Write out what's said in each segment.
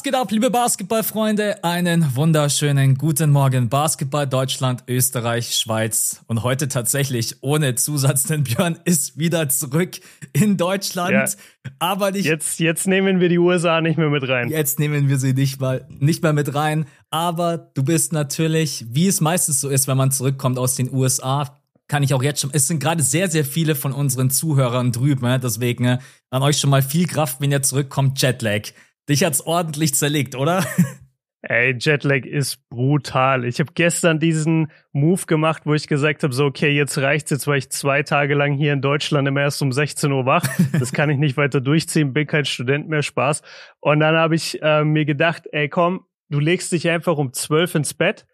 Was geht ab, liebe Basketballfreunde? Einen wunderschönen guten Morgen. Basketball Deutschland, Österreich, Schweiz und heute tatsächlich ohne Zusatz, denn Björn ist wieder zurück in Deutschland. Ja. Aber nicht. Jetzt, jetzt nehmen wir die USA nicht mehr mit rein. Jetzt nehmen wir sie nicht mal, nicht mehr mit rein. Aber du bist natürlich, wie es meistens so ist, wenn man zurückkommt aus den USA, kann ich auch jetzt schon. Es sind gerade sehr, sehr viele von unseren Zuhörern drüben. Deswegen äh, an euch schon mal viel Kraft, wenn ihr zurückkommt. Jetlag. Dich hat's ordentlich zerlegt, oder? Ey, Jetlag ist brutal. Ich habe gestern diesen Move gemacht, wo ich gesagt habe, so okay, jetzt reicht's, jetzt war ich zwei Tage lang hier in Deutschland immer erst um 16 Uhr wach. Das kann ich nicht weiter durchziehen, bin kein Student mehr, Spaß. Und dann habe ich äh, mir gedacht, ey komm, du legst dich einfach um 12 ins Bett.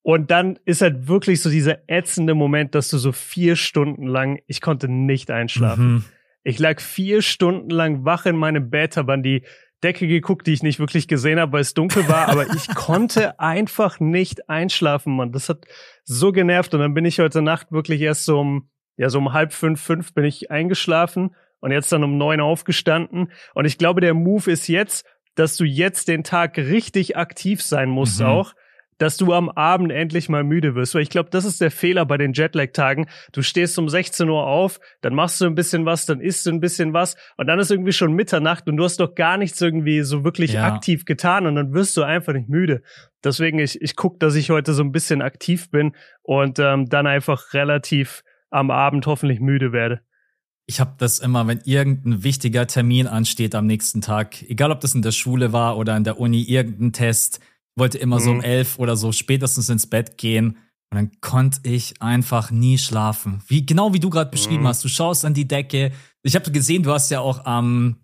Und dann ist halt wirklich so dieser ätzende Moment, dass du so vier Stunden lang, ich konnte nicht einschlafen. Mhm. Ich lag vier Stunden lang wach in meinem Bett, habe an die Decke geguckt, die ich nicht wirklich gesehen habe, weil es dunkel war, aber ich konnte einfach nicht einschlafen, Mann. Das hat so genervt und dann bin ich heute Nacht wirklich erst so um, ja, so um halb fünf, fünf bin ich eingeschlafen und jetzt dann um neun aufgestanden und ich glaube, der Move ist jetzt, dass du jetzt den Tag richtig aktiv sein musst mhm. auch, dass du am Abend endlich mal müde wirst. Weil ich glaube, das ist der Fehler bei den Jetlag-Tagen. Du stehst um 16 Uhr auf, dann machst du ein bisschen was, dann isst du ein bisschen was und dann ist irgendwie schon Mitternacht und du hast doch gar nichts irgendwie so wirklich ja. aktiv getan und dann wirst du einfach nicht müde. Deswegen, ich, ich gucke, dass ich heute so ein bisschen aktiv bin und ähm, dann einfach relativ am Abend hoffentlich müde werde. Ich habe das immer, wenn irgendein wichtiger Termin ansteht am nächsten Tag, egal ob das in der Schule war oder in der Uni, irgendein Test, wollte immer mhm. so um mhm. elf oder so spätestens ins Bett gehen. Und dann konnte ich einfach nie schlafen. Wie, genau wie du gerade beschrieben mhm. hast. Du schaust an die Decke. Ich habe gesehen, du hast ja auch am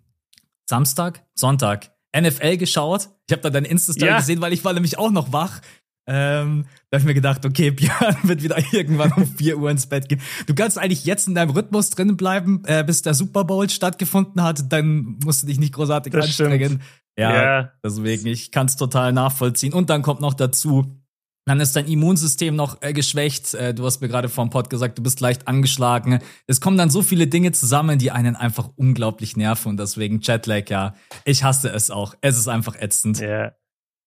Samstag, Sonntag NFL geschaut. Ich habe da deine Insta-Story ja. gesehen, weil ich war nämlich auch noch wach. Ähm, da habe ich mir gedacht, okay, Björn wird wieder irgendwann um 4 Uhr ins Bett gehen. Du kannst eigentlich jetzt in deinem Rhythmus drinnen bleiben, äh, bis der Super Bowl stattgefunden hat. Dann musst du dich nicht großartig das anstrengen. Stimmt. Ja, yeah. deswegen, ich kann es total nachvollziehen. Und dann kommt noch dazu, dann ist dein Immunsystem noch äh, geschwächt. Äh, du hast mir gerade vor dem Pod gesagt, du bist leicht angeschlagen. Es kommen dann so viele Dinge zusammen, die einen einfach unglaublich nerven. Und deswegen Jetlag, ja, ich hasse es auch. Es ist einfach ätzend. Ja. Yeah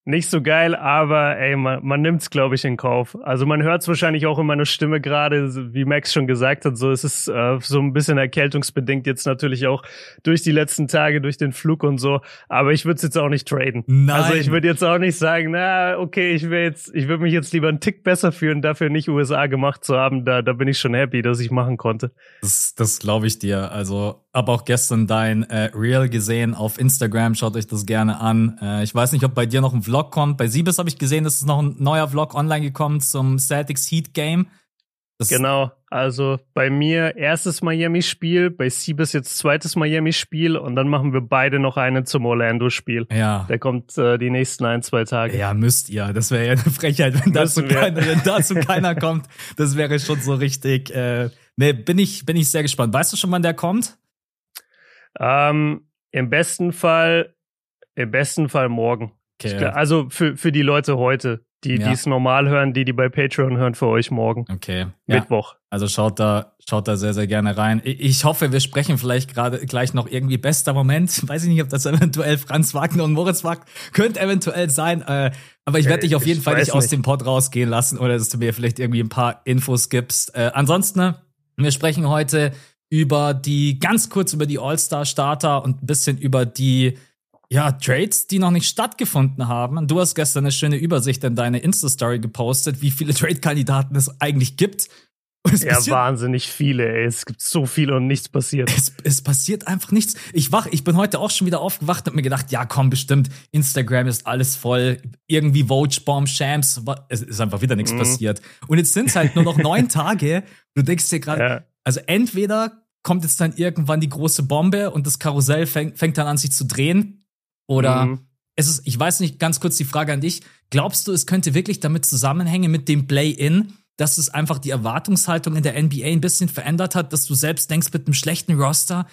nicht so geil, aber ey, man, man nimmt es, glaube ich, in Kauf. Also man hört es wahrscheinlich auch in meiner Stimme gerade, wie Max schon gesagt hat, so es ist äh, so ein bisschen erkältungsbedingt jetzt natürlich auch durch die letzten Tage, durch den Flug und so. Aber ich würde es jetzt auch nicht traden. Nein. Also ich würde jetzt auch nicht sagen, na okay, ich will jetzt, ich würde mich jetzt lieber einen Tick besser fühlen, dafür nicht USA gemacht zu haben. Da, da bin ich schon happy, dass ich machen konnte. Das, das glaube ich dir. Also habe auch gestern dein äh, Reel gesehen auf Instagram. Schaut euch das gerne an. Äh, ich weiß nicht, ob bei dir noch ein Vlog kommt. Bei Siebes habe ich gesehen, dass es noch ein neuer Vlog online gekommen zum Celtics Heat Game. Das genau, also bei mir erstes Miami-Spiel, bei Siebes jetzt zweites Miami-Spiel und dann machen wir beide noch einen zum Orlando-Spiel. Ja. Der kommt äh, die nächsten ein, zwei Tage. Ja, müsst ihr. Das wäre ja eine Frechheit, wenn dazu, keiner, wenn dazu keiner kommt. Das wäre schon so richtig. Äh, nee, bin ich, bin ich sehr gespannt. Weißt du schon, wann der kommt? Ähm, Im besten Fall, im besten Fall morgen. Okay. Glaub, also für, für die Leute heute, die ja. es normal hören, die die bei Patreon hören, für euch morgen. Okay. Mittwoch. Ja. Also schaut da, schaut da sehr, sehr gerne rein. Ich hoffe, wir sprechen vielleicht gerade gleich noch irgendwie bester Moment. Weiß ich nicht, ob das eventuell Franz Wagner und Moritz Wagner könnte eventuell sein. Äh, aber ich werde dich auf jeden Fall nicht, aus dem Pod rausgehen lassen oder dass du mir vielleicht irgendwie ein paar Infos gibst. Äh, ansonsten, wir sprechen heute über die, ganz kurz über die All-Star-Starter und ein bisschen über die, ja, Trades, die noch nicht stattgefunden haben. Du hast gestern eine schöne Übersicht in deine Insta-Story gepostet, wie viele Trade-Kandidaten es eigentlich gibt. ja, passiert, wahnsinnig viele, ey. Es gibt so viele und nichts passiert. Es, es passiert einfach nichts. Ich wach, ich bin heute auch schon wieder aufgewacht und mir gedacht, ja, komm, bestimmt, Instagram ist alles voll, irgendwie Vogue Bomb, Shams, es ist einfach wieder nichts mhm. passiert. Und jetzt sind es halt nur noch neun Tage. Du denkst dir gerade, ja. Also entweder kommt jetzt dann irgendwann die große Bombe und das Karussell fängt, fängt dann an sich zu drehen. Oder mhm. es ist, ich weiß nicht, ganz kurz die Frage an dich. Glaubst du, es könnte wirklich damit zusammenhängen mit dem Play-In, dass es einfach die Erwartungshaltung in der NBA ein bisschen verändert hat, dass du selbst denkst mit einem schlechten Roster,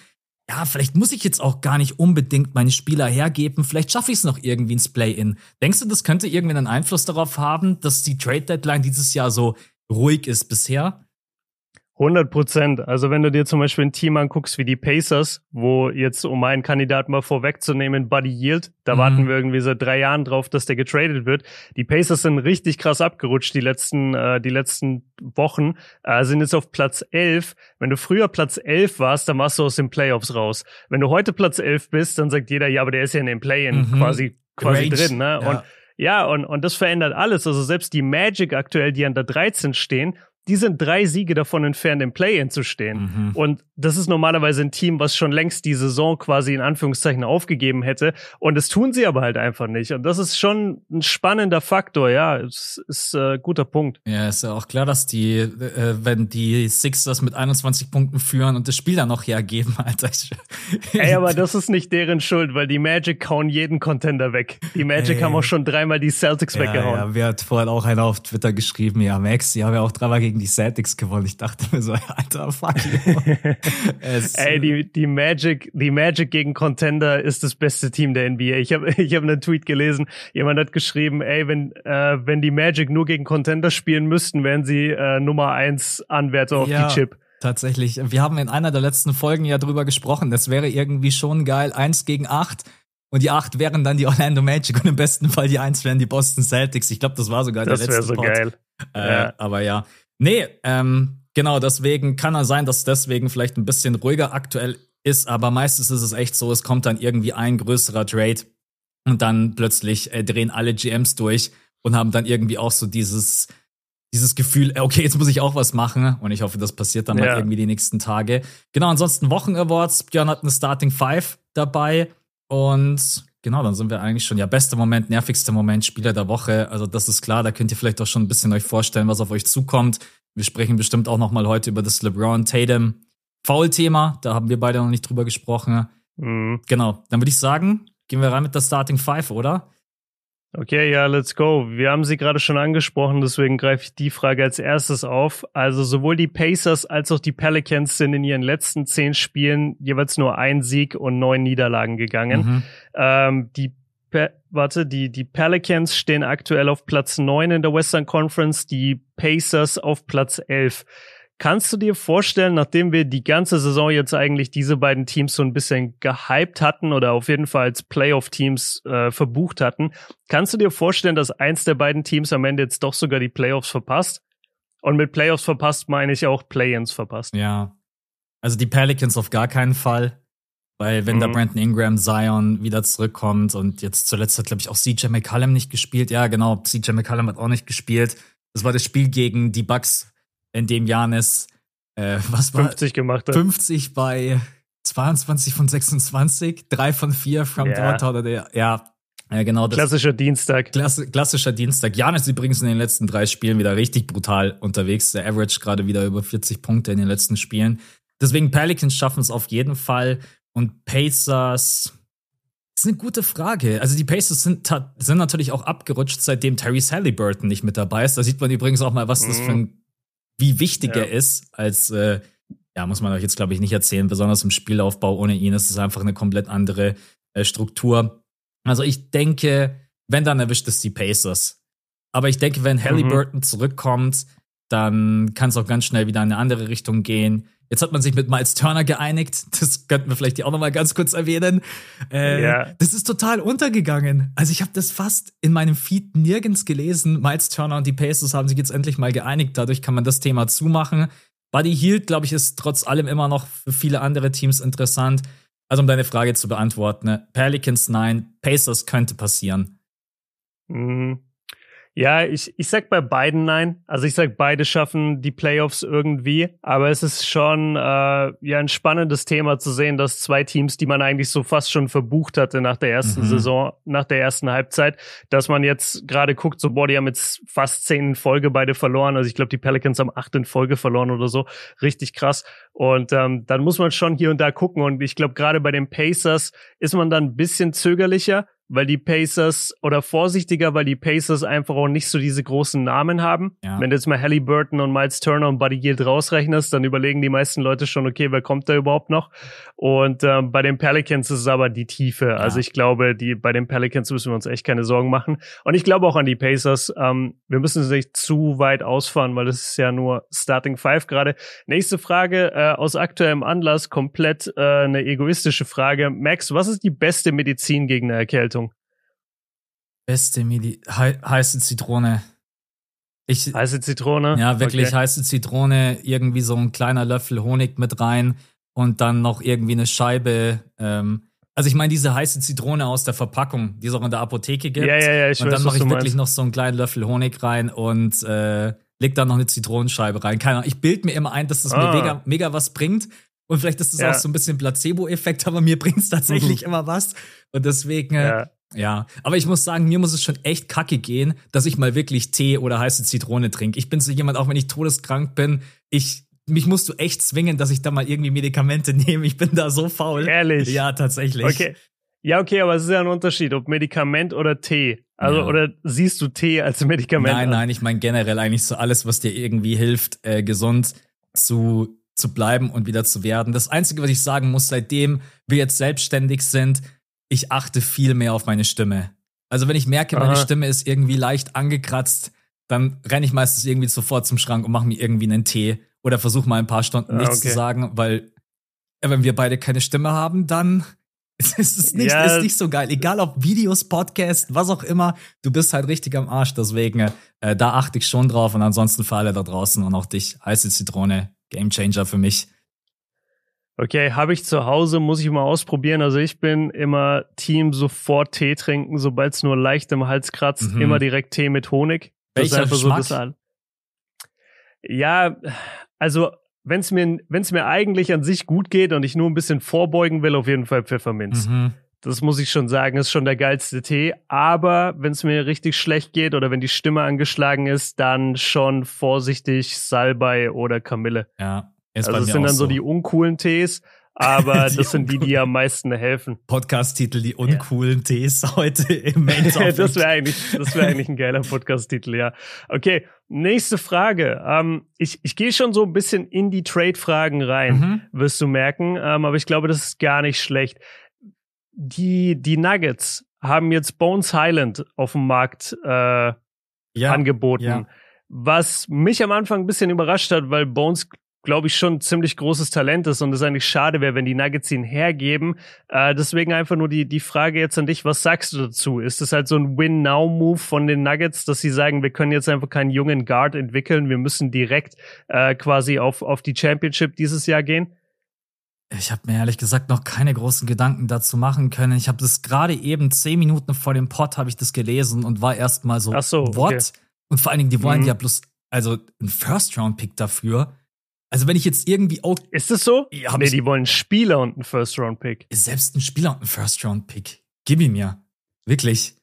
ja, vielleicht muss ich jetzt auch gar nicht unbedingt meine Spieler hergeben, vielleicht schaffe ich es noch irgendwie ins Play-In. Denkst du, das könnte irgendwie einen Einfluss darauf haben, dass die Trade-Deadline dieses Jahr so ruhig ist bisher? 100 Prozent. Also wenn du dir zum Beispiel ein Team anguckst wie die Pacers, wo jetzt, um einen Kandidaten mal vorwegzunehmen, Buddy Yield, da mhm. warten wir irgendwie seit drei Jahren drauf, dass der getradet wird. Die Pacers sind richtig krass abgerutscht die letzten, äh, die letzten Wochen, äh, sind jetzt auf Platz 11. Wenn du früher Platz 11 warst, dann warst du aus den Playoffs raus. Wenn du heute Platz 11 bist, dann sagt jeder, ja, aber der ist ja in den Play-In mhm. quasi, quasi drin, ne? Ja. Und ja, und, und das verändert alles. Also selbst die Magic aktuell, die an der 13 stehen, die sind drei Siege davon entfernt, im Play-In zu stehen. Mhm. Und das ist normalerweise ein Team, was schon längst die Saison quasi in Anführungszeichen aufgegeben hätte. Und das tun sie aber halt einfach nicht. Und das ist schon ein spannender Faktor, ja. Es ist äh, guter Punkt. Ja, ist ja auch klar, dass die, äh, wenn die Sixers mit 21 Punkten führen und das Spiel dann noch hergeben, Alter. Ey, aber das ist nicht deren Schuld, weil die Magic kauen jeden Contender weg. Die Magic Ey. haben auch schon dreimal die Celtics ja, weggehauen. Ja, wer hat vorhin auch einer auf Twitter geschrieben, ja, Max, die haben ja auch dreimal gegen die Celtics gewonnen. Ich dachte mir so, alter, fuck Ey, die, die Magic, die Magic gegen Contender ist das beste Team der NBA. Ich habe ich hab einen Tweet gelesen, jemand hat geschrieben, ey, wenn, äh, wenn die Magic nur gegen Contender spielen müssten, wären sie äh, Nummer eins Anwärter auf ja. die Chip. Tatsächlich. Wir haben in einer der letzten Folgen ja drüber gesprochen. Das wäre irgendwie schon geil. Eins gegen acht. Und die acht wären dann die Orlando Magic und im besten Fall die eins wären die Boston Celtics. Ich glaube, das war sogar das der letzte Das wäre so geil. Äh, ja. Aber ja, Nee, ähm, genau, deswegen kann er sein, dass deswegen vielleicht ein bisschen ruhiger aktuell ist, aber meistens ist es echt so, es kommt dann irgendwie ein größerer Trade und dann plötzlich äh, drehen alle GMs durch und haben dann irgendwie auch so dieses, dieses Gefühl, äh, okay, jetzt muss ich auch was machen. Und ich hoffe, das passiert dann ja. mal irgendwie die nächsten Tage. Genau, ansonsten Wochen-Awards. Björn hat eine Starting Five dabei. Und genau, dann sind wir eigentlich schon, ja, bester Moment, nervigster Moment, Spieler der Woche. Also das ist klar, da könnt ihr vielleicht auch schon ein bisschen euch vorstellen, was auf euch zukommt. Wir sprechen bestimmt auch noch mal heute über das LeBron Tatum Foul-Thema. Da haben wir beide noch nicht drüber gesprochen. Mhm. Genau, dann würde ich sagen, gehen wir rein mit der Starting Five, oder? Okay, ja, let's go. Wir haben sie gerade schon angesprochen, deswegen greife ich die Frage als erstes auf. Also sowohl die Pacers als auch die Pelicans sind in ihren letzten zehn Spielen jeweils nur ein Sieg und neun Niederlagen gegangen. Mhm. Ähm, die Pe warte, die, die Pelicans stehen aktuell auf Platz neun in der Western Conference, die Pacers auf Platz elf. Kannst du dir vorstellen, nachdem wir die ganze Saison jetzt eigentlich diese beiden Teams so ein bisschen gehypt hatten oder auf jeden Fall als Playoff-Teams äh, verbucht hatten, kannst du dir vorstellen, dass eins der beiden Teams am Ende jetzt doch sogar die Playoffs verpasst? Und mit Playoffs verpasst meine ich auch Play-ins verpasst. Ja. Also die Pelicans auf gar keinen Fall. Weil wenn mhm. da Brandon Ingram, Zion wieder zurückkommt und jetzt zuletzt hat, glaube ich, auch CJ McCallum nicht gespielt. Ja, genau, CJ McCallum hat auch nicht gespielt. Das war das Spiel gegen die Bucks in dem Janis äh, was war 50 gemacht hat. 50 bei 22 von 26, 3 von 4 from yeah. Daughter oder der, ja, ja, genau. Das, klassischer Dienstag. Klasse, klassischer Dienstag. Jan ist übrigens in den letzten drei Spielen wieder richtig brutal unterwegs. Der Average gerade wieder über 40 Punkte in den letzten Spielen. Deswegen Pelicans schaffen es auf jeden Fall. Und Pacers, das ist eine gute Frage. Also die Pacers sind, sind natürlich auch abgerutscht, seitdem Terry Halliburton nicht mit dabei ist. Da sieht man übrigens auch mal, was mhm. das für ein wie wichtig ja. er ist, als, äh, ja, muss man euch jetzt, glaube ich, nicht erzählen, besonders im Spielaufbau ohne ihn ist es einfach eine komplett andere äh, Struktur. Also ich denke, wenn dann erwischt es die Pacers. Aber ich denke, wenn Halliburton mhm. zurückkommt, dann kann es auch ganz schnell wieder in eine andere Richtung gehen. Jetzt hat man sich mit Miles Turner geeinigt. Das könnten wir vielleicht auch noch mal ganz kurz erwähnen. Äh, ja. Das ist total untergegangen. Also ich habe das fast in meinem Feed nirgends gelesen. Miles Turner und die Pacers haben sich jetzt endlich mal geeinigt. Dadurch kann man das Thema zumachen. Buddy Hield, glaube ich, ist trotz allem immer noch für viele andere Teams interessant. Also um deine Frage zu beantworten, ne? Pelicans nein, Pacers könnte passieren. Mhm. Ja, ich, ich sag bei beiden nein. Also ich sag, beide schaffen die Playoffs irgendwie. Aber es ist schon äh, ja ein spannendes Thema zu sehen, dass zwei Teams, die man eigentlich so fast schon verbucht hatte nach der ersten mhm. Saison, nach der ersten Halbzeit, dass man jetzt gerade guckt, so boah, die haben jetzt fast zehn in Folge beide verloren. Also ich glaube, die Pelicans haben acht in Folge verloren oder so. Richtig krass. Und ähm, dann muss man schon hier und da gucken. Und ich glaube, gerade bei den Pacers ist man dann ein bisschen zögerlicher weil die Pacers oder vorsichtiger, weil die Pacers einfach auch nicht so diese großen Namen haben. Ja. Wenn du jetzt mal Halliburton und Miles Turner und Buddy Yield rausrechnest, dann überlegen die meisten Leute schon, okay, wer kommt da überhaupt noch? Und ähm, bei den Pelicans ist es aber die Tiefe. Ja. Also ich glaube, die bei den Pelicans müssen wir uns echt keine Sorgen machen. Und ich glaube auch an die Pacers. Ähm, wir müssen sie nicht zu weit ausfahren, weil das ist ja nur Starting Five gerade. Nächste Frage äh, aus aktuellem Anlass, komplett äh, eine egoistische Frage. Max, was ist die beste Medizin gegen eine Erkältung? Beste Medi he heiße Zitrone. Ich, heiße Zitrone? Ja, wirklich okay. heiße Zitrone, irgendwie so ein kleiner Löffel Honig mit rein und dann noch irgendwie eine Scheibe. Ähm, also ich meine diese heiße Zitrone aus der Verpackung, die es auch in der Apotheke gibt. Ja, ja, ja, ich Und dann mache ich wirklich meinst. noch so einen kleinen Löffel Honig rein und äh, leg dann noch eine Zitronenscheibe rein. Keine Ahnung. Ich bild mir immer ein, dass das ah. mir mega, mega was bringt. Und vielleicht ist das ja. auch so ein bisschen Placebo-Effekt, aber mir bringt es tatsächlich mhm. immer was. Und deswegen, äh, ja. Aber ich muss sagen, mir muss es schon echt kacke gehen, dass ich mal wirklich Tee oder heiße Zitrone trinke. Ich bin so jemand, auch wenn ich todeskrank bin, ich mich musst du echt zwingen, dass ich da mal irgendwie Medikamente nehme. Ich bin da so faul. Ehrlich? Ja, tatsächlich. Okay. Ja, okay, aber es ist ja ein Unterschied, ob Medikament oder Tee. Also, ja. oder siehst du Tee als Medikament? Nein, nein, ich meine generell eigentlich so alles, was dir irgendwie hilft, äh, gesund zu, zu bleiben und wieder zu werden. Das Einzige, was ich sagen muss, seitdem wir jetzt selbstständig sind, ich achte viel mehr auf meine Stimme. Also wenn ich merke, meine Aha. Stimme ist irgendwie leicht angekratzt, dann renne ich meistens irgendwie sofort zum Schrank und mache mir irgendwie einen Tee oder versuche mal ein paar Stunden ah, nichts okay. zu sagen, weil wenn wir beide keine Stimme haben, dann ist es nicht, ja. ist nicht so geil. Egal ob Videos, Podcast, was auch immer, du bist halt richtig am Arsch. Deswegen, äh, da achte ich schon drauf und ansonsten für alle da draußen und auch dich, heiße Zitrone, Gamechanger für mich. Okay, habe ich zu Hause, muss ich mal ausprobieren. Also ich bin immer Team sofort Tee trinken, sobald es nur leicht im Hals kratzt, mhm. immer direkt Tee mit Honig. Das Welcher ist einfach Geschmack? so das an. Ja, also wenn es mir, wenn's mir eigentlich an sich gut geht und ich nur ein bisschen vorbeugen will, auf jeden Fall Pfefferminz. Mhm. Das muss ich schon sagen, ist schon der geilste Tee. Aber wenn es mir richtig schlecht geht oder wenn die Stimme angeschlagen ist, dann schon vorsichtig Salbei oder Kamille. Ja. Ist also das sind dann so die uncoolen Tees, aber das sind die, die am meisten helfen. Podcast-Titel, die uncoolen ja. Tees heute im Main Das wäre eigentlich, das wäre eigentlich ein geiler Podcast-Titel, ja. Okay, nächste Frage. Ähm, ich ich gehe schon so ein bisschen in die Trade-Fragen rein, mhm. wirst du merken. Ähm, aber ich glaube, das ist gar nicht schlecht. Die, die Nuggets haben jetzt Bones Highland auf dem Markt äh, ja, angeboten. Ja. Was mich am Anfang ein bisschen überrascht hat, weil Bones glaube ich, schon ziemlich großes Talent ist und es eigentlich schade wäre, wenn die Nuggets ihn hergeben. Äh, deswegen einfach nur die, die Frage jetzt an dich, was sagst du dazu? Ist es halt so ein Win-Now-Move von den Nuggets, dass sie sagen, wir können jetzt einfach keinen jungen Guard entwickeln, wir müssen direkt äh, quasi auf, auf die Championship dieses Jahr gehen? Ich habe mir ehrlich gesagt noch keine großen Gedanken dazu machen können. Ich habe das gerade eben zehn Minuten vor dem Pod habe ich das gelesen und war erst mal so, Ach so what? Okay. Und vor allen Dingen, die wollen mhm. ja bloß, also ein First-Round-Pick dafür. Also wenn ich jetzt irgendwie auch. Ist es so? Ja, nee, die wollen einen Spieler und einen First-Round-Pick. Selbst ein Spieler und einen First-Round-Pick. Gib ihn mir. Wirklich.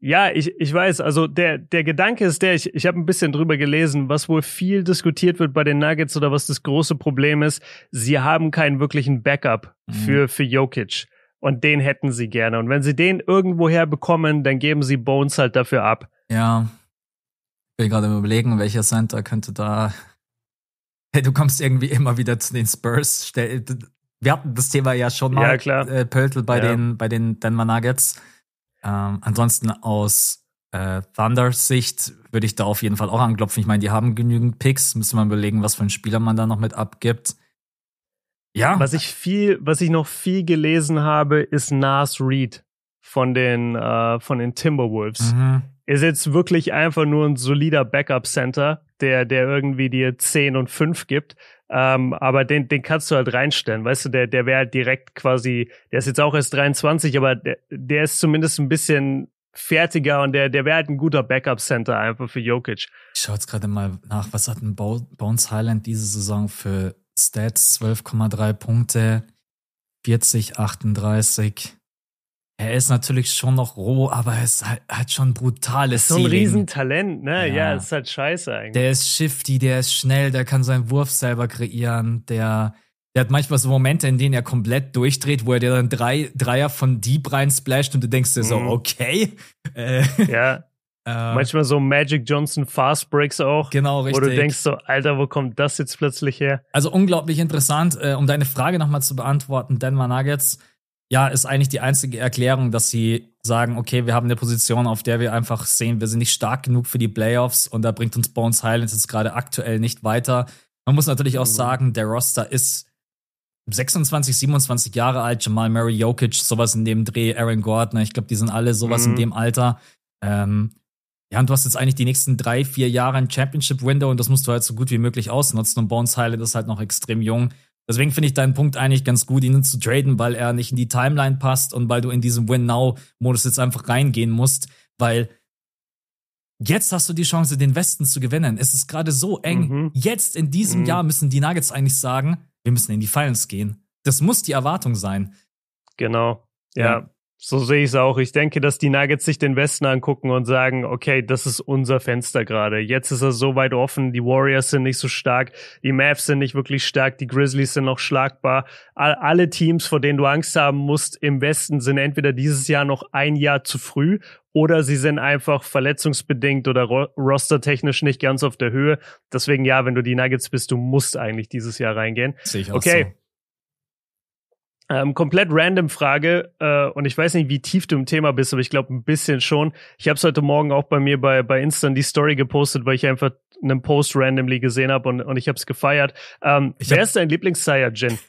Ja, ich, ich weiß, also der, der Gedanke ist der, ich, ich habe ein bisschen drüber gelesen, was wohl viel diskutiert wird bei den Nuggets oder was das große Problem ist, sie haben keinen wirklichen Backup mhm. für, für Jokic. Und den hätten sie gerne. Und wenn sie den irgendwoher bekommen, dann geben sie Bones halt dafür ab. Ja. Ich bin gerade überlegen, welcher Center könnte da Hey, du kommst irgendwie immer wieder zu den Spurs. Wir hatten das Thema ja schon mal, ja, klar. Äh, Pöltl bei, ja. den, bei den Denver Nuggets. Ähm, ansonsten aus äh, Thunders Sicht würde ich da auf jeden Fall auch anklopfen. Ich meine, die haben genügend Picks. Müsste man überlegen, was für einen Spieler man da noch mit abgibt. Ja. Was ich viel, was ich noch viel gelesen habe, ist Nas Reed von den, äh, von den Timberwolves. Mhm. Ist jetzt wirklich einfach nur ein solider Backup-Center der, der irgendwie dir 10 und 5 gibt. Ähm, aber den, den kannst du halt reinstellen, weißt du, der, der wäre halt direkt quasi, der ist jetzt auch erst 23, aber der, der ist zumindest ein bisschen fertiger und der, der wäre halt ein guter Backup-Center einfach für Jokic. Ich schaue jetzt gerade mal nach, was hat ein Bones Highland diese Saison für Stats? 12,3 Punkte, 40, 38. Er ist natürlich schon noch roh, aber er ist halt, hat schon brutales So ein Riesentalent, ne? Ja. ja, ist halt scheiße eigentlich. Der ist shifty, der ist schnell, der kann seinen Wurf selber kreieren, der Der hat manchmal so Momente, in denen er komplett durchdreht, wo er dir dann drei Dreier von Deep rein splasht und du denkst dir so, Mhm. okay. Äh, Ja, äh, manchmal so Magic Johnson Fast Breaks auch. genau, richtig. Wo du denkst so, Alter, wo kommt das jetzt plötzlich her? Also unglaublich interessant. Äh, um deine Frage nochmal zu beantworten, Denver Nuggets, ja, ist eigentlich die einzige Erklärung, dass sie sagen, okay, wir haben eine Position, auf der wir einfach sehen, wir sind nicht stark genug für die Playoffs und da bringt uns Bones Highlands jetzt gerade aktuell nicht weiter. Man muss natürlich auch Mhm. sagen, der Roster ist 26, 27 Jahre alt, Jamal Murray, Jokic, sowas in dem Dreh, Aaron Gordner, ich glaube, die sind alle sowas in Mhm. dem Alter. Ähm, ja, und du hast jetzt eigentlich die nächsten drei, vier Jahre ein Championship-Window und das musst du halt so gut wie möglich ausnutzen. Und Bones Highland ist halt noch extrem jung. Deswegen finde ich deinen Punkt eigentlich ganz gut, ihn zu traden, weil er nicht in die Timeline passt und weil du in diesem Win-Now-Modus jetzt einfach reingehen musst, weil jetzt hast du die Chance, den Westen zu gewinnen. Es ist gerade so eng. Mhm. Jetzt in diesem Mhm. Jahr müssen die Nuggets eigentlich sagen, wir müssen in die Finals gehen. Das muss die Erwartung sein. Genau. Ja, Ja. So sehe ich es auch. Ich denke, dass die Nuggets sich den Westen angucken und sagen, okay, das ist unser Fenster gerade. Jetzt ist er so weit offen. Die Warriors sind nicht so stark. Die Mavs sind nicht wirklich stark. Die Grizzlies sind noch schlagbar. All, alle Teams, vor denen du Angst haben musst im Westen, sind entweder dieses Jahr noch ein Jahr zu früh oder sie sind einfach verletzungsbedingt oder ro rostertechnisch nicht ganz auf der Höhe. Deswegen ja, wenn du die Nuggets bist, du musst eigentlich dieses Jahr reingehen. Sehe ich auch Okay. Ähm, komplett random Frage äh, und ich weiß nicht, wie tief du im Thema bist, aber ich glaube ein bisschen schon. Ich habe es heute Morgen auch bei mir bei bei Insta in die Story gepostet, weil ich einfach einen Post randomly gesehen habe und, und ich habe es gefeiert. Ähm, Ich wer ist dein Lieblings-Saiyajin?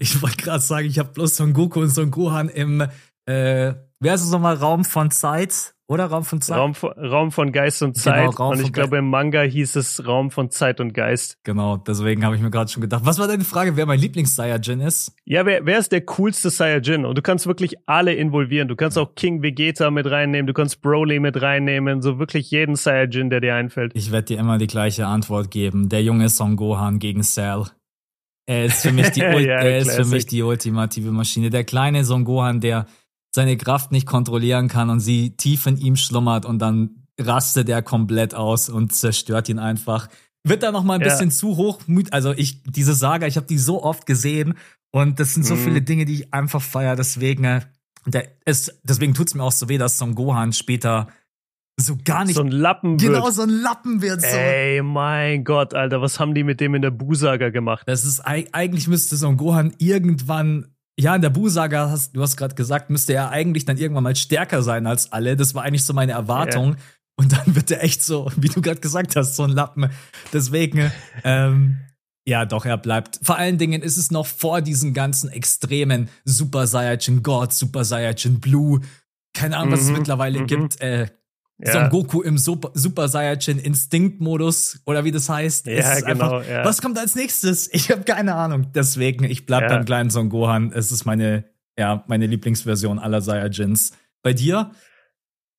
Ich wollte gerade sagen, ich habe bloß Son Goku und Son Gohan im, äh, wer ist es nochmal, Raum von Zeit? Oder Raum von Zeit? Raum, von- Raum von Geist und Genau, Zeit. Raum und ich glaube, im Manga hieß es Raum von Zeit und Geist. Genau, deswegen habe ich mir gerade schon gedacht. Was war deine Frage, wer mein Lieblings-Saiyajin ist? Ja, wer, wer ist der coolste Saiyajin? Und du kannst wirklich alle involvieren. Du kannst auch King Vegeta mit reinnehmen, du kannst Broly mit reinnehmen, so wirklich jeden Saiyajin, der dir einfällt. Ich werde dir immer die gleiche Antwort geben. Der junge Son Gohan gegen Cell. Er ist für mich die, Ja, er ist für mich die ultimative Maschine. Der kleine Son Gohan, der seine Kraft nicht kontrollieren kann und sie tief in ihm schlummert und dann rastet er komplett aus und zerstört ihn einfach. Wird da noch mal ein Ja. bisschen zu hochmüt. Also ich, diese Saga, ich habe die so oft gesehen und das sind so Mhm. viele Dinge, die ich einfach feier. Deswegen, äh, der ist, deswegen tut's mir auch so weh, dass Son Gohan später so gar nicht so ein Lappen genau wird. so ein Lappen wird. So. Ey, mein Gott, Alter, was haben die mit dem in der Bu-Saga gemacht? Das ist eig- eigentlich müsste Son Gohan irgendwann ja in der Bu-Saga hast du hast gerade gesagt, müsste er eigentlich dann irgendwann mal stärker sein als alle. Das war eigentlich so meine Erwartung. Und dann wird er echt so, wie du gerade gesagt hast, so ein Lappen. Deswegen ähm, ja, doch, er bleibt. Vor allen Dingen ist es noch vor diesen ganzen extremen Super Saiyajin God, Super Saiyajin Blue. Keine Ahnung, was es Mhm, mittlerweile mhm. gibt. Äh, Ja. Son Goku im Super, Super Saiyajin Instinkt-Modus oder wie das heißt. Ja, genau, einfach, ja. Was kommt als nächstes? Ich habe keine Ahnung. Deswegen, ich bleib Ja. beim kleinen Son Gohan. Es ist meine, ja, meine Lieblingsversion aller Saiyajins. Bei dir?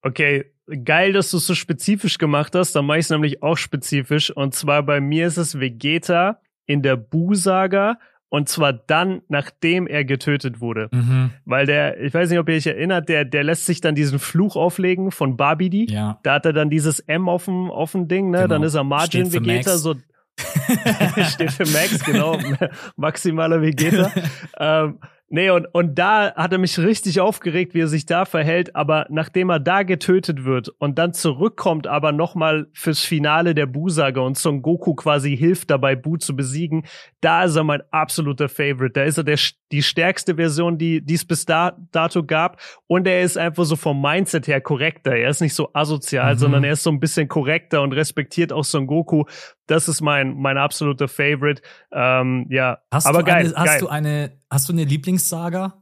Okay, geil, dass du es so spezifisch gemacht hast. Dann mache ich es nämlich auch spezifisch. Und zwar bei mir ist es Vegeta in der Bu-Saga. Und zwar dann, nachdem er getötet wurde. Mhm. Weil der, ich weiß nicht, ob ihr euch erinnert, der, der lässt sich dann diesen Fluch auflegen von Babidi. Ja. Da hat er dann dieses M auf dem, auf dem Ding, ne? Genau. Dann ist er Margin Vegeta, so. Steht für Max, genau. Maximaler Vegeta. ähm, nee, und, und da hat er mich richtig aufgeregt, wie er sich da verhält. Aber nachdem er da getötet wird und dann zurückkommt, aber nochmal fürs Finale der Bu-Saga und Son Goku quasi hilft dabei, Bu zu besiegen, da ist er mein absoluter Favorite. Da ist er der, die stärkste Version, die die es bis da, dato gab. Und er ist einfach so vom Mindset her korrekter. Er ist nicht so asozial, Mhm. sondern er ist so ein bisschen korrekter und respektiert auch Son Goku. Das ist mein, mein absoluter Favorite. Ähm, ja, Hast aber du geil. eine, hast geil. du eine, hast du eine Lieblingssaga?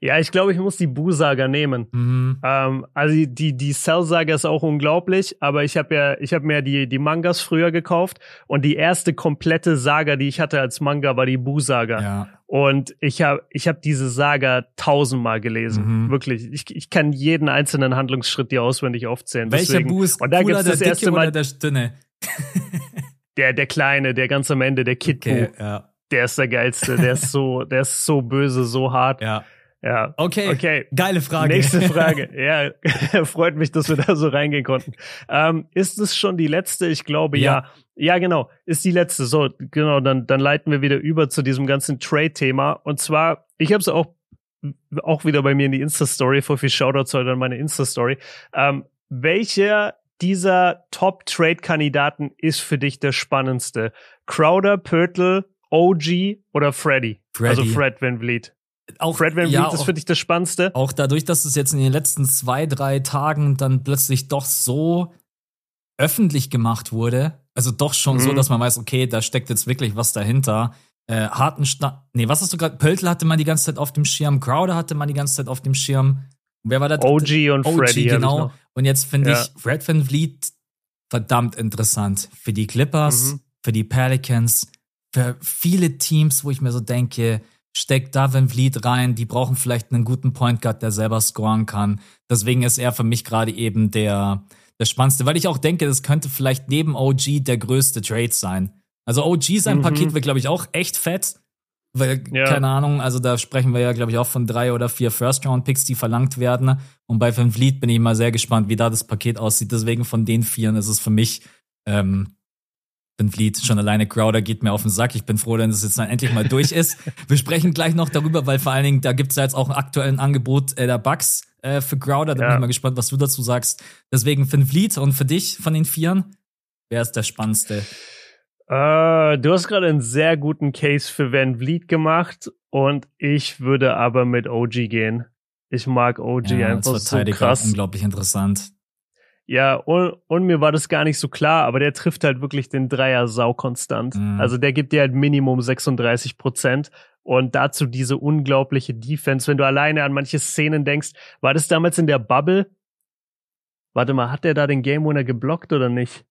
ja, ich glaube, ich muss die Bu-Saga nehmen. Mhm. Ähm, also die, die, die Cell-Saga ist auch unglaublich, aber ich habe ja, ich habe mir die, die Mangas früher gekauft und die erste komplette Saga, die ich hatte als Manga, war die Bu-Saga. Ja. Und ich habe ich hab diese Saga tausendmal gelesen. Mhm. Wirklich. Ich, ich kann jeden einzelnen Handlungsschritt dir auswendig aufzählen. Welcher Deswegen, Bu ist und da gibt's der das dicke erste oder Mal der dünne? der, der Kleine, der ganz am Ende, der Kid Okay, ja, der ist der geilste. Der ist so, der ist so böse, so hart. ja. Ja. Okay. Okay. Geile Frage. Nächste Frage. Ja, freut mich, dass wir da so reingehen konnten. Ähm, ist es schon die letzte? Ich glaube ja. ja. Ja, genau. Ist die letzte. So, genau. Dann, dann leiten wir wieder über zu diesem ganzen Trade-Thema. Und zwar, ich habe es auch auch wieder bei mir in die Insta-Story. Voll viel Shoutouts heute an meine Insta-Story. Ähm, welcher dieser Top-Trade-Kandidaten ist für dich der spannendste? Crowder, Pörtl, OG oder Freddy? Freddy. Also Fred Van Vliet. Auch, Fred Van Vliet ja, ist für dich das Spannendste? Auch dadurch, dass es jetzt in den letzten zwei, drei Tagen dann plötzlich doch so öffentlich gemacht wurde, also doch schon mhm. so, dass man weiß, okay, da steckt jetzt wirklich was dahinter. Äh, Hartenstein, nee, was hast du gerade? Pöltl hatte man die ganze Zeit auf dem Schirm, Crowder hatte man die ganze Zeit auf dem Schirm. Wer war das? OG und OG, Freddy. Genau. Und jetzt finde ja. ich Fred Van Vliet verdammt interessant. Für die Clippers, mhm. für die Pelicans, für viele Teams, wo ich mir so denke, steckt da Van Vliet rein, die brauchen vielleicht einen guten Point Guard, der selber scoren kann. Deswegen ist er für mich gerade eben der, der spannendste, weil ich auch denke, das könnte vielleicht neben OG der größte Trade sein. Also OG sein mhm. Paket wird, glaube ich, auch echt fett. Weil, ja. keine Ahnung, also da sprechen wir ja, glaube ich, auch von drei oder vier First-Round-Picks, die verlangt werden. Und bei Van Vliet bin ich mal sehr gespannt, wie da das Paket aussieht. Deswegen von den Vieren ist es für mich ähm, Van Vliet, schon alleine Crowder geht mir auf den Sack. Ich bin froh, dass es jetzt dann endlich mal durch ist. Wir sprechen gleich noch darüber, weil vor allen Dingen, da gibt es ja jetzt auch ein aktuelles Angebot äh, der Bugs äh, für Crowder. Da ja. bin ich mal gespannt, was du dazu sagst. Deswegen Van Vliet und für dich von den Vieren, wer ist der spannendste? Uh, du hast gerade einen sehr guten Case für Van Vliet gemacht und ich würde aber mit OG gehen. Ich mag OG ja, einfach so krass. Unglaublich interessant. Ja, und, und mir war das gar nicht so klar, aber der trifft halt wirklich den Dreier sau konstant. Mhm. Also der gibt dir halt Minimum 36 Prozent. Und dazu diese unglaubliche Defense. Wenn du alleine an manche Szenen denkst, war das damals in der Bubble? Warte mal, hat der da den Game Winner geblockt oder nicht?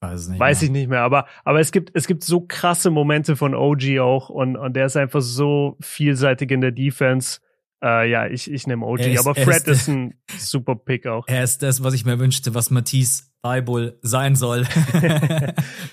Weiß, nicht Weiß ich nicht mehr, aber, aber es gibt, es gibt so krasse Momente von OG auch und, und der ist einfach so vielseitig in der Defense. Äh, ja, ich, ich nehme OG, ist, aber Fred ist, ist, ein super Pick auch. Er ist das, was ich mir wünschte, was Matisse Feibul sein soll.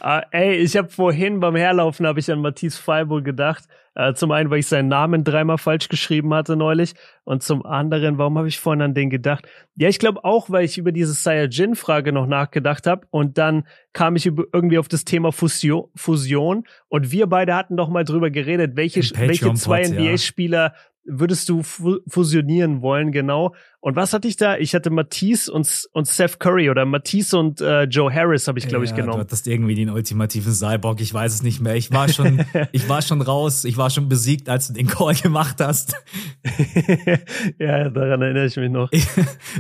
uh, ey, ich habe vorhin beim Herlaufen habe ich an Matisse Feibul gedacht. Uh, zum einen, weil ich seinen Namen dreimal falsch geschrieben hatte neulich und zum anderen, warum habe ich vorhin an den gedacht? Ja, ich glaube auch, weil ich über diese Saiyajin-Frage noch nachgedacht habe und dann kam ich irgendwie auf das Thema Fusion, Fusion und wir beide hatten doch mal drüber geredet, welche, welche zwei NBA-Spieler ja würdest du fusionieren wollen, genau. Und was hatte ich da? Ich hatte Matisse und, und Seth Curry oder Matisse und äh, Joe Harris habe ich, glaube ja, ich, genommen. Du hattest irgendwie den ultimativen Cyborg, ich weiß es nicht mehr. Ich war schon, ich war schon raus, ich war schon besiegt, als du den Call gemacht hast. ja, daran erinnere ich mich noch. Ich,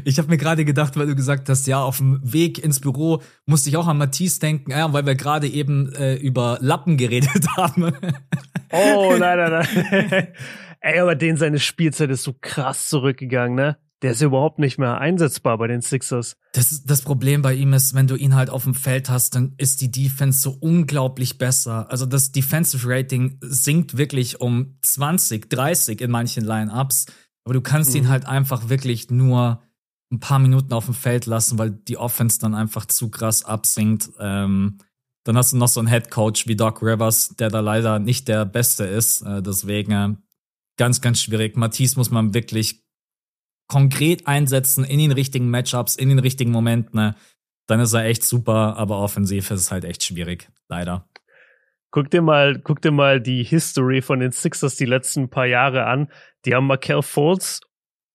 ich habe mir gerade gedacht, weil du gesagt hast, ja, auf dem Weg ins Büro musste ich auch an Matisse denken, ja, weil wir gerade eben äh, über Lappen geredet haben. oh, nein, nein, nein. Ey, aber den seine Spielzeit ist so krass zurückgegangen, ne? Der ist überhaupt nicht mehr einsetzbar bei den Sixers. Das, das Problem bei ihm ist, wenn du ihn halt auf dem Feld hast, dann ist die Defense so unglaublich besser. Also das Defensive Rating sinkt wirklich um 20, 30 in manchen Lineups. Aber du kannst mhm. ihn halt einfach wirklich nur ein paar Minuten auf dem Feld lassen, weil die Offense dann einfach zu krass absinkt. Ähm, dann hast du noch so einen Head Coach wie Doc Rivers, der da leider nicht der Beste ist. Äh, deswegen äh, ganz, ganz schwierig. Matisse muss man wirklich konkret einsetzen in den richtigen Matchups, in den richtigen Momenten. Ne? Dann ist er echt super, aber offensiv ist es halt echt schwierig. Leider. Guck dir mal, guck dir mal die History von den Sixers die letzten paar Jahre an. Die haben Markel Fultz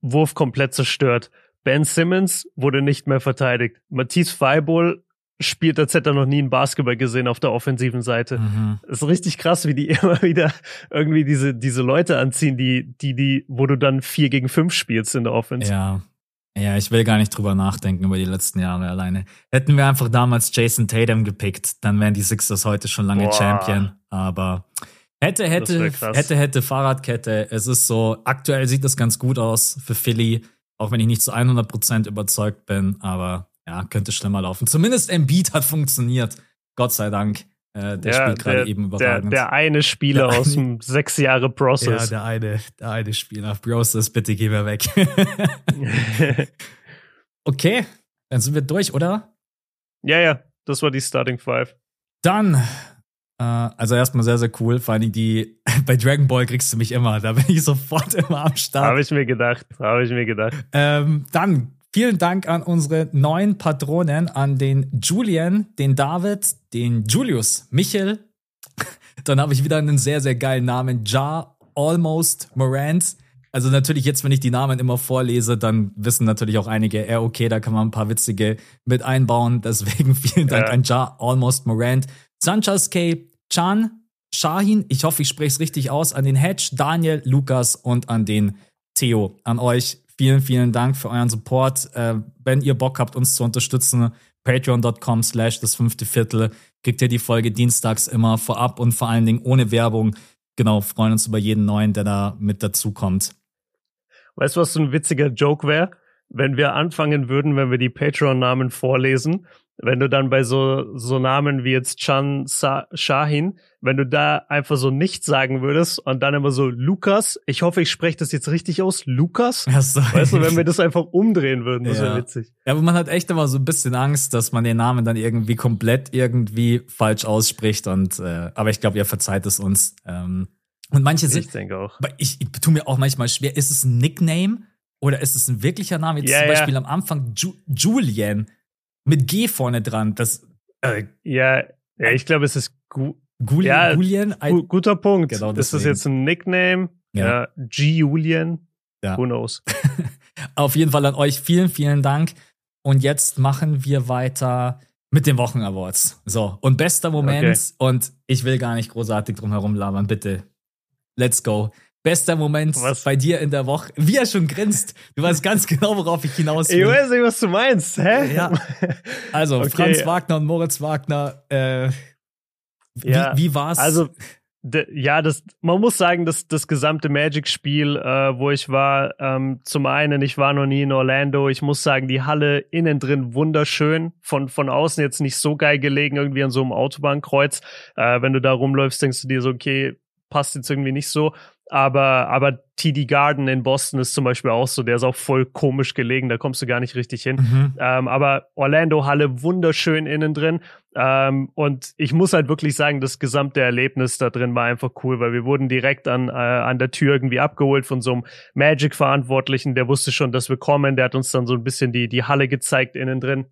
Wurf komplett zerstört. Ben Simmons wurde nicht mehr verteidigt. Matisse Feibol spielt, als hätte er noch nie einen Basketball gesehen auf der offensiven Seite. Mhm. ist richtig krass, wie die immer wieder irgendwie diese, diese Leute anziehen, die, die, die, wo du dann vier gegen fünf spielst in der Offense. Ja. Ja, ich will gar nicht drüber nachdenken über die letzten Jahre alleine. Hätten wir einfach damals Jason Tatum gepickt, dann wären die Sixers heute schon lange Boah. Champion. Aber hätte, hätte, hätte, hätte Fahrradkette. Es ist so, aktuell sieht das ganz gut aus für Philly, auch wenn ich nicht zu 100% überzeugt bin. Aber ja, könnte schlimmer laufen. Zumindest Embiid hat funktioniert. Gott sei Dank. Äh, der ja, spielt gerade eben überragend. Der, der eine Spieler der aus dem sechs Jahre Process. Ja, der eine, der eine Spieler. Process, bitte geh mir weg. okay, dann sind wir durch, oder? Ja, ja, das war die Starting Five. Dann Äh, also erstmal sehr, sehr cool. Vor allem die, bei Dragon Ball kriegst du mich immer. Da bin ich sofort immer am Start. Habe ich mir gedacht. Habe ich mir gedacht. Ähm, dann vielen Dank an unsere neuen Patronen, an den Julian, den David, den Julius, Michel. Dann habe ich wieder einen sehr, sehr geilen Namen. Ja Almost Morant. Also natürlich jetzt, wenn ich die Namen immer vorlese, dann wissen natürlich auch einige, ja, okay, da kann man ein paar witzige mit einbauen. Deswegen vielen Dank ja. an Ja Almost Morant. Sanchez K. Chan, Shahin, ich hoffe, ich spreche es richtig aus, an den Hedge, Daniel, Lukas und an den Theo. An euch vielen, vielen Dank für euren Support. Äh, wenn ihr Bock habt, uns zu unterstützen, patreon.com slash das fünfte Viertel, kriegt ihr die Folge dienstags immer vorab und vor allen Dingen ohne Werbung. Genau, freuen uns über jeden neuen, der da mit dazukommt. Weißt du, was so ein witziger Joke wäre? Wenn wir anfangen würden, wenn wir die Patreon-Namen vorlesen wenn du dann bei so, so Namen wie jetzt Chan Sa Shahin, wenn du da einfach so nichts sagen würdest und dann immer so Lukas, ich hoffe, ich spreche das jetzt richtig aus, Lukas. So. Weißt du, wenn wir das einfach umdrehen würden, das ja. wäre witzig. Ja, aber man hat echt immer so ein bisschen Angst, dass man den Namen dann irgendwie komplett irgendwie falsch ausspricht und, äh, aber ich glaube, ihr verzeiht es uns. Ähm, und manche sind. Ich denke auch. Ich, ich tue mir auch manchmal schwer, ist es ein Nickname oder ist es ein wirklicher Name? Jetzt ja, zum Beispiel ja. am Anfang Ju Julian mit G vorne dran. Das, äh, ja, ja, ich glaube, es ist Gu Gulien. Ja, Gulien gu guter Punkt. Genau, ist das jetzt ein Nickname? Ja. ja G. Julian? Ja. Who knows? Auf jeden Fall an euch vielen, vielen Dank. Und jetzt machen wir weiter mit den Wochen Awards. So, und bester Moment, okay. und ich will gar nicht großartig drum herum labern, bitte. Let's go. Bester Moment was? bei dir in der Woche. Wie er schon grinst. Du weißt ganz genau, worauf ich hinaus will. Ich weiß nicht, was du meinst. Hä? Ja. Also, okay. Franz Wagner und Moritz Wagner, äh, ja, wie, wie war's? Also, ja, das, man muss sagen, dass das gesamte Magic-Spiel, äh, wo ich war, ähm, zum einen, ich war noch nie in Orlando. Ich muss sagen, die Halle innen drin wunderschön. Von, von außen jetzt nicht so geil gelegen, irgendwie an so einem Autobahnkreuz. Äh, wenn du da rumläufst, denkst du dir so, okay, passt jetzt irgendwie nicht so. Aber, aber TD Garden in Boston ist zum Beispiel auch so, der ist auch voll komisch gelegen, da kommst du gar nicht richtig hin. Mhm. Ähm, aber Orlando Halle wunderschön innen drin. Ähm, und ich muss halt wirklich sagen, das gesamte Erlebnis da drin war einfach cool, weil wir wurden direkt an, äh, an der Tür irgendwie abgeholt von so einem Magic-Verantwortlichen, der wusste schon, dass wir kommen, der hat uns dann so ein bisschen die, die Halle gezeigt innen drin.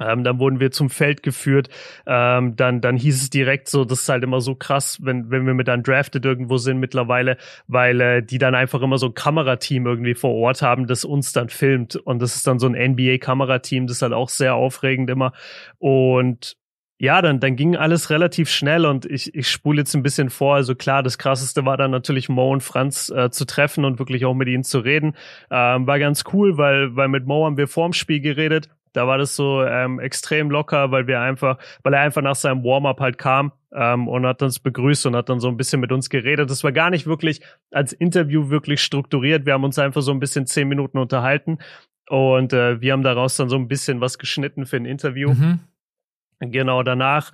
Ähm, dann wurden wir zum Feld geführt. Ähm, dann, dann hieß es direkt so, das ist halt immer so krass, wenn, wenn wir mit dann drafted irgendwo sind mittlerweile, weil äh, die dann einfach immer so ein Kamerateam irgendwie vor Ort haben, das uns dann filmt. Und das ist dann so ein NBA-Kamerateam, das ist halt auch sehr aufregend immer. Und ja, dann, dann ging alles relativ schnell und ich, ich spule jetzt ein bisschen vor. Also klar, das krasseste war dann natürlich Mo und Franz äh, zu treffen und wirklich auch mit ihnen zu reden. Ähm, war ganz cool, weil, weil mit Mo haben wir vorm Spiel geredet da war das so ähm, extrem locker, weil wir einfach, weil er einfach nach seinem Warm-up halt kam ähm, und hat uns begrüßt und hat dann so ein bisschen mit uns geredet. Das war gar nicht wirklich als Interview wirklich strukturiert. Wir haben uns einfach so ein bisschen zehn Minuten unterhalten und äh, wir haben daraus dann so ein bisschen was geschnitten für ein Interview. Mhm. Genau danach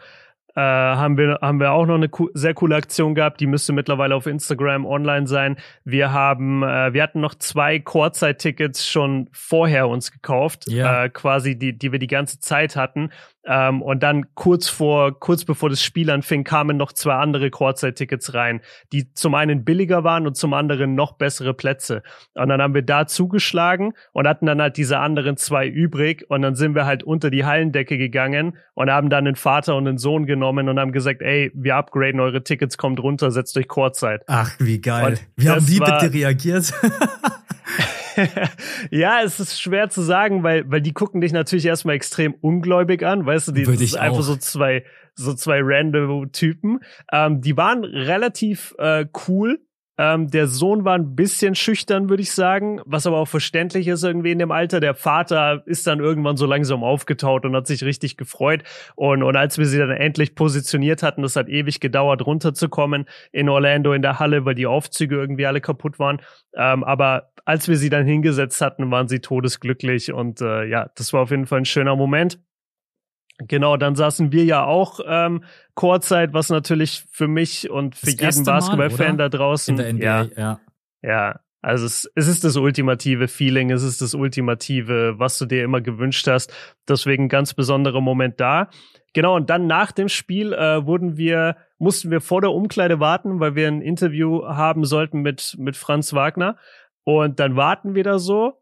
äh, haben wir haben wir auch noch eine co sehr coole Aktion gehabt, die müsste mittlerweile auf Instagram online sein. Wir haben äh, wir hatten noch zwei Chorzeit-Tickets schon vorher uns gekauft, ja. äh, quasi die die wir die ganze Zeit hatten ähm, und dann kurz vor, kurz bevor das Spiel anfing, kamen noch zwei andere Kurzzeit-Tickets rein, die zum einen billiger waren und zum anderen noch bessere Plätze. Und dann haben wir da zugeschlagen und hatten dann halt diese anderen zwei übrig. Und dann sind wir halt unter die Hallendecke gegangen und haben dann den Vater und den Sohn genommen und haben gesagt, ey, wir upgraden eure Tickets, kommt runter, setzt euch Kurzzeit. Ach, wie geil. Und wie haben die bitte reagiert? ja, es ist schwer zu sagen, weil, weil die gucken dich natürlich erstmal extrem ungläubig an, weißt du, die Würde das sind einfach so zwei, so zwei random Typen. Ähm, die waren relativ äh, cool, ähm, der Sohn war ein bisschen schüchtern, würde ich sagen, was aber auch verständlich ist irgendwie in dem Alter. Der Vater ist dann irgendwann so langsam aufgetaut und hat sich richtig gefreut. Und, und als wir sie dann endlich positioniert hatten, das hat ewig gedauert, runterzukommen in Orlando in der Halle, weil die Aufzüge irgendwie alle kaputt waren. Ähm, aber als wir sie dann hingesetzt hatten, waren sie todesglücklich und äh, ja, das war auf jeden Fall ein schöner Moment. Genau, dann saßen wir ja auch ähm, Chorzeit, was natürlich für mich und für das jeden Basketballfan da draußen. In der NBA, ja. Ja, ja Also es, es ist das ultimative Feeling, es ist das ultimative, was du dir immer gewünscht hast. Deswegen ganz besonderer Moment da. Genau, und dann nach dem Spiel äh, wurden wir, mussten wir vor der Umkleide warten, weil wir ein Interview haben sollten mit, mit Franz Wagner. Und dann warten wir da so.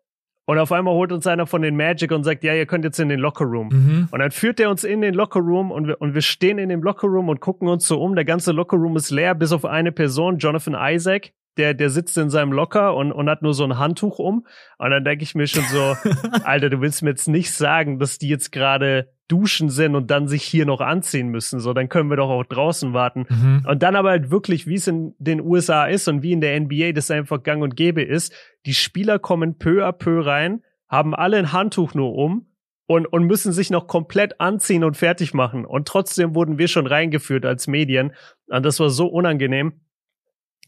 Und auf einmal holt uns einer von den Magic und sagt, ja, ihr könnt jetzt in den Lockerroom. Mhm. Und dann führt er uns in den Lockerroom und wir, und wir stehen in dem Lockerroom und gucken uns so um. Der ganze Lockerroom ist leer, bis auf eine Person, Jonathan Isaac der, der sitzt in seinem Locker und, und hat nur so ein Handtuch um. Und dann denke ich mir schon so, Alter, du willst mir jetzt nicht sagen, dass die jetzt gerade duschen sind und dann sich hier noch anziehen müssen. So, dann können wir doch auch draußen warten. Mhm. Und dann aber halt wirklich, wie es in den USA ist und wie in der NBA das einfach gang und gäbe ist, die Spieler kommen peu à peu rein, haben alle ein Handtuch nur um und, und müssen sich noch komplett anziehen und fertig machen. Und trotzdem wurden wir schon reingeführt als Medien. Und das war so unangenehm.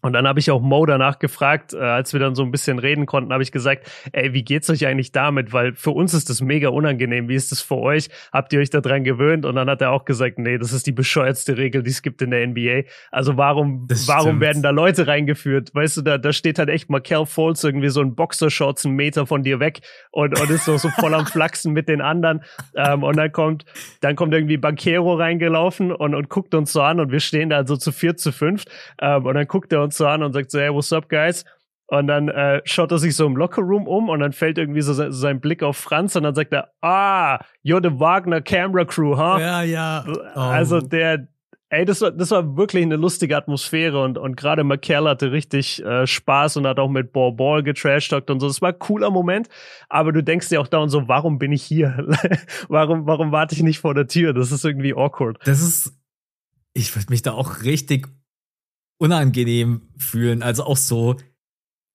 Und dann habe ich auch Mo danach gefragt, äh, als wir dann so ein bisschen reden konnten, habe ich gesagt, ey, wie geht's euch eigentlich damit? Weil für uns ist das mega unangenehm. Wie ist das für euch? Habt ihr euch daran gewöhnt? Und dann hat er auch gesagt, nee, das ist die bescheuertste Regel, die es gibt in der NBA. Also warum, warum werden da Leute reingeführt? Weißt du, da, da steht halt echt Markel Fultz irgendwie so ein Boxershorts einen Meter von dir weg und, und ist so, so voll am Flachsen mit den anderen. Ähm, und dann kommt, dann kommt irgendwie Banquero reingelaufen und, und guckt uns so an und wir stehen da so zu vier, zu fünf. Ähm, und dann guckt er uns so an und sagt so, hey, what's up, guys? Und dann äh, schaut er sich so im Lockerroom um und dann fällt irgendwie so sein, sein Blick auf Franz und dann sagt er, ah, you're the Wagner Camera Crew, huh? Ja, ja. Oh. Also der, ey, das war, das war wirklich eine lustige Atmosphäre und, und gerade McKell hatte richtig äh, Spaß und hat auch mit Ball Ball getrashtalkt und so. Das war ein cooler Moment, aber du denkst dir auch da und so, warum bin ich hier? warum, warum warte ich nicht vor der Tür? Das ist irgendwie awkward. Das ist, ich würde mich da auch richtig unangenehm fühlen. Also auch so,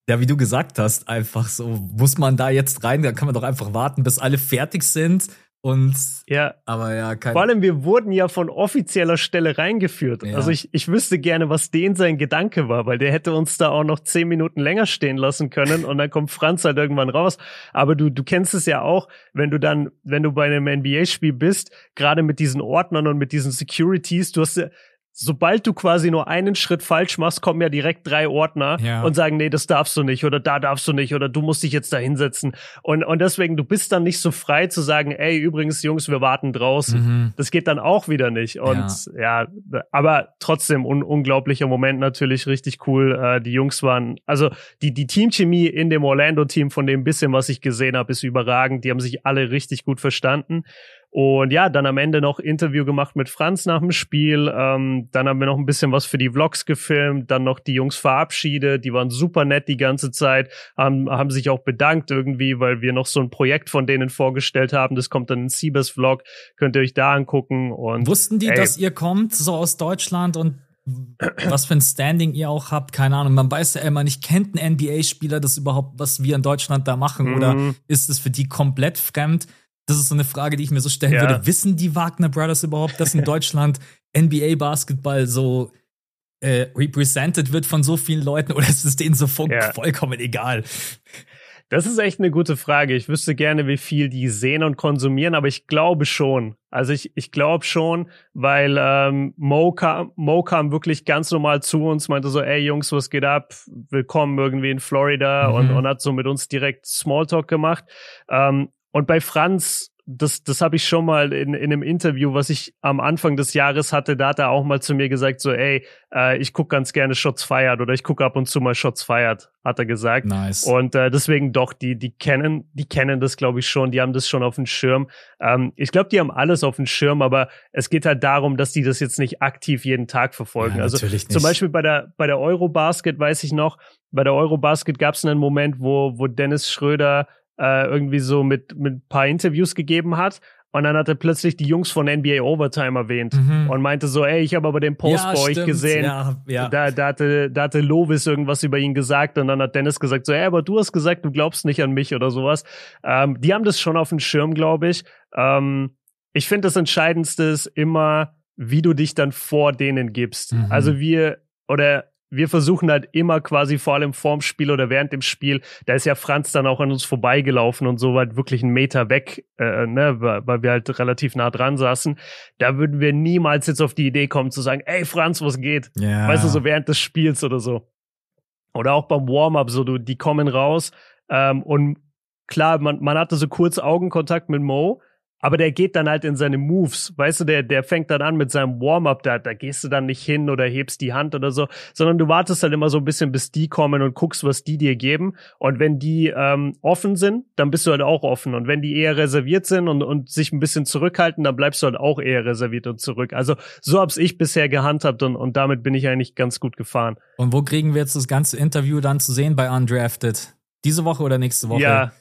ja, wie du gesagt hast, einfach so, muss man da jetzt rein, da kann man doch einfach warten, bis alle fertig sind. Und ja, aber ja, kein Vor allem, wir wurden ja von offizieller Stelle reingeführt. Ja. Also ich, ich wüsste gerne, was den sein Gedanke war, weil der hätte uns da auch noch zehn Minuten länger stehen lassen können und dann kommt Franz halt irgendwann raus. Aber du, du kennst es ja auch, wenn du dann, wenn du bei einem NBA-Spiel bist, gerade mit diesen Ordnern und mit diesen Securities, du hast ja, sobald du quasi nur einen Schritt falsch machst, kommen ja direkt drei Ordner ja. und sagen, nee, das darfst du nicht oder da darfst du nicht oder du musst dich jetzt da hinsetzen. Und, und deswegen, du bist dann nicht so frei zu sagen, ey, übrigens, Jungs, wir warten draußen. Mhm. Das geht dann auch wieder nicht. Und ja, ja aber trotzdem un unglaublicher Moment natürlich richtig cool. Äh, die Jungs waren, also die, die Teamchemie in dem Orlando-Team, von dem bisschen, was ich gesehen habe, ist überragend. Die haben sich alle richtig gut verstanden. Und ja, dann am Ende noch Interview gemacht mit Franz nach dem Spiel. Ähm, dann haben wir noch ein bisschen was für die Vlogs gefilmt, dann noch die Jungs verabschiedet. Die waren super nett die ganze Zeit, haben, haben sich auch bedankt irgendwie, weil wir noch so ein Projekt von denen vorgestellt haben. Das kommt dann in Siebes Vlog. Könnt ihr euch da angucken. Und, Wussten die, ey, dass ihr kommt, so aus Deutschland und was für ein Standing ihr auch habt, keine Ahnung. Man weiß ja immer nicht, kennt ein NBA-Spieler das überhaupt, was wir in Deutschland da machen, mhm. oder ist es für die komplett fremd? Das ist so eine Frage, die ich mir so stellen ja. würde. Wissen die Wagner Brothers überhaupt, dass in Deutschland NBA-Basketball so äh, represented wird von so vielen Leuten oder ist es denen so voll, ja. vollkommen egal? Das ist echt eine gute Frage. Ich wüsste gerne, wie viel die sehen und konsumieren, aber ich glaube schon. Also ich, ich glaube schon, weil ähm, Mo, kam, Mo kam wirklich ganz normal zu uns, meinte so, ey Jungs, was geht ab? Willkommen irgendwie in Florida mhm. und, und hat so mit uns direkt Smalltalk gemacht. Ähm, und bei Franz, das, das habe ich schon mal in, in einem Interview, was ich am Anfang des Jahres hatte, da hat er auch mal zu mir gesagt, so, ey, äh, ich guck ganz gerne Shots feiert oder ich gucke ab und zu mal Shots feiert, hat er gesagt. Nice. Und äh, deswegen doch, die, die kennen, die kennen das, glaube ich, schon, die haben das schon auf dem Schirm. Ähm, ich glaube, die haben alles auf dem Schirm, aber es geht halt darum, dass die das jetzt nicht aktiv jeden Tag verfolgen. Ja, also zum Beispiel bei der, bei der Eurobasket weiß ich noch, bei der Eurobasket gab es einen Moment, wo, wo Dennis Schröder äh, irgendwie so mit, mit ein paar Interviews gegeben hat. Und dann hat er plötzlich die Jungs von NBA Overtime erwähnt mhm. und meinte so, ey, ich habe aber den Post ja, bei euch gesehen. Ja, ja. Da, da, hatte, da hatte Lovis irgendwas über ihn gesagt und dann hat Dennis gesagt so, ey, aber du hast gesagt, du glaubst nicht an mich oder sowas. Ähm, die haben das schon auf dem Schirm, glaube ich. Ähm, ich finde, das Entscheidendste ist immer, wie du dich dann vor denen gibst. Mhm. Also wir, oder wir versuchen halt immer quasi vor allem vorm Spiel oder während dem Spiel, da ist ja Franz dann auch an uns vorbeigelaufen und so weit wirklich einen Meter weg, äh, ne, weil wir halt relativ nah dran saßen. Da würden wir niemals jetzt auf die Idee kommen zu sagen, ey Franz, was geht? Ja. Weißt du, so während des Spiels oder so. Oder auch beim Warm-up, so du, die kommen raus ähm, und klar, man, man hatte so kurz Augenkontakt mit Mo, aber der geht dann halt in seine Moves. Weißt du, der, der fängt dann an mit seinem Warm-up, da, da gehst du dann nicht hin oder hebst die Hand oder so, sondern du wartest halt immer so ein bisschen, bis die kommen und guckst, was die dir geben. Und wenn die ähm, offen sind, dann bist du halt auch offen. Und wenn die eher reserviert sind und, und sich ein bisschen zurückhalten, dann bleibst du halt auch eher reserviert und zurück. Also so hab's ich bisher gehandhabt und, und damit bin ich eigentlich ganz gut gefahren. Und wo kriegen wir jetzt das ganze Interview dann zu sehen bei Undrafted? Diese Woche oder nächste Woche? Ja,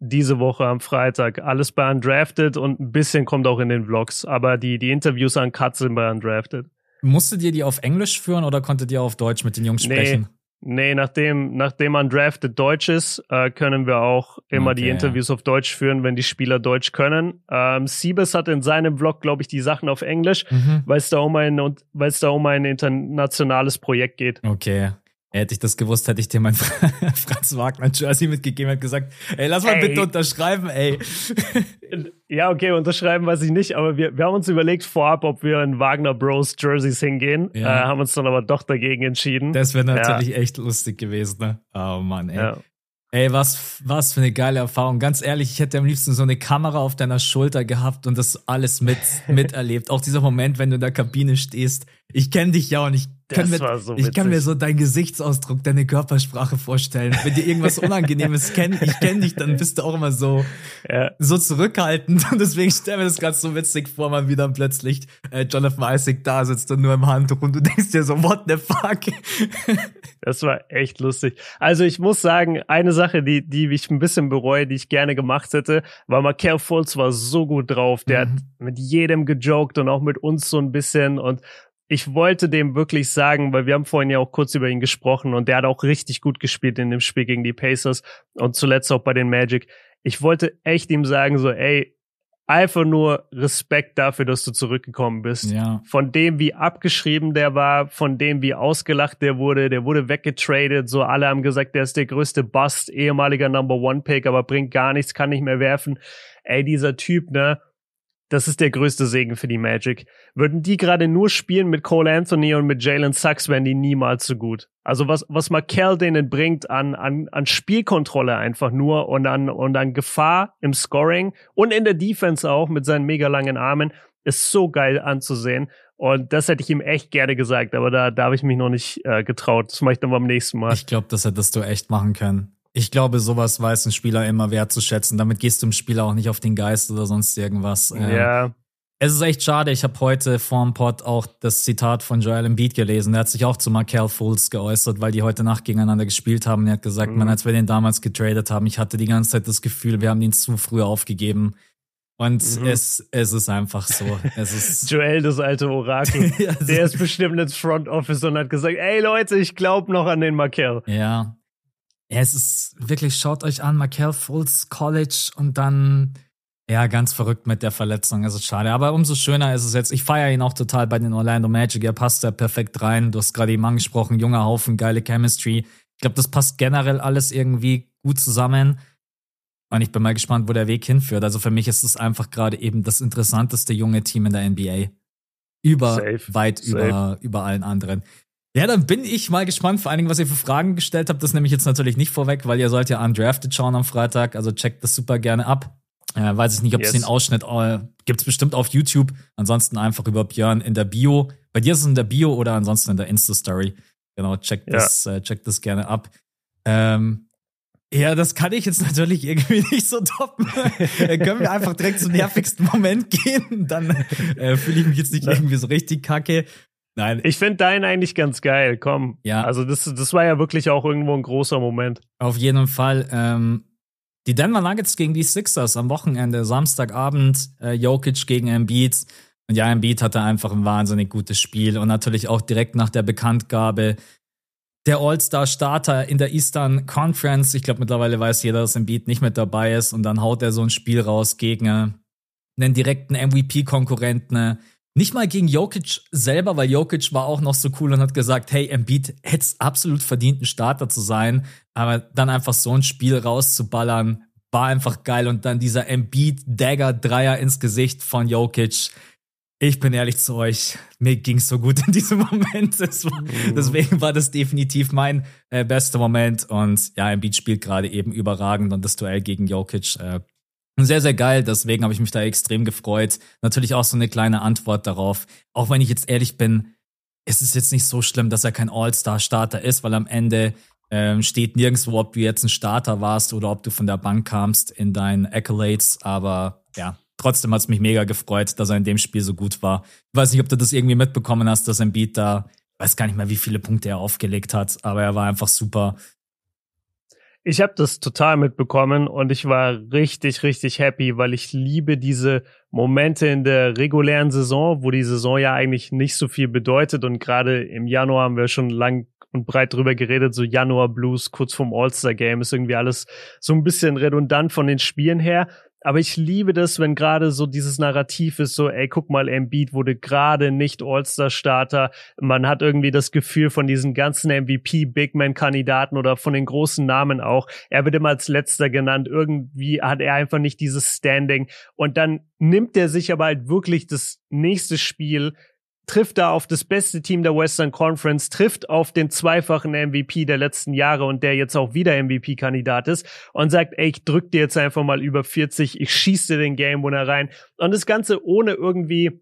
diese Woche am Freitag. Alles bei Undrafted und ein bisschen kommt auch in den Vlogs. Aber die, die Interviews an sind bei Undrafted. Musstet ihr die auf Englisch führen oder konntet ihr auf Deutsch mit den Jungs sprechen? Nee, nachdem, nachdem Undrafted Deutsch ist, äh, können wir auch immer okay, die Interviews ja. auf Deutsch führen, wenn die Spieler Deutsch können. Ähm, Siebes hat in seinem Vlog, glaube ich, die Sachen auf Englisch, mhm. weil es da um ein, weil es da um ein internationales Projekt geht. Okay. Hätte ich das gewusst, hätte ich dir mein Franz Wagner Jersey mitgegeben und gesagt, ey, lass mal ey. bitte unterschreiben, ey. Ja, okay, unterschreiben weiß ich nicht, aber wir, wir haben uns überlegt vorab, ob wir in Wagner Bros Jerseys hingehen, ja. äh, haben uns dann aber doch dagegen entschieden. Das wäre natürlich ja. echt lustig gewesen, ne? Oh Mann, ey. Ja. Ey, was, was für eine geile Erfahrung. Ganz ehrlich, ich hätte am liebsten so eine Kamera auf deiner Schulter gehabt und das alles mit, miterlebt. Auch dieser Moment, wenn du in der Kabine stehst. Ich kenne dich ja und ich kann, mir, so ich kann mir so deinen Gesichtsausdruck, deine Körpersprache vorstellen. Wenn dir irgendwas Unangenehmes kennt, ich kenne dich, dann bist du auch immer so, ja. so zurückhaltend. Und deswegen stell mir das ganz so witzig vor, mal wieder plötzlich äh, Jonathan Isaac da sitzt und nur im Handtuch und du denkst dir so, what the fuck? Das war echt lustig. Also ich muss sagen, eine Sache, die, die ich ein bisschen bereue, die ich gerne gemacht hätte, war Markel Fultz war so gut drauf. Der mhm. hat mit jedem gejoked und auch mit uns so ein bisschen und ich wollte dem wirklich sagen, weil wir haben vorhin ja auch kurz über ihn gesprochen und der hat auch richtig gut gespielt in dem Spiel gegen die Pacers und zuletzt auch bei den Magic. Ich wollte echt ihm sagen, so, ey, einfach nur Respekt dafür, dass du zurückgekommen bist. Ja. Von dem, wie abgeschrieben der war, von dem, wie ausgelacht der wurde, der wurde weggetradet. So alle haben gesagt, der ist der größte Bust, ehemaliger Number One Pick, aber bringt gar nichts, kann nicht mehr werfen. Ey, dieser Typ, ne? Das ist der größte Segen für die Magic. Würden die gerade nur spielen mit Cole Anthony und mit Jalen Sachs, wären die niemals so gut. Also was, was Markel denen bringt an, an, an Spielkontrolle einfach nur und an, und an Gefahr im Scoring und in der Defense auch mit seinen mega langen Armen, ist so geil anzusehen. Und das hätte ich ihm echt gerne gesagt, aber da, da habe ich mich noch nicht äh, getraut. Das mache ich dann beim nächsten Mal. Ich glaube, das hättest du echt machen können. Ich glaube, sowas weiß ein Spieler immer wertzuschätzen. Damit gehst du dem Spieler auch nicht auf den Geist oder sonst irgendwas. Ähm, ja. Es ist echt schade. Ich habe heute vorm Pod auch das Zitat von Joel Embiid gelesen. Der hat sich auch zu Markel Fultz geäußert, weil die heute Nacht gegeneinander gespielt haben. Er hat gesagt, mhm. man, als wir den damals getradet haben, ich hatte die ganze Zeit das Gefühl, wir haben ihn zu früh aufgegeben. Und mhm. es, es ist einfach so. Es ist Joel, das alte Orakel. ja, der ist bestimmt ins Front Office und hat gesagt, ey Leute, ich glaube noch an den Markel. Ja, ja, es ist wirklich, schaut euch an, Markel Fultz College und dann, ja, ganz verrückt mit der Verletzung. Es ist schade. Aber umso schöner ist es jetzt. Ich feiere ihn auch total bei den Orlando Magic. Er passt da perfekt rein. Du hast gerade eben angesprochen, junger Haufen, geile Chemistry. Ich glaube, das passt generell alles irgendwie gut zusammen. Und ich bin mal gespannt, wo der Weg hinführt. Also für mich ist es einfach gerade eben das interessanteste junge Team in der NBA. Über, Safe. weit Safe. über, über allen anderen. Ja, dann bin ich mal gespannt, vor allen Dingen, was ihr für Fragen gestellt habt. Das nehme ich jetzt natürlich nicht vorweg, weil ihr sollt ja undrafted schauen am Freitag. Also checkt das super gerne ab. Äh, weiß ich nicht, ob es den Ausschnitt äh, gibt's bestimmt auf YouTube. Ansonsten einfach über Björn in der Bio. Bei dir ist es in der Bio oder ansonsten in der Insta-Story. Genau, checkt ja. das, äh, checkt das gerne ab. Ähm, ja, das kann ich jetzt natürlich irgendwie nicht so toppen. können wir einfach direkt zum nervigsten Moment gehen. Dann äh, fühle ich mich jetzt nicht irgendwie so richtig kacke. Nein. Ich finde deinen eigentlich ganz geil. Komm. Ja. Also das, das war ja wirklich auch irgendwo ein großer Moment. Auf jeden Fall. Ähm, die Denver Nuggets gegen die Sixers am Wochenende, Samstagabend, äh, Jokic gegen Embiid. Und ja, Embiid hatte einfach ein wahnsinnig gutes Spiel und natürlich auch direkt nach der Bekanntgabe der All-Star-Starter in der Eastern Conference. Ich glaube, mittlerweile weiß jeder, dass Embiid nicht mit dabei ist und dann haut er so ein Spiel raus gegen einen direkten MVP-Konkurrenten nicht mal gegen Jokic selber, weil Jokic war auch noch so cool und hat gesagt, hey, Embiid hätte es absolut verdient, ein Starter zu sein. Aber dann einfach so ein Spiel rauszuballern, war einfach geil. Und dann dieser Embiid-Dagger-Dreier ins Gesicht von Jokic. Ich bin ehrlich zu euch, mir ging's so gut in diesem Moment. War, mhm. Deswegen war das definitiv mein äh, bester Moment. Und ja, Embiid spielt gerade eben überragend und das Duell gegen Jokic äh, sehr, sehr geil. Deswegen habe ich mich da extrem gefreut. Natürlich auch so eine kleine Antwort darauf. Auch wenn ich jetzt ehrlich bin, ist es jetzt nicht so schlimm, dass er kein All-Star-Starter ist, weil am Ende ähm, steht nirgendwo, ob du jetzt ein Starter warst oder ob du von der Bank kamst in deinen Accolades. Aber ja, trotzdem hat es mich mega gefreut, dass er in dem Spiel so gut war. Ich weiß nicht, ob du das irgendwie mitbekommen hast, dass ein Beat da, weiß gar nicht mehr, wie viele Punkte er aufgelegt hat, aber er war einfach super. Ich habe das total mitbekommen und ich war richtig, richtig happy, weil ich liebe diese Momente in der regulären Saison, wo die Saison ja eigentlich nicht so viel bedeutet und gerade im Januar haben wir schon lang und breit drüber geredet, so Januar Blues kurz vorm All-Star Game ist irgendwie alles so ein bisschen redundant von den Spielen her. Aber ich liebe das, wenn gerade so dieses Narrativ ist, so, ey, guck mal, Embiid wurde gerade nicht All-Star-Starter. Man hat irgendwie das Gefühl von diesen ganzen MVP-Big-Man-Kandidaten oder von den großen Namen auch. Er wird immer als letzter genannt. Irgendwie hat er einfach nicht dieses Standing. Und dann nimmt er sich aber halt wirklich das nächste Spiel trifft da auf das beste Team der Western Conference, trifft auf den zweifachen MVP der letzten Jahre und der jetzt auch wieder MVP-Kandidat ist und sagt, ey, ich drück dir jetzt einfach mal über 40, ich schieße dir den Game Winner rein. Und das Ganze ohne irgendwie,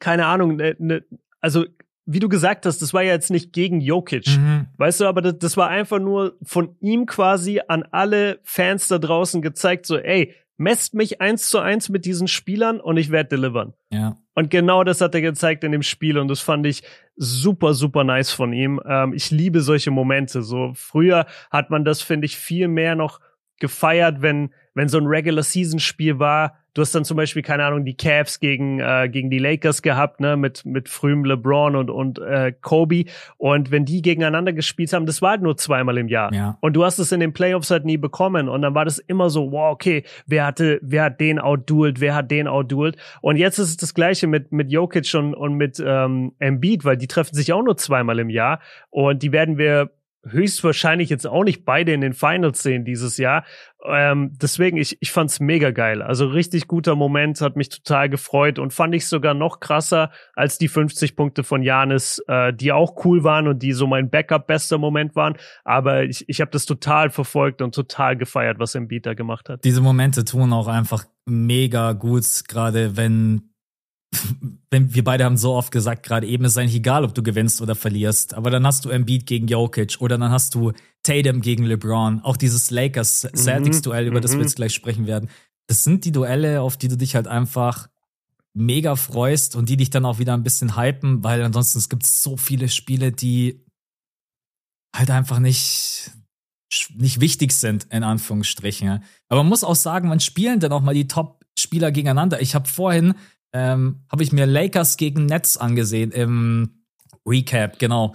keine Ahnung, ne, ne, also wie du gesagt hast, das war ja jetzt nicht gegen Jokic. Mhm. Weißt du, aber das, das war einfach nur von ihm quasi an alle Fans da draußen gezeigt, so, ey, messt mich eins zu eins mit diesen Spielern und ich werde delivern. Ja. Und genau das hat er gezeigt in dem Spiel und das fand ich super, super nice von ihm. Ähm, ich liebe solche Momente. So früher hat man das, finde ich, viel mehr noch gefeiert, wenn, wenn so ein Regular Season Spiel war, Du hast dann zum Beispiel, keine Ahnung, die Cavs gegen, äh, gegen die Lakers gehabt, ne, mit, mit frühem LeBron und, und äh, Kobe. Und wenn die gegeneinander gespielt haben, das war halt nur zweimal im Jahr. Ja. Und du hast es in den Playoffs halt nie bekommen. Und dann war das immer so, wow, okay, wer hatte, wer hat den outduelt, wer hat den outduelt. Und jetzt ist es das Gleiche mit, mit Jokic und, und mit ähm, Embiid, weil die treffen sich auch nur zweimal im Jahr. Und die werden wir höchstwahrscheinlich jetzt auch nicht beide in den Finals sehen dieses Jahr. Ähm, deswegen, ich, ich fand's mega geil. Also richtig guter Moment, hat mich total gefreut und fand ich sogar noch krasser als die 50 Punkte von Janis, äh, die auch cool waren und die so mein Backup-bester Moment waren. Aber ich, ich habe das total verfolgt und total gefeiert, was Embiid da gemacht hat. Diese Momente tun auch einfach mega gut, gerade wenn wenn wir beide haben so oft gesagt, gerade eben ist es eigentlich egal, ob du gewinnst oder verlierst. Aber dann hast du Embiid gegen Jokic oder dann hast du Tatum gegen LeBron. Auch dieses Lakers-Celtics-Duell, über das wir jetzt gleich sprechen werden. Das sind die Duelle, auf die du dich halt einfach mega freust und die dich dann auch wieder ein bisschen hypen, weil ansonsten es gibt so viele Spiele, die halt einfach nicht nicht wichtig sind in Anführungsstrichen. Aber man muss auch sagen, man spielen dann auch mal die Top-Spieler gegeneinander. Ich habe vorhin ähm, habe ich mir Lakers gegen Nets angesehen im Recap, genau.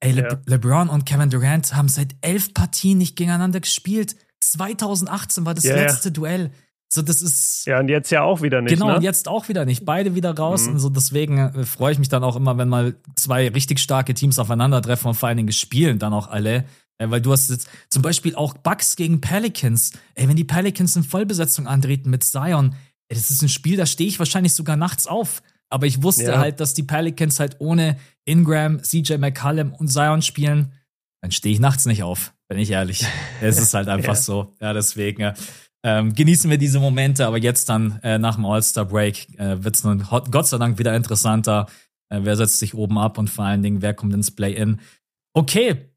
Ey, Le ja. LeBron und Kevin Durant haben seit elf Partien nicht gegeneinander gespielt. 2018 war das ja, letzte ja. Duell. So, das ist. Ja, und jetzt ja auch wieder nicht. Genau, ne? und jetzt auch wieder nicht. Beide wieder raus. Mhm. Und so, deswegen äh, freue ich mich dann auch immer, wenn mal zwei richtig starke Teams aufeinandertreffen und vor allen Dingen spielen dann auch alle. Äh, weil du hast jetzt zum Beispiel auch Bucks gegen Pelicans. Ey, wenn die Pelicans in Vollbesetzung antreten mit Zion, das ist ein Spiel, da stehe ich wahrscheinlich sogar nachts auf. Aber ich wusste ja. halt, dass die Pelicans halt ohne Ingram, CJ McCallum und Zion spielen. Dann stehe ich nachts nicht auf, bin ich ehrlich. Es ist halt einfach ja. so. Ja, deswegen ähm, genießen wir diese Momente. Aber jetzt dann äh, nach dem All-Star-Break äh, wird es nun Gott sei Dank wieder interessanter. Äh, wer setzt sich oben ab und vor allen Dingen, wer kommt ins Play-In? Okay,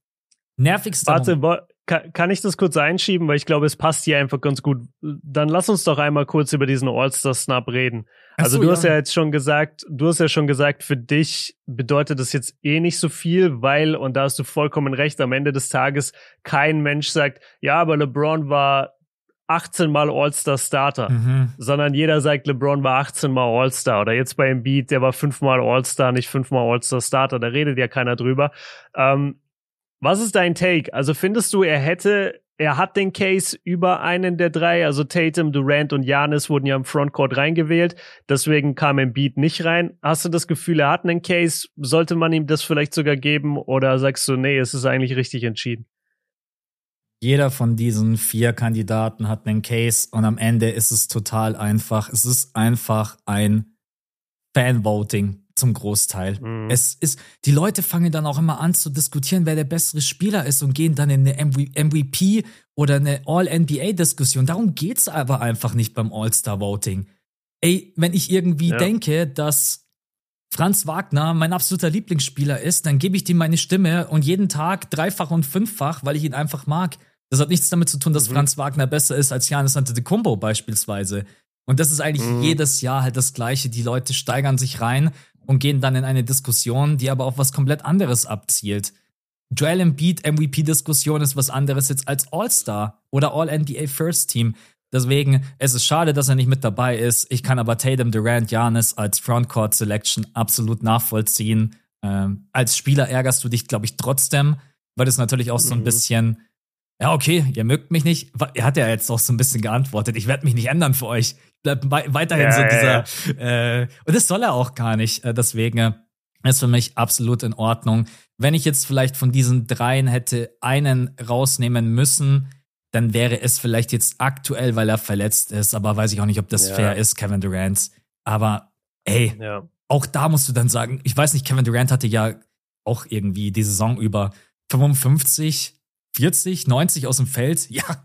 nervigster Warte, Moment. Kann, kann ich das kurz einschieben, weil ich glaube, es passt hier einfach ganz gut. Dann lass uns doch einmal kurz über diesen All-Star-Snap reden. Also so, du hast ja. ja jetzt schon gesagt, du hast ja schon gesagt, für dich bedeutet das jetzt eh nicht so viel, weil, und da hast du vollkommen recht, am Ende des Tages kein Mensch sagt, ja, aber LeBron war 18 Mal All-Star Starter, mhm. sondern jeder sagt, LeBron war 18 Mal All-Star oder jetzt bei Embiid, der war fünfmal All-Star, nicht fünfmal All-Star Starter, da redet ja keiner drüber. Ähm, was ist dein Take? Also findest du, er hätte, er hat den Case über einen der drei, also Tatum, Durant und Janis wurden ja im Frontcourt reingewählt, deswegen kam Embiid nicht rein. Hast du das Gefühl, er hat einen Case? Sollte man ihm das vielleicht sogar geben oder sagst du, nee, es ist eigentlich richtig entschieden? Jeder von diesen vier Kandidaten hat einen Case und am Ende ist es total einfach. Es ist einfach ein Fanvoting zum Großteil. Mhm. Es ist, die Leute fangen dann auch immer an zu diskutieren, wer der bessere Spieler ist und gehen dann in eine MVP oder eine All-NBA-Diskussion. Darum geht's aber einfach nicht beim All-Star-Voting. Ey, wenn ich irgendwie ja. denke, dass Franz Wagner mein absoluter Lieblingsspieler ist, dann gebe ich ihm meine Stimme und jeden Tag dreifach und fünffach, weil ich ihn einfach mag. Das hat nichts damit zu tun, dass mhm. Franz Wagner besser ist als Janis Antetokounmpo beispielsweise. Und das ist eigentlich mhm. jedes Jahr halt das Gleiche. Die Leute steigern sich rein und gehen dann in eine Diskussion, die aber auf was komplett anderes abzielt. Joel Embiid MVP-Diskussion ist was anderes jetzt als All-Star oder All-NBA First Team. Deswegen, es ist schade, dass er nicht mit dabei ist. Ich kann aber Tatum, Durant, Janis als Frontcourt Selection absolut nachvollziehen. Ähm, als Spieler ärgerst du dich, glaube ich, trotzdem, weil das natürlich auch so ein mhm. bisschen, ja, okay, ihr mögt mich nicht. Er hat ja jetzt auch so ein bisschen geantwortet, ich werde mich nicht ändern für euch. Ich bleib weiterhin ja, so dieser, ja. Äh, und das soll er auch gar nicht. Äh, deswegen ist für mich absolut in Ordnung. Wenn ich jetzt vielleicht von diesen dreien hätte einen rausnehmen müssen, dann wäre es vielleicht jetzt aktuell, weil er verletzt ist, aber weiß ich auch nicht, ob das ja. fair ist, Kevin Durant. Aber ey, ja. auch da musst du dann sagen, ich weiß nicht, Kevin Durant hatte ja auch irgendwie die Saison über 55, 40, 90 aus dem Feld. Ja,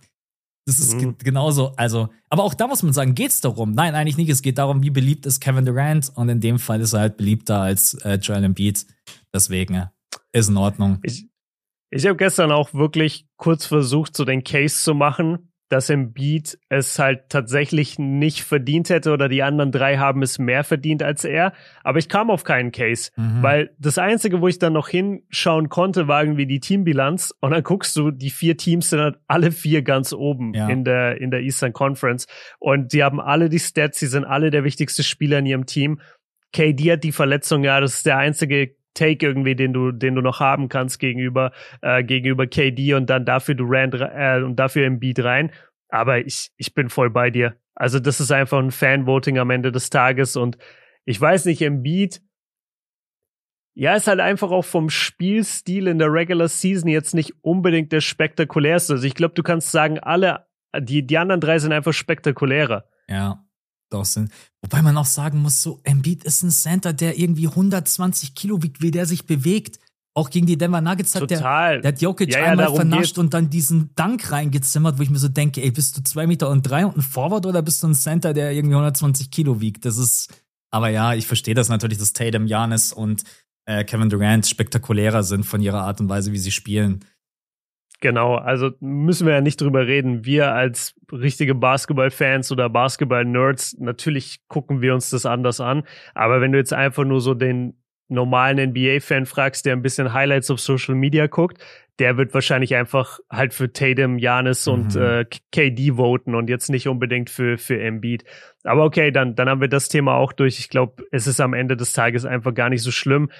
das ist mhm. genauso. Also, aber auch da muss man sagen, geht's darum? Nein, eigentlich nicht. Es geht darum, wie beliebt ist Kevin Durant und in dem Fall ist er halt beliebter als äh, Joel Embiid. Deswegen äh, ist in Ordnung. Ich, ich habe gestern auch wirklich kurz versucht, so den Case zu machen, dass Embiid es halt tatsächlich nicht verdient hätte oder die anderen drei haben es mehr verdient als er. Aber ich kam auf keinen Case, mhm. weil das Einzige, wo ich dann noch hinschauen konnte, war irgendwie die Teambilanz. Und dann guckst du, die vier Teams sind halt alle vier ganz oben ja. in der, in der Eastern Conference. Und die haben alle die Stats, sie sind alle der wichtigste Spieler in ihrem Team. KD hat die Verletzung, ja, das ist der einzige Take irgendwie, den du, den du noch haben kannst gegenüber, äh, gegenüber KD und dann dafür du Rand äh, und dafür im Beat rein. Aber ich, ich bin voll bei dir. Also das ist einfach ein Fanvoting am Ende des Tages und ich weiß nicht, im Beat, ja, ist halt einfach auch vom Spielstil in der Regular Season jetzt nicht unbedingt der spektakulärste. Also ich glaube, du kannst sagen, alle, die, die anderen drei sind einfach spektakulärer. Ja sind. Wobei man auch sagen muss, so Embiid ist ein Center, der irgendwie 120 Kilo wiegt, wie der sich bewegt. Auch gegen die Denver Nuggets hat Total. der, der hat Jokic ja, ja, einmal vernascht geht's. und dann diesen Dank reingezimmert, wo ich mir so denke, ey, bist du zwei Meter und drei und ein Forward oder bist du ein Center, der irgendwie 120 Kilo wiegt? Das ist, aber ja, ich verstehe das natürlich, dass Tatum, Janis und äh, Kevin Durant spektakulärer sind von ihrer Art und Weise, wie sie spielen. Genau, also müssen wir ja nicht drüber reden. Wir als richtige Basketball-Fans oder Basketball-Nerds, natürlich gucken wir uns das anders an. Aber wenn du jetzt einfach nur so den normalen NBA-Fan fragst, der ein bisschen Highlights auf Social Media guckt, der wird wahrscheinlich einfach halt für Tatum, Janis mhm. und äh, KD voten und jetzt nicht unbedingt für, für Embiid. Aber okay, dann, dann haben wir das Thema auch durch. Ich glaube, es ist am Ende des Tages einfach gar nicht so schlimm.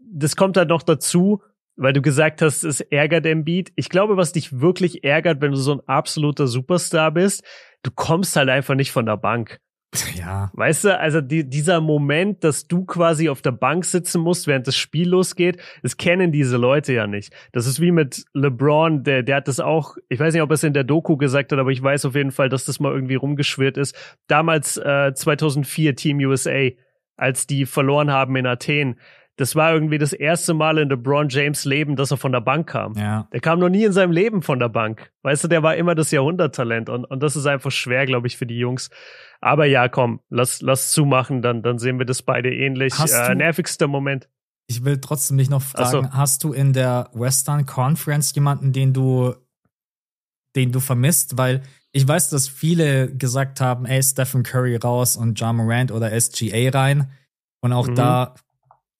Das kommt halt noch dazu, weil du gesagt hast, es ärgert Embiid. Ich glaube, was dich wirklich ärgert, wenn du so ein absoluter Superstar bist, du kommst halt einfach nicht von der Bank. Ja. Weißt du, also die, dieser Moment, dass du quasi auf der Bank sitzen musst, während das Spiel losgeht, das kennen diese Leute ja nicht. Das ist wie mit LeBron, der, der hat das auch, ich weiß nicht, ob er es in der Doku gesagt hat, aber ich weiß auf jeden Fall, dass das mal irgendwie rumgeschwirrt ist. Damals äh, 2004 Team USA, als die verloren haben in Athen das war irgendwie das erste Mal in LeBron James Leben, dass er von der Bank kam. Ja. Der kam noch nie in seinem Leben von der Bank. Weißt du, der war immer das Jahrhunderttalent und, und das ist einfach schwer, glaube ich, für die Jungs. Aber ja, komm, lass, lass zumachen, dann, dann sehen wir das beide ähnlich. Äh, nervigster Moment. Ich will trotzdem dich noch fragen, so. hast du in der Western Conference jemanden, den du, den du vermisst? Weil ich weiß, dass viele gesagt haben, ey, Stephen Curry raus und John Morant oder SGA rein. Und auch mhm. da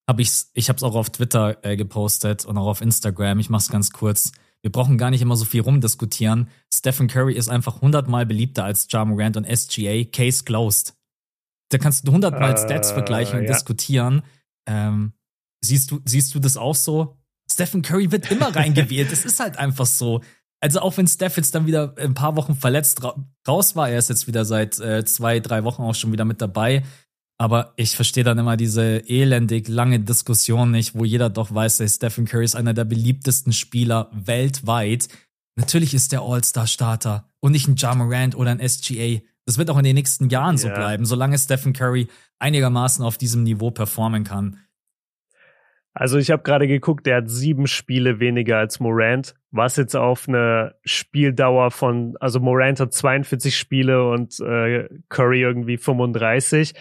habe ich's, ich habe es auch auf Twitter äh, gepostet und auch auf Instagram. Ich mach's ganz kurz. Wir brauchen gar nicht immer so viel rumdiskutieren. Stephen Curry ist einfach hundertmal beliebter als Ja Morant und SGA. Case closed. Da kannst du hundertmal äh, Stats vergleichen und ja. diskutieren. Ähm, siehst du, siehst du das auch so? Stephen Curry wird immer reingewählt. Das ist halt einfach so. Also auch wenn Steph jetzt dann wieder ein paar Wochen verletzt raus war, er ist jetzt wieder seit äh, zwei, drei Wochen auch schon wieder mit dabei. Aber ich verstehe dann immer diese elendig lange Diskussion nicht, wo jeder doch weiß, dass Stephen Curry ist einer der beliebtesten Spieler weltweit. Natürlich ist der All-Star-Starter und nicht ein Ja Morant oder ein SGA. Das wird auch in den nächsten Jahren so bleiben, solange Stephen Curry einigermaßen auf diesem Niveau performen kann. Also ich habe gerade geguckt, der hat sieben Spiele weniger als Morant, was jetzt auf eine Spieldauer von, also Morant hat 42 Spiele und äh, Curry irgendwie 35.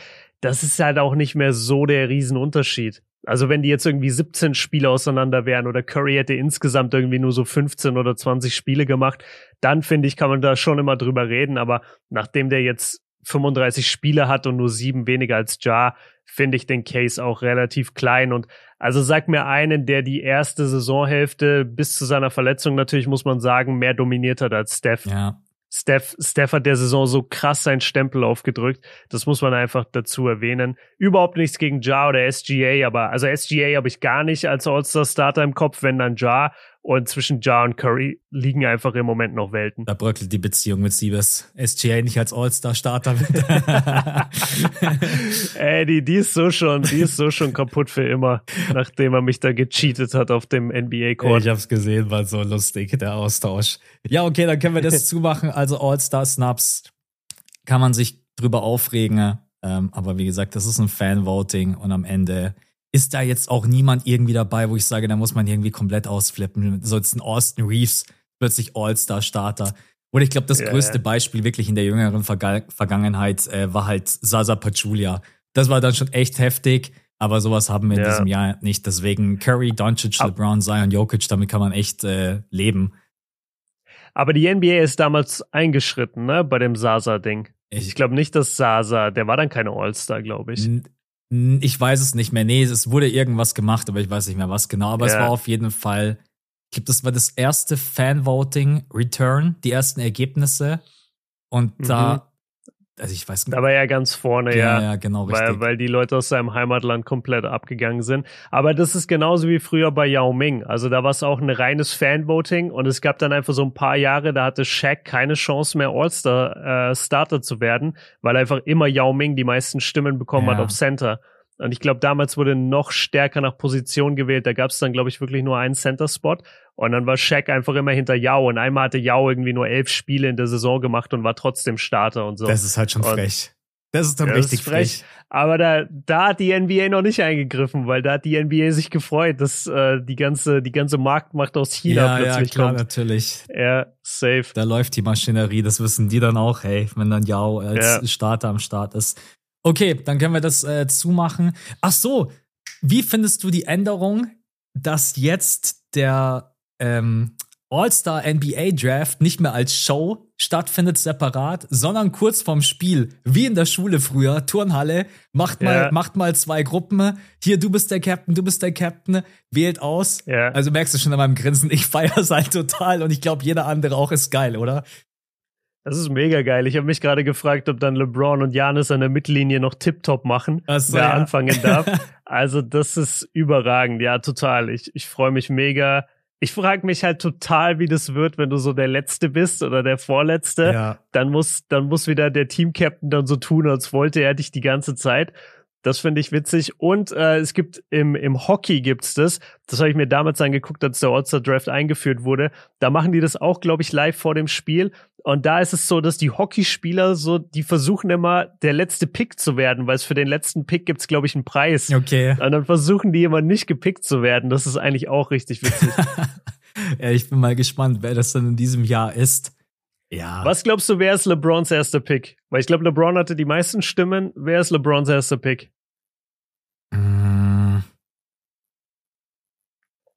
Das ist halt auch nicht mehr so der Riesenunterschied. Also wenn die jetzt irgendwie 17 Spiele auseinander wären oder Curry hätte insgesamt irgendwie nur so 15 oder 20 Spiele gemacht, dann finde ich, kann man da schon immer drüber reden. Aber nachdem der jetzt 35 Spiele hat und nur sieben weniger als Ja, finde ich den Case auch relativ klein. Und also sag mir einen, der die erste Saisonhälfte bis zu seiner Verletzung natürlich, muss man sagen, mehr dominiert hat als Steph. Ja. Steph, Steph hat der Saison so krass seinen Stempel aufgedrückt. Das muss man einfach dazu erwähnen. Überhaupt nichts gegen Ja oder SGA, aber also SGA habe ich gar nicht als All-Star-Starter im Kopf, wenn dann Ja. Und zwischen Ja und Curry liegen einfach im Moment noch Welten. Da bröckelt die Beziehung mit Siebes. SGA nicht als All-Star-Starter. Ey, die, die ist so schon, die ist so schon kaputt für immer, nachdem er mich da gecheatet hat auf dem NBA-Court. Ich hab's gesehen, war so lustig, der Austausch. Ja, okay, dann können wir das zumachen. Also All-Star-Snaps kann man sich drüber aufregen. Ähm, aber wie gesagt, das ist ein Fan-Voting und am Ende ist da jetzt auch niemand irgendwie dabei, wo ich sage, da muss man irgendwie komplett ausflippen. So jetzt ein Austin Reeves, plötzlich All-Star-Starter. Oder ich glaube, das yeah. größte Beispiel wirklich in der jüngeren Verga Vergangenheit äh, war halt Sasa Pachulia. Das war dann schon echt heftig, aber sowas haben wir in ja. diesem Jahr nicht. Deswegen Curry, Doncic, LeBron, Zion, Jokic, damit kann man echt äh, leben. Aber die NBA ist damals eingeschritten, ne, bei dem Sasa-Ding. Ich, ich glaube nicht, dass Sasa, der war dann keine All-Star, glaube ich. Ich weiß es nicht mehr. Nee, es wurde irgendwas gemacht, aber ich weiß nicht mehr was genau. Aber ja. es war auf jeden Fall, ich glaube, das war das erste Fan-Voting Return, die ersten Ergebnisse. Und mhm. da, also ich weiß nicht. Da war er ganz vorne, ja. Ja, ja genau, richtig. Weil, weil die Leute aus seinem Heimatland komplett abgegangen sind. Aber das ist genauso wie früher bei Yao Ming. Also da war es auch ein reines Fan-Voting und es gab dann einfach so ein paar Jahre, da hatte Shaq keine Chance mehr All-Star-Starter äh, zu werden, weil einfach immer Yao Ming die meisten Stimmen bekommen ja. hat auf Center. Und ich glaube, damals wurde noch stärker nach Position gewählt. Da gab es dann, glaube ich, wirklich nur einen Center-Spot. Und dann war Shaq einfach immer hinter Yao. Und einmal hatte Yao irgendwie nur elf Spiele in der Saison gemacht und war trotzdem Starter und so. Das ist halt schon frech. Das ist dann ja, richtig frech. frech. Aber da, da hat die NBA noch nicht eingegriffen, weil da hat die NBA sich gefreut, dass äh, die ganze, die ganze Marktmacht aus China ja, plötzlich ja, klar, kommt. natürlich. Ja, safe. Da läuft die Maschinerie, das wissen die dann auch, hey, wenn dann Yao als ja. Starter am Start ist. Okay, dann können wir das äh, zumachen. Ach so, wie findest du die Änderung, dass jetzt der ähm, All-Star NBA Draft nicht mehr als Show stattfindet separat, sondern kurz vorm Spiel, wie in der Schule früher, Turnhalle, macht mal, ja. macht mal zwei Gruppen. Hier, du bist der Captain, du bist der Captain, wählt aus. Ja. Also merkst du schon an meinem Grinsen, ich feiere es halt total und ich glaube, jeder andere auch ist geil, oder? Das ist mega geil. Ich habe mich gerade gefragt, ob dann LeBron und Janis an der Mittellinie noch Tip-Top machen, so, wer ja. anfangen darf. also das ist überragend. Ja, total. Ich, ich freue mich mega. Ich frage mich halt total, wie das wird, wenn du so der Letzte bist oder der Vorletzte. Ja. Dann muss, dann muss wieder der Team-Captain dann so tun, als wollte er dich die ganze Zeit. Das finde ich witzig. Und äh, es gibt im, im Hockey gibt's das. Das habe ich mir damals angeguckt, als der All-Star Draft eingeführt wurde. Da machen die das auch, glaube ich, live vor dem Spiel. Und da ist es so, dass die Hockeyspieler so, die versuchen immer, der letzte Pick zu werden, weil es für den letzten Pick gibt's, glaube ich, einen Preis. Okay. Und dann versuchen die immer nicht gepickt zu werden. Das ist eigentlich auch richtig witzig. ja, ich bin mal gespannt, wer das dann in diesem Jahr ist. Ja. Was glaubst du, wer ist LeBrons erster Pick? Weil ich glaube, LeBron hatte die meisten Stimmen. Wer ist LeBrons erster Pick? Mm.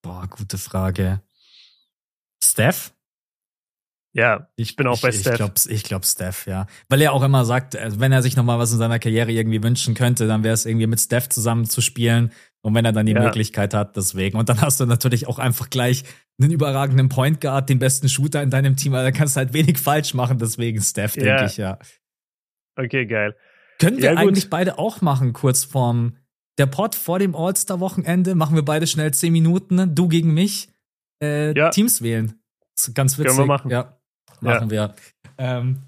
Boah, gute Frage. Steph? Ja, ich bin auch ich, bei Steph. Ich glaube, ich glaub Steph, ja. Weil er auch immer sagt, äh, wenn er sich nochmal was in seiner Karriere irgendwie wünschen könnte, dann wäre es irgendwie mit Steph zusammen zu spielen. Und wenn er dann die ja. Möglichkeit hat, deswegen. Und dann hast du natürlich auch einfach gleich einen überragenden Point Guard, den besten Shooter in deinem Team. Also da kannst du halt wenig falsch machen, deswegen Steph, ja. denke ich, ja. Okay, geil. Können wir ja, eigentlich beide auch machen, kurz vorm der Pod vor dem All-Star-Wochenende. Machen wir beide schnell zehn Minuten, du gegen mich. Äh, ja. Teams wählen. ganz witzig. Können wir machen. Ja, machen wir. Ähm,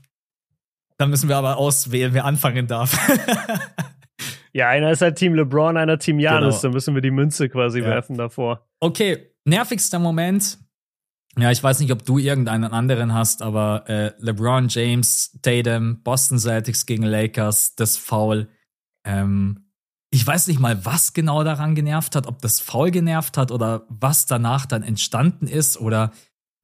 dann müssen wir aber auswählen, wer anfangen darf. Ja, einer ist halt Team LeBron, einer Team Janis. Genau. Da müssen wir die Münze quasi ja. werfen davor. Okay, nervigster Moment. Ja, ich weiß nicht, ob du irgendeinen anderen hast, aber äh, LeBron James, Tatum, Boston Celtics gegen Lakers, das Foul. Ähm, ich weiß nicht mal, was genau daran genervt hat, ob das Foul genervt hat oder was danach dann entstanden ist oder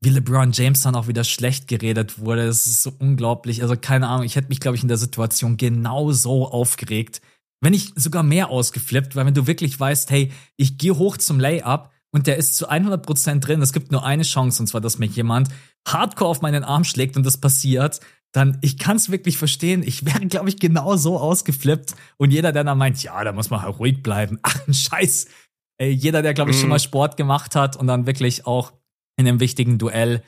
wie LeBron James dann auch wieder schlecht geredet wurde. Das ist so unglaublich. Also keine Ahnung, ich hätte mich, glaube ich, in der Situation genau so aufgeregt. Wenn ich sogar mehr ausgeflippt, weil wenn du wirklich weißt, hey, ich gehe hoch zum Layup und der ist zu 100% drin. Es gibt nur eine Chance, und zwar, dass mir jemand hardcore auf meinen Arm schlägt und das passiert, dann ich kann es wirklich verstehen. Ich wäre, glaube ich, genau so ausgeflippt. Und jeder, der dann meint, ja, da muss man halt ruhig bleiben. Ach, ein Scheiß. Ey, jeder, der, glaube ich, mm. schon mhm. mal Sport gemacht hat und dann wirklich auch in einem wichtigen Duell,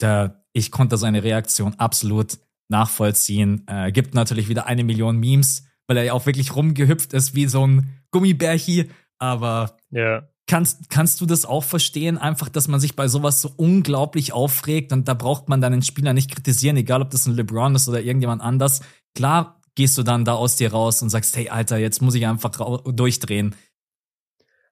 der, ich konnte seine Reaktion absolut nachvollziehen. Äh, gibt natürlich wieder eine Million Memes, weil er ja auch wirklich rumgehüpft ist wie so ein Gummibärchi. Aber ja. Kannst, kannst du das auch verstehen? Einfach, dass man sich bei sowas so unglaublich aufregt und da braucht man dann den Spieler nicht kritisieren, egal ob das ein LeBron ist oder irgendjemand anders. Klar gehst du dann da aus dir raus und sagst, hey Alter, jetzt muss ich einfach durchdrehen.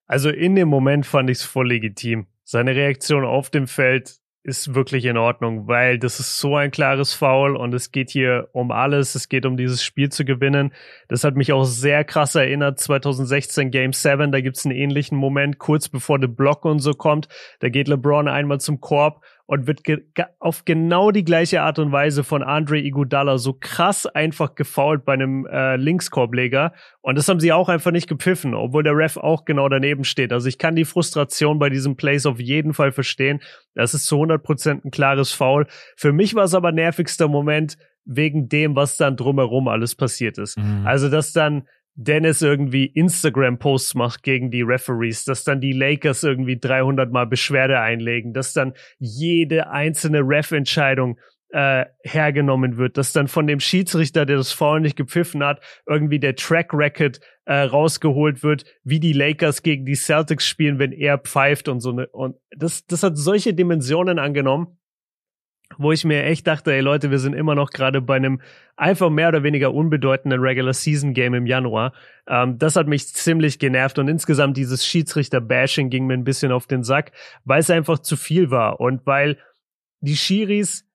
Also in dem Moment fand ich es voll legitim. Seine Reaktion auf dem Feld ist wirklich in Ordnung, weil das ist so ein klares Foul und es geht hier um alles. Es geht um dieses Spiel zu gewinnen. Das hat mich auch sehr krass erinnert. 2016 Game 7, da gibt's einen ähnlichen Moment, kurz bevor der Block und so kommt. Da geht LeBron einmal zum Korb und wird ge auf genau die gleiche Art und Weise von Andre Iguodala so krass einfach gefoult bei einem äh, Linkskorbleger. Und das haben sie auch einfach nicht gepfiffen, obwohl der Ref auch genau daneben steht. Also ich kann die Frustration bei diesem Place auf jeden Fall verstehen. Das ist zu 100% ein klares Foul. Für mich war es aber nervigster Moment wegen dem, was dann drumherum alles passiert ist. Mhm. Also, dass dann Dennis irgendwie Instagram-Posts macht gegen die Referees, dass dann die Lakers irgendwie 300 Mal Beschwerde einlegen, dass dann jede einzelne Ref-Entscheidung äh, hergenommen wird, dass dann von dem Schiedsrichter, der das Foul nicht gepfiffen hat, irgendwie der Track Record äh, rausgeholt wird, wie die Lakers gegen die Celtics spielen, wenn er pfeift und so ne und das das hat solche Dimensionen angenommen, wo ich mir echt dachte, ey Leute, wir sind immer noch gerade bei einem einfach mehr oder weniger unbedeutenden Regular Season Game im Januar. Ähm, das hat mich ziemlich genervt und insgesamt dieses Schiedsrichter-Bashing ging mir ein bisschen auf den Sack, weil es einfach zu viel war und weil die Schiris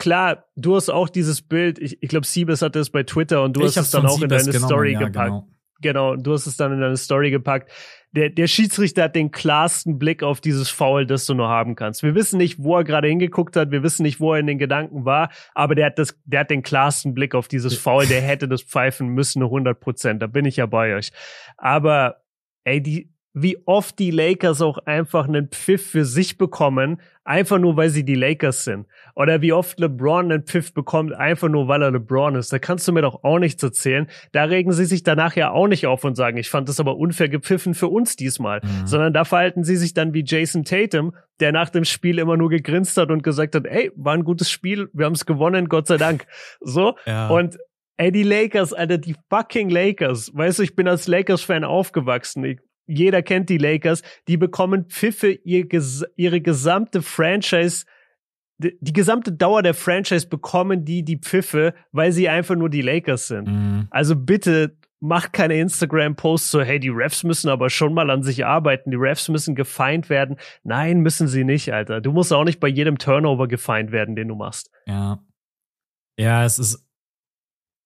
Klar, du hast auch dieses Bild, ich, ich glaube, Siebes hatte es bei Twitter und du ich hast es dann auch Siebes in deine genommen, Story ja, gepackt. Genau. genau, du hast es dann in deine Story gepackt der, der Schiedsrichter hat den klarsten Blick auf dieses Foul, das du nur haben kannst. Wir wissen nicht, wo er gerade hingeguckt hat, wir wissen nicht, wo er in den Gedanken war, aber der hat das, der hat den klarsten Blick auf dieses Foul, der hätte das pfeifen müssen, 100 Prozent. Da bin ich ja bei euch. Aber, ey, die, wie oft die Lakers auch einfach einen Pfiff für sich bekommen, einfach nur weil sie die Lakers sind. Oder wie oft LeBron einen Pfiff bekommt, einfach nur weil er LeBron ist. Da kannst du mir doch auch nichts erzählen. Da regen sie sich danach ja auch nicht auf und sagen, ich fand das aber unfair gepfiffen für uns diesmal. Mhm. Sondern da verhalten sie sich dann wie Jason Tatum, der nach dem Spiel immer nur gegrinst hat und gesagt hat, ey, war ein gutes Spiel, wir haben es gewonnen, Gott sei Dank. So. Ja. Und Ey, die Lakers, Alter, die fucking Lakers. Weißt du, ich bin als Lakers-Fan aufgewachsen. Ich jeder kennt die Lakers, die bekommen Pfiffe ihr, ihre gesamte Franchise, die, gesamte Dauer der Franchise bekommen die die Pfiffe, weil sie einfach nur die Lakers sind. Mhm. Also bitte macht keine Instagram-Posts so, hey, die Refs müssen aber schon mal an sich arbeiten, die Refs müssen gefeind werden. Nein, müssen sie nicht, Alter. Du musst auch nicht bei jedem Turnover gefeind werden, den du machst. Ja. Ja, es ist.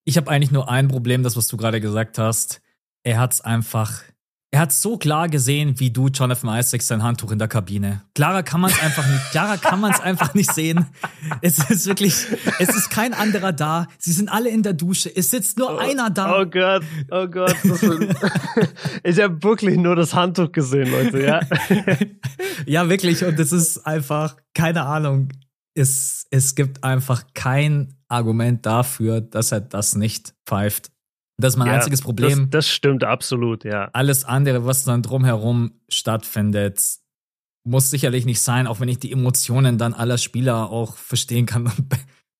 Ich habe eigentlich nur ein Problem, das, was du gerade gesagt hast. Er hat's einfach er hat so klar gesehen, wie du, Jonathan Isaacs, sein Handtuch in der Kabine. Klarer kann man es einfach nicht, klarer kann man es einfach nicht sehen. Es ist wirklich, es ist kein anderer da. Sie sind alle in der Dusche. Es sitzt nur oh, einer da. Oh Gott, oh Gott. ich habe wirklich nur das Handtuch gesehen, Leute, ja. ja, wirklich. Und es ist einfach, keine Ahnung. Es, es gibt einfach kein Argument dafür, dass er das nicht pfeift. Das ist mein ja, einziges Problem. Das, das, stimmt absolut, ja. Alles andere, was dann drumherum stattfindet, muss sicherlich nicht sein, auch wenn ich die Emotionen dann aller Spieler auch verstehen kann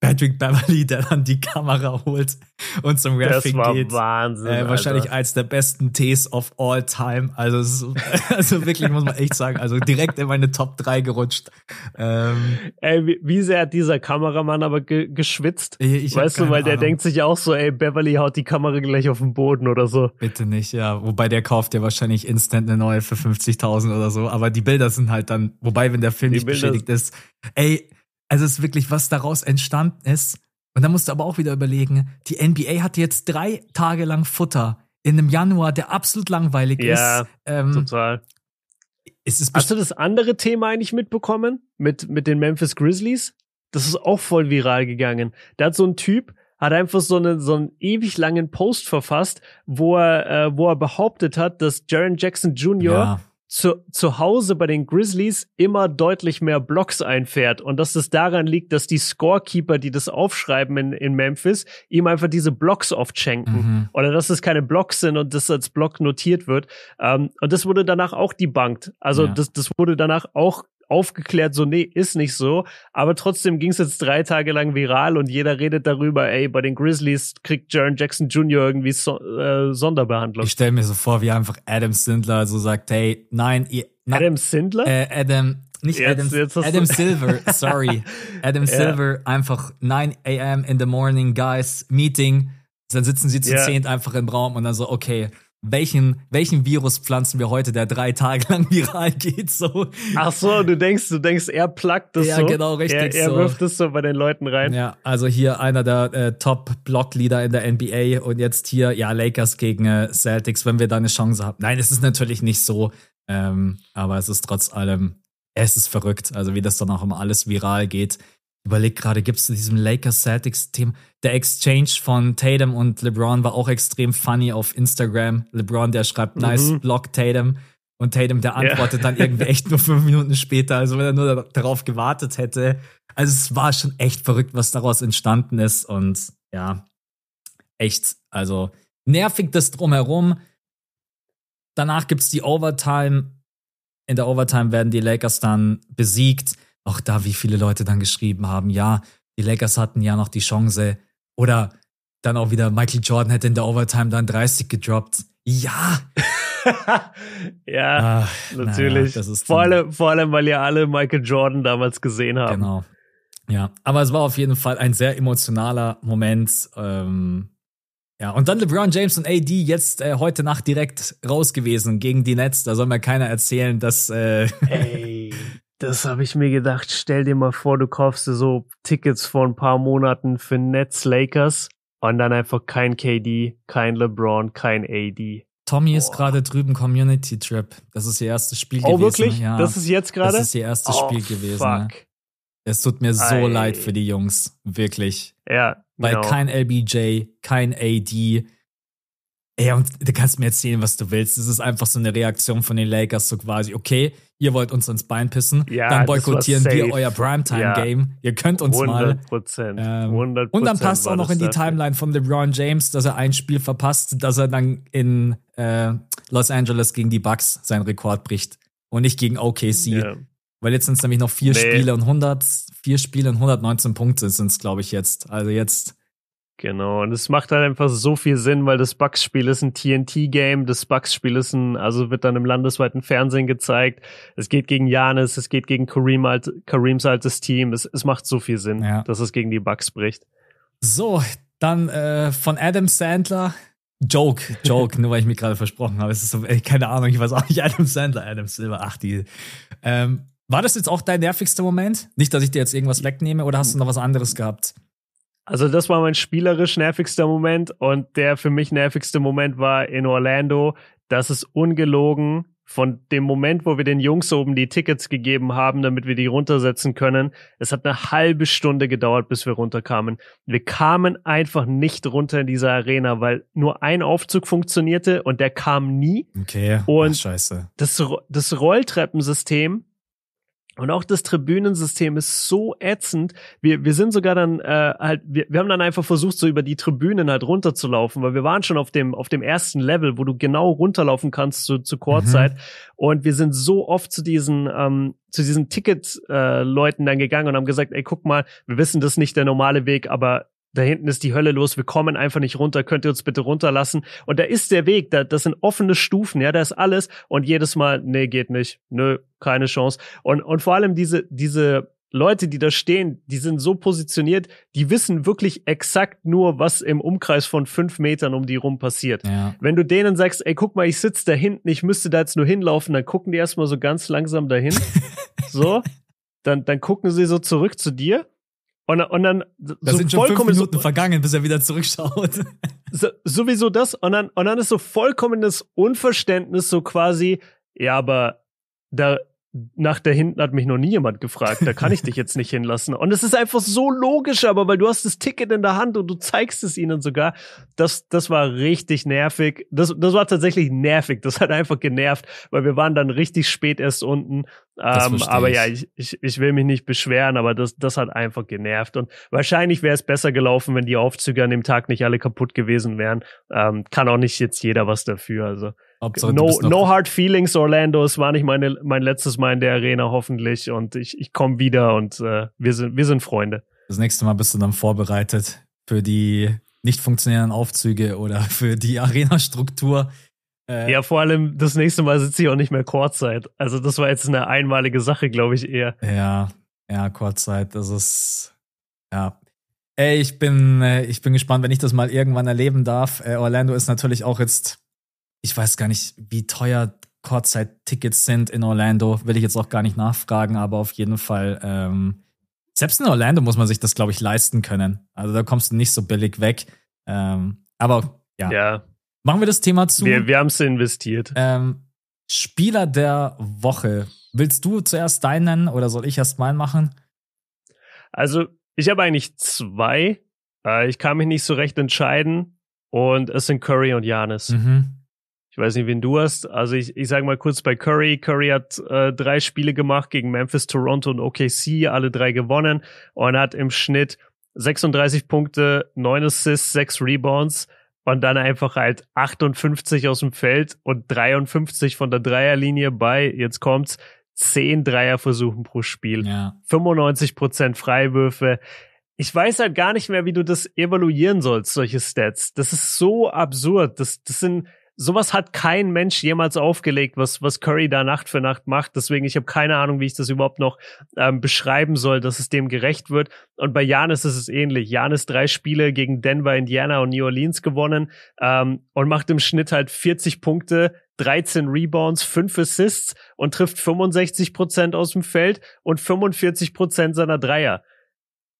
Patrick Beverly, der dann die Kamera holt und zum Raffing das war geht. Wahnsinn. Äh, wahrscheinlich Alter. eins der besten Tees of all time. Also, also wirklich muss man echt sagen, also direkt in meine Top 3 gerutscht. Ähm, Ey, wie, wie sehr hat dieser Kameramann aber ge geschwitzt? ich weißt du, weil der Ahnung. denkt sich auch so, ey, Beverly haut die Kamera gleich auf den Boden oder so. Bitte nicht, ja. Wobei der kauft ja wahrscheinlich instant eine neue für 50.000 oder so. Aber die Bilder sind halt dann, wobei, wenn der Film Die nicht Bilder- beschädigt ist, ey, also es ist wirklich, was daraus entstanden ist. Und da musst du aber auch wieder überlegen, die NBA hat jetzt drei Tage lang Futter in einem Januar, der absolut langweilig Ja, ist. Ähm, Total. es ist Hast du das andere Thema eigentlich mitbekommen? Mit, mit den Memphis Grizzlies? Das ist auch voll viral gegangen. Da hat so ein Typ, hat einfach so, eine, so einen ewig langen Post verfasst, wo er, äh, wo er behauptet hat, dass Jaron Jackson Jr. ja, zu, zu Hause bei den Grizzlies immer deutlich mehr Blocks einfährt und dass es daran liegt, dass die Scorekeeper, die das aufschreiben in, in Memphis, ihm einfach diese Blocks oft schenken. mhm. Oder dass es keine Blocks sind und das als Block notiert wird. Ähm, und das wurde danach auch debunked. Also Ja. das, das wurde danach auch aufgeklärt, so nee, ist nicht so. Aber trotzdem ging es jetzt drei Tage lang viral und jeder redet darüber, ey, bei den Grizzlies kriegt Jaron Jackson Jr. irgendwie so, äh, Sonderbehandlung. ich stelle mir so vor, wie einfach Adam Sindler so sagt, hey, nein, ihr, na, Adam Sindler? Äh, Adam, nicht Jetzt- Adam, jetzt Adam Silver, sorry. Adam Ja. Silver, einfach 9 a.m. in the morning, guys, Meeting. Dann sitzen sie zu Ja. zehnt einfach im Raum und dann so, okay, welchen, welchen Virus pflanzen wir heute, der drei Tage lang viral geht, so. Ach so, du denkst, du denkst, er plagt das Ja, so. genau, richtig Er, er so. wirft es so bei den Leuten rein. Ja, also hier einer der äh, Top-Block-Leader in der NBA und jetzt hier, ja, Lakers gegen äh, Celtics, wenn wir da eine Chance haben. Nein, es ist natürlich nicht so, ähm, aber es ist trotz allem, es ist verrückt, also wie das dann auch immer alles viral geht. Überleg gerade, gibt es zu diesem Lakers-Celtics-Team, der Exchange von Tatum und LeBron war auch extrem funny auf Instagram. LeBron, der schreibt, nice Mhm. Block Tatum. Und Tatum, der antwortet dann irgendwie echt nur fünf Minuten später, also wenn er nur da- darauf gewartet hätte. Also es war schon echt verrückt, was daraus entstanden ist. Und ja, echt, also nervig das drumherum. Danach gibt's die Overtime. In der Overtime werden die Lakers dann besiegt. Auch da, wie viele Leute dann geschrieben haben, ja, die Lakers hatten ja noch die Chance. Oder dann auch wieder, Michael Jordan hätte in der Overtime dann 30 gedroppt. Ja, ja, ah, natürlich. naja, vor, allem, vor allem, weil ja alle Michael Jordan damals gesehen haben. Genau. Ja, aber es war auf jeden Fall ein sehr emotionaler Moment. Ähm, ja, und dann LeBron James und AD jetzt äh, heute Nacht direkt raus gewesen gegen die Nets. Da soll mir keiner erzählen, dass äh, das habe ich mir gedacht. Stell dir mal vor, du kaufst dir so Tickets vor ein paar Monaten für Nets Lakers und dann einfach kein KD, kein LeBron, kein AD. Tommy ist Boah. gerade drüben Community Trip. Das ist ihr erstes Spiel Oh, gewesen. wirklich? Ja, Das ist jetzt gerade? das ist ihr erstes oh, Spiel gewesen. Ja. Fuck. Es tut mir so Ei. leid für die Jungs, wirklich. Ja, Weil genau. kein LBJ, kein AD. Ey, und du kannst mir erzählen, was du willst. Es ist einfach so eine Reaktion von den Lakers, so quasi, okay, ihr wollt uns ins Bein pissen, Ja, dann boykottieren wir euer Primetime-Game. Ihr könnt uns mal. 100 Prozent. Ähm, 100 Und dann passt auch noch in die. Timeline von LeBron James, dass er ein Spiel verpasst, dass er dann in äh, Los Angeles gegen die Bucks seinen Rekord bricht. Und nicht gegen OKC. Ja. Weil jetzt sind es nämlich noch vier Nee. Spiele und 100, vier Spiele und 119 Punkte sind es, glaube ich, jetzt. Also jetzt, Genau, und es macht halt einfach so viel Sinn, weil das Bucks-Spiel ist ein TNT-Game, das Bucks-Spiel ist ein, also wird dann im landesweiten Fernsehen gezeigt. Es geht gegen Janis, es geht gegen Kareem alt, Kareems altes Team. Es, es macht so viel Sinn, Ja. dass es gegen die Bucks bricht. So, dann äh, von Adam Sandler. Joke, Joke, nur weil ich mich gerade versprochen habe. Es ist so, ey, keine Ahnung, ich weiß auch nicht, Adam Sandler, Adam Silver, ach die. Ähm, war das jetzt auch dein nervigster Moment? Nicht, dass ich dir jetzt irgendwas wegnehme oder hast du noch was anderes gehabt? Also das war mein spielerisch nervigster Moment und der für mich nervigste Moment war in Orlando. Das ist ungelogen. Von dem Moment, wo wir den Jungs oben die Tickets gegeben haben, damit wir die runtersetzen können, es hat eine halbe Stunde gedauert, bis wir runterkamen. Wir kamen einfach nicht runter in dieser Arena, weil nur ein Aufzug funktionierte und der kam nie. Okay, Und- ach, scheiße. Das, das Rolltreppensystem Und auch das Tribünensystem ist so ätzend. Wir, wir sind sogar dann äh, halt, wir, wir haben dann einfach versucht, so über die Tribünen halt runterzulaufen, weil wir waren schon auf dem, auf dem ersten Level, wo du genau runterlaufen kannst zu, zu Chorzeit. Mhm. Und wir sind so oft zu diesen, ähm, zu diesen Ticket-Leuten äh, dann gegangen und haben gesagt, ey, guck mal, wir wissen, das ist nicht der normale Weg, aber da hinten ist die Hölle los, wir kommen einfach nicht runter, könnt ihr uns bitte runterlassen? Und da ist der Weg, da, das sind offene Stufen, ja, da ist alles und jedes Mal, nee, geht nicht, nö, keine Chance. Und, und vor allem diese, diese Leute, die da stehen, die sind so positioniert, die wissen wirklich exakt nur, was im Umkreis von fünf Metern um die rum passiert. Ja. Wenn du denen sagst, ey, guck mal, ich sitze da hinten, ich müsste da jetzt nur hinlaufen, dann gucken die erstmal so ganz langsam dahin. so. Dann, dann gucken sie so zurück zu dir und, und dann da so sind schon fünf Minuten so, vergangen, bis er wieder zurückschaut. So, sowieso das und dann und dann ist so vollkommenes Unverständnis so quasi, ja, aber da nach der hinten hat mich noch nie jemand gefragt, da kann ich dich jetzt nicht hinlassen. Und es ist einfach so logisch, aber weil du hast das Ticket in der Hand und du zeigst es ihnen sogar. Das, das war richtig nervig. Das, das war tatsächlich nervig. Das hat einfach genervt, weil wir waren dann richtig spät erst unten. Ähm, aber ja, ich, ich, ich will mich nicht beschweren, aber das, das hat einfach genervt. Und wahrscheinlich wäre es besser gelaufen, wenn die Aufzüge an dem Tag nicht alle kaputt gewesen wären. Ähm, kann auch nicht jetzt jeder was dafür. Also Hauptsache, no, no hard feelings, Orlando. Es war nicht meine, mein letztes Mal in der Arena, hoffentlich. Und ich, ich komme wieder und äh, wir, sind, wir sind Freunde. Das nächste Mal bist du dann vorbereitet für die nicht funktionierenden Aufzüge oder für die Arena-Struktur. Äh, ja, vor allem das nächste Mal sitze ich auch nicht mehr Kurzzeit. Also das war jetzt eine einmalige Sache, glaube ich eher. Ja, ja, Kurzzeit. Das ist ja. Ey, ich bin, äh, ich bin gespannt, wenn ich das mal irgendwann erleben darf. Äh, Orlando ist natürlich auch jetzt ich weiß gar nicht, wie teuer Kurzzeit-Tickets sind in Orlando, will ich jetzt auch gar nicht nachfragen, aber auf jeden Fall, ähm, selbst in Orlando muss man sich das, glaube ich, leisten können. Also da kommst du nicht so billig weg. Ähm, aber ja. ja. Machen wir das Thema zu. Wir, wir haben es investiert. Ähm, Spieler der Woche. Willst du zuerst deinen nennen oder soll ich erst meinen machen? Also, ich habe eigentlich zwei. Äh, ich kann mich nicht so recht entscheiden. Und es sind Curry und Janis. Mhm. Ich weiß nicht, wen du hast. Also ich, ich sage mal kurz bei Curry. Curry hat äh, drei Spiele gemacht gegen Memphis, Toronto und OKC, alle drei gewonnen und hat im Schnitt 36 Punkte, 9 Assists, 6 Rebounds und dann einfach halt 58 aus dem Feld und 53 von der Dreierlinie bei, jetzt kommt's, 10 Dreierversuchen pro Spiel, ja. 95 Prozent Freiwürfe. Ich weiß halt gar nicht mehr, wie du das evaluieren sollst, solche Stats. Das ist so absurd. Das, das sind sowas hat kein Mensch jemals aufgelegt, was, was Curry da Nacht für Nacht macht. Deswegen, ich habe keine Ahnung, wie ich das überhaupt noch ähm, beschreiben soll, dass es dem gerecht wird. Und bei Janis ist es ähnlich. Janis drei Spiele gegen Denver, Indiana und New Orleans gewonnen ähm, und macht im Schnitt halt 40 Punkte, 13 Rebounds, 5 Assists und trifft 65 Prozent aus dem Feld und 45 Prozent seiner Dreier.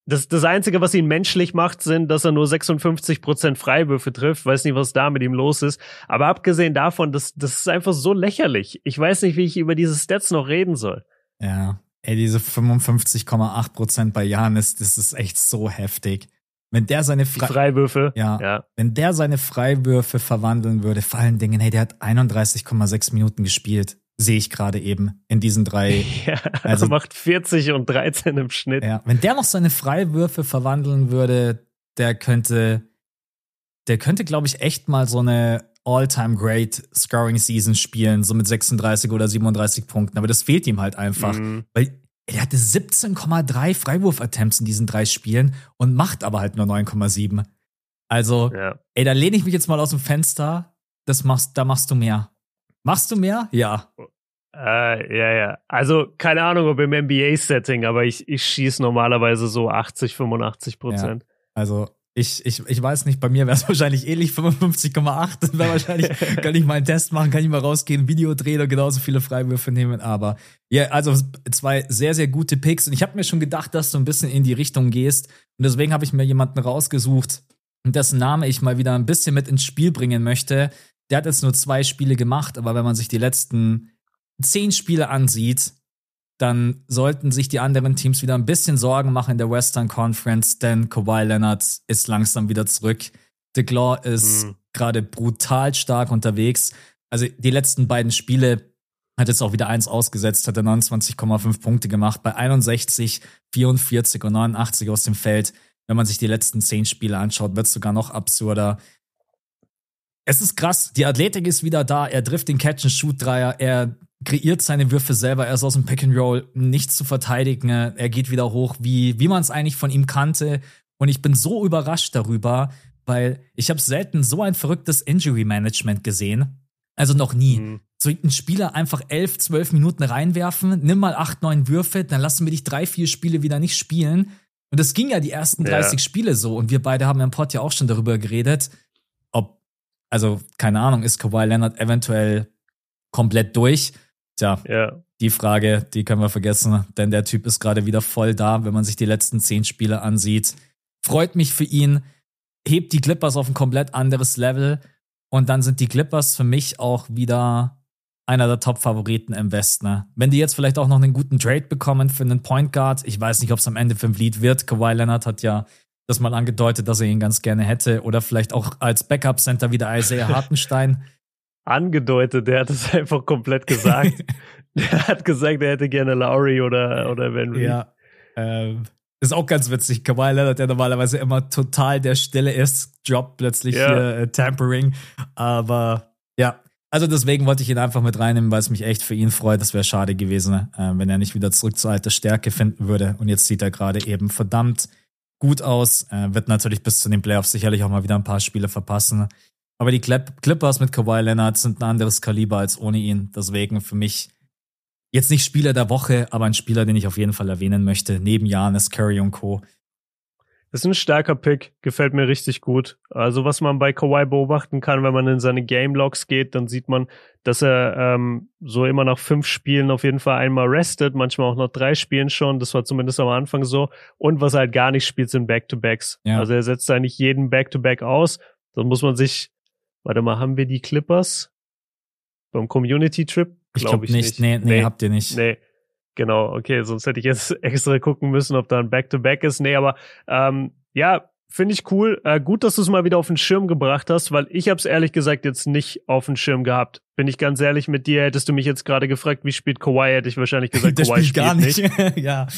Das, das Einzige, was ihn menschlich macht, sind, dass er nur 56 Prozent Freiwürfe trifft. Weiß nicht, was da mit ihm los ist. Aber abgesehen davon, das, das ist einfach so lächerlich. Ich weiß nicht, wie ich über diese Stats noch reden soll. Ja, ey, diese 55,8 Prozent bei Janis, das ist echt so heftig. Wenn der seine Fre Freiwürfe, ja, ja, wenn der seine Freiwürfe verwandeln würde, vor allen Dingen, hey, der hat 31,6 Minuten gespielt sehe ich gerade eben in diesen drei. Ja, also macht 40 und 13 im Schnitt. Ja, wenn der noch seine Freiwürfe verwandeln würde, der könnte, der könnte, glaube ich, echt mal so eine All-Time Great Scoring Season spielen, so mit 36 oder 37 Punkten. Aber das fehlt ihm halt einfach, mhm. weil er hatte 17,3 Freiwurf-Attempts in diesen drei Spielen und macht aber halt nur 9,7. Also, ja. ey, da lehne ich mich jetzt mal aus dem Fenster. Das machst, da machst du mehr. Machst du mehr? Ja. Äh, ja, ja. Also, keine Ahnung, ob im NBA-Setting, aber ich, ich schieße normalerweise so 80, 85 Prozent. Ja, also, ich, ich, ich weiß nicht, bei mir wäre es wahrscheinlich ähnlich 55,8. Wäre wahrscheinlich, kann ich mal einen Test machen, kann ich mal rausgehen, Video drehen und genauso viele Freiwürfe nehmen. Aber ja, also zwei sehr, sehr gute Picks. Und ich habe mir schon gedacht, dass du ein bisschen in die Richtung gehst. Und deswegen habe ich mir jemanden rausgesucht, dessen Name ich mal wieder ein bisschen mit ins Spiel bringen möchte der hat jetzt nur zwei Spiele gemacht, aber wenn man sich die letzten zehn Spiele ansieht, dann sollten sich die anderen Teams wieder ein bisschen Sorgen machen in der Western Conference, denn Kawhi Leonard ist langsam wieder zurück. DeGlaw ist mhm. gerade brutal stark unterwegs. Also die letzten beiden Spiele Hat jetzt auch wieder eins ausgesetzt, hat er 29,5 Punkte gemacht bei 61, 44 und 89 aus dem Feld. Wenn man sich die letzten zehn Spiele anschaut, wird es sogar noch absurder. Es ist krass, die Athletik ist wieder da, er trifft den Catch-and-Shoot-Dreier, er kreiert seine Würfe selber, er ist aus dem Pick-and-Roll nichts zu verteidigen, er geht wieder hoch, wie, wie man es eigentlich von ihm kannte. Und ich bin so überrascht darüber, weil ich habe selten so ein verrücktes Injury-Management gesehen. Also noch nie. Mhm. So einen Spieler einfach elf, zwölf Minuten reinwerfen, nimm mal acht, neun Würfe, dann lassen wir dich drei, vier Spiele wieder nicht spielen. Und das ging ja die ersten 30 ja. Spiele so. Und wir beide haben im Pod ja auch schon darüber geredet, also keine Ahnung, ist Kawhi Leonard eventuell komplett durch? Tja, ja. die Frage, die können wir vergessen, denn der Typ ist gerade wieder voll da, wenn man sich die letzten zehn Spiele ansieht. Freut mich für ihn, hebt die Clippers auf ein komplett anderes Level. Und dann sind die Clippers für mich auch wieder einer der Top-Favoriten im Westen. Ne? Wenn die jetzt vielleicht auch noch einen guten Trade bekommen für einen Point Guard, ich weiß nicht, ob es am Ende für ein Lied wird. Kawhi Leonard hat ja das mal angedeutet, dass er ihn ganz gerne hätte. Oder vielleicht auch als Backup-Center wieder Isaiah Hartenstein. angedeutet, der hat es einfach komplett gesagt. der hat gesagt, er hätte gerne Lowry oder, oder Van Reed. Ja. Ähm, ist auch ganz witzig. Kawhi Leonard, der normalerweise immer total der Stille ist, droppt plötzlich ja. hier äh, Tampering. Aber ja, also deswegen wollte ich ihn einfach mit reinnehmen, weil es mich echt für ihn freut. Das wäre schade gewesen, äh, wenn er nicht wieder zurück zur alten Stärke finden würde. Und jetzt sieht er gerade eben verdammt gut aus. Äh, wird natürlich bis zu den Playoffs sicherlich auch mal wieder ein paar Spiele verpassen. Aber die Clippers mit Kawhi Leonard sind ein anderes Kaliber als ohne ihn. Deswegen für mich jetzt nicht Spieler der Woche, aber ein Spieler, den ich auf jeden Fall erwähnen möchte, neben Janis, Curry und Co. Das ist ein starker Pick, gefällt mir richtig gut. Also was man bei Kawhi beobachten kann, wenn man in seine Game Logs geht, dann sieht man, dass er ähm, so immer nach fünf Spielen auf jeden Fall einmal restet, manchmal auch nach drei Spielen schon. Das war zumindest am Anfang so. Und was er halt gar nicht spielt, sind Back-to-Backs. Ja. Also er setzt eigentlich jeden Back-to-Back -Back aus. Dann muss man sich, warte mal, haben wir die Clippers beim Community Trip? Glaube ich, glaub ich nicht. nicht. Nee, nee, nee, habt ihr nicht. Nee. Genau, okay, sonst hätte ich jetzt extra gucken müssen, ob da ein Back-to-Back -Back ist. Nee, aber ähm, ja, finde ich cool. Äh, gut, dass du es mal wieder auf den Schirm gebracht hast, weil ich habe es ehrlich gesagt jetzt nicht auf den Schirm gehabt. Bin ich ganz ehrlich mit dir, hättest du mich jetzt gerade gefragt, wie spielt Kawhi, hätte ich wahrscheinlich gesagt, Der Kawhi spielt, spielt gar nicht. ja.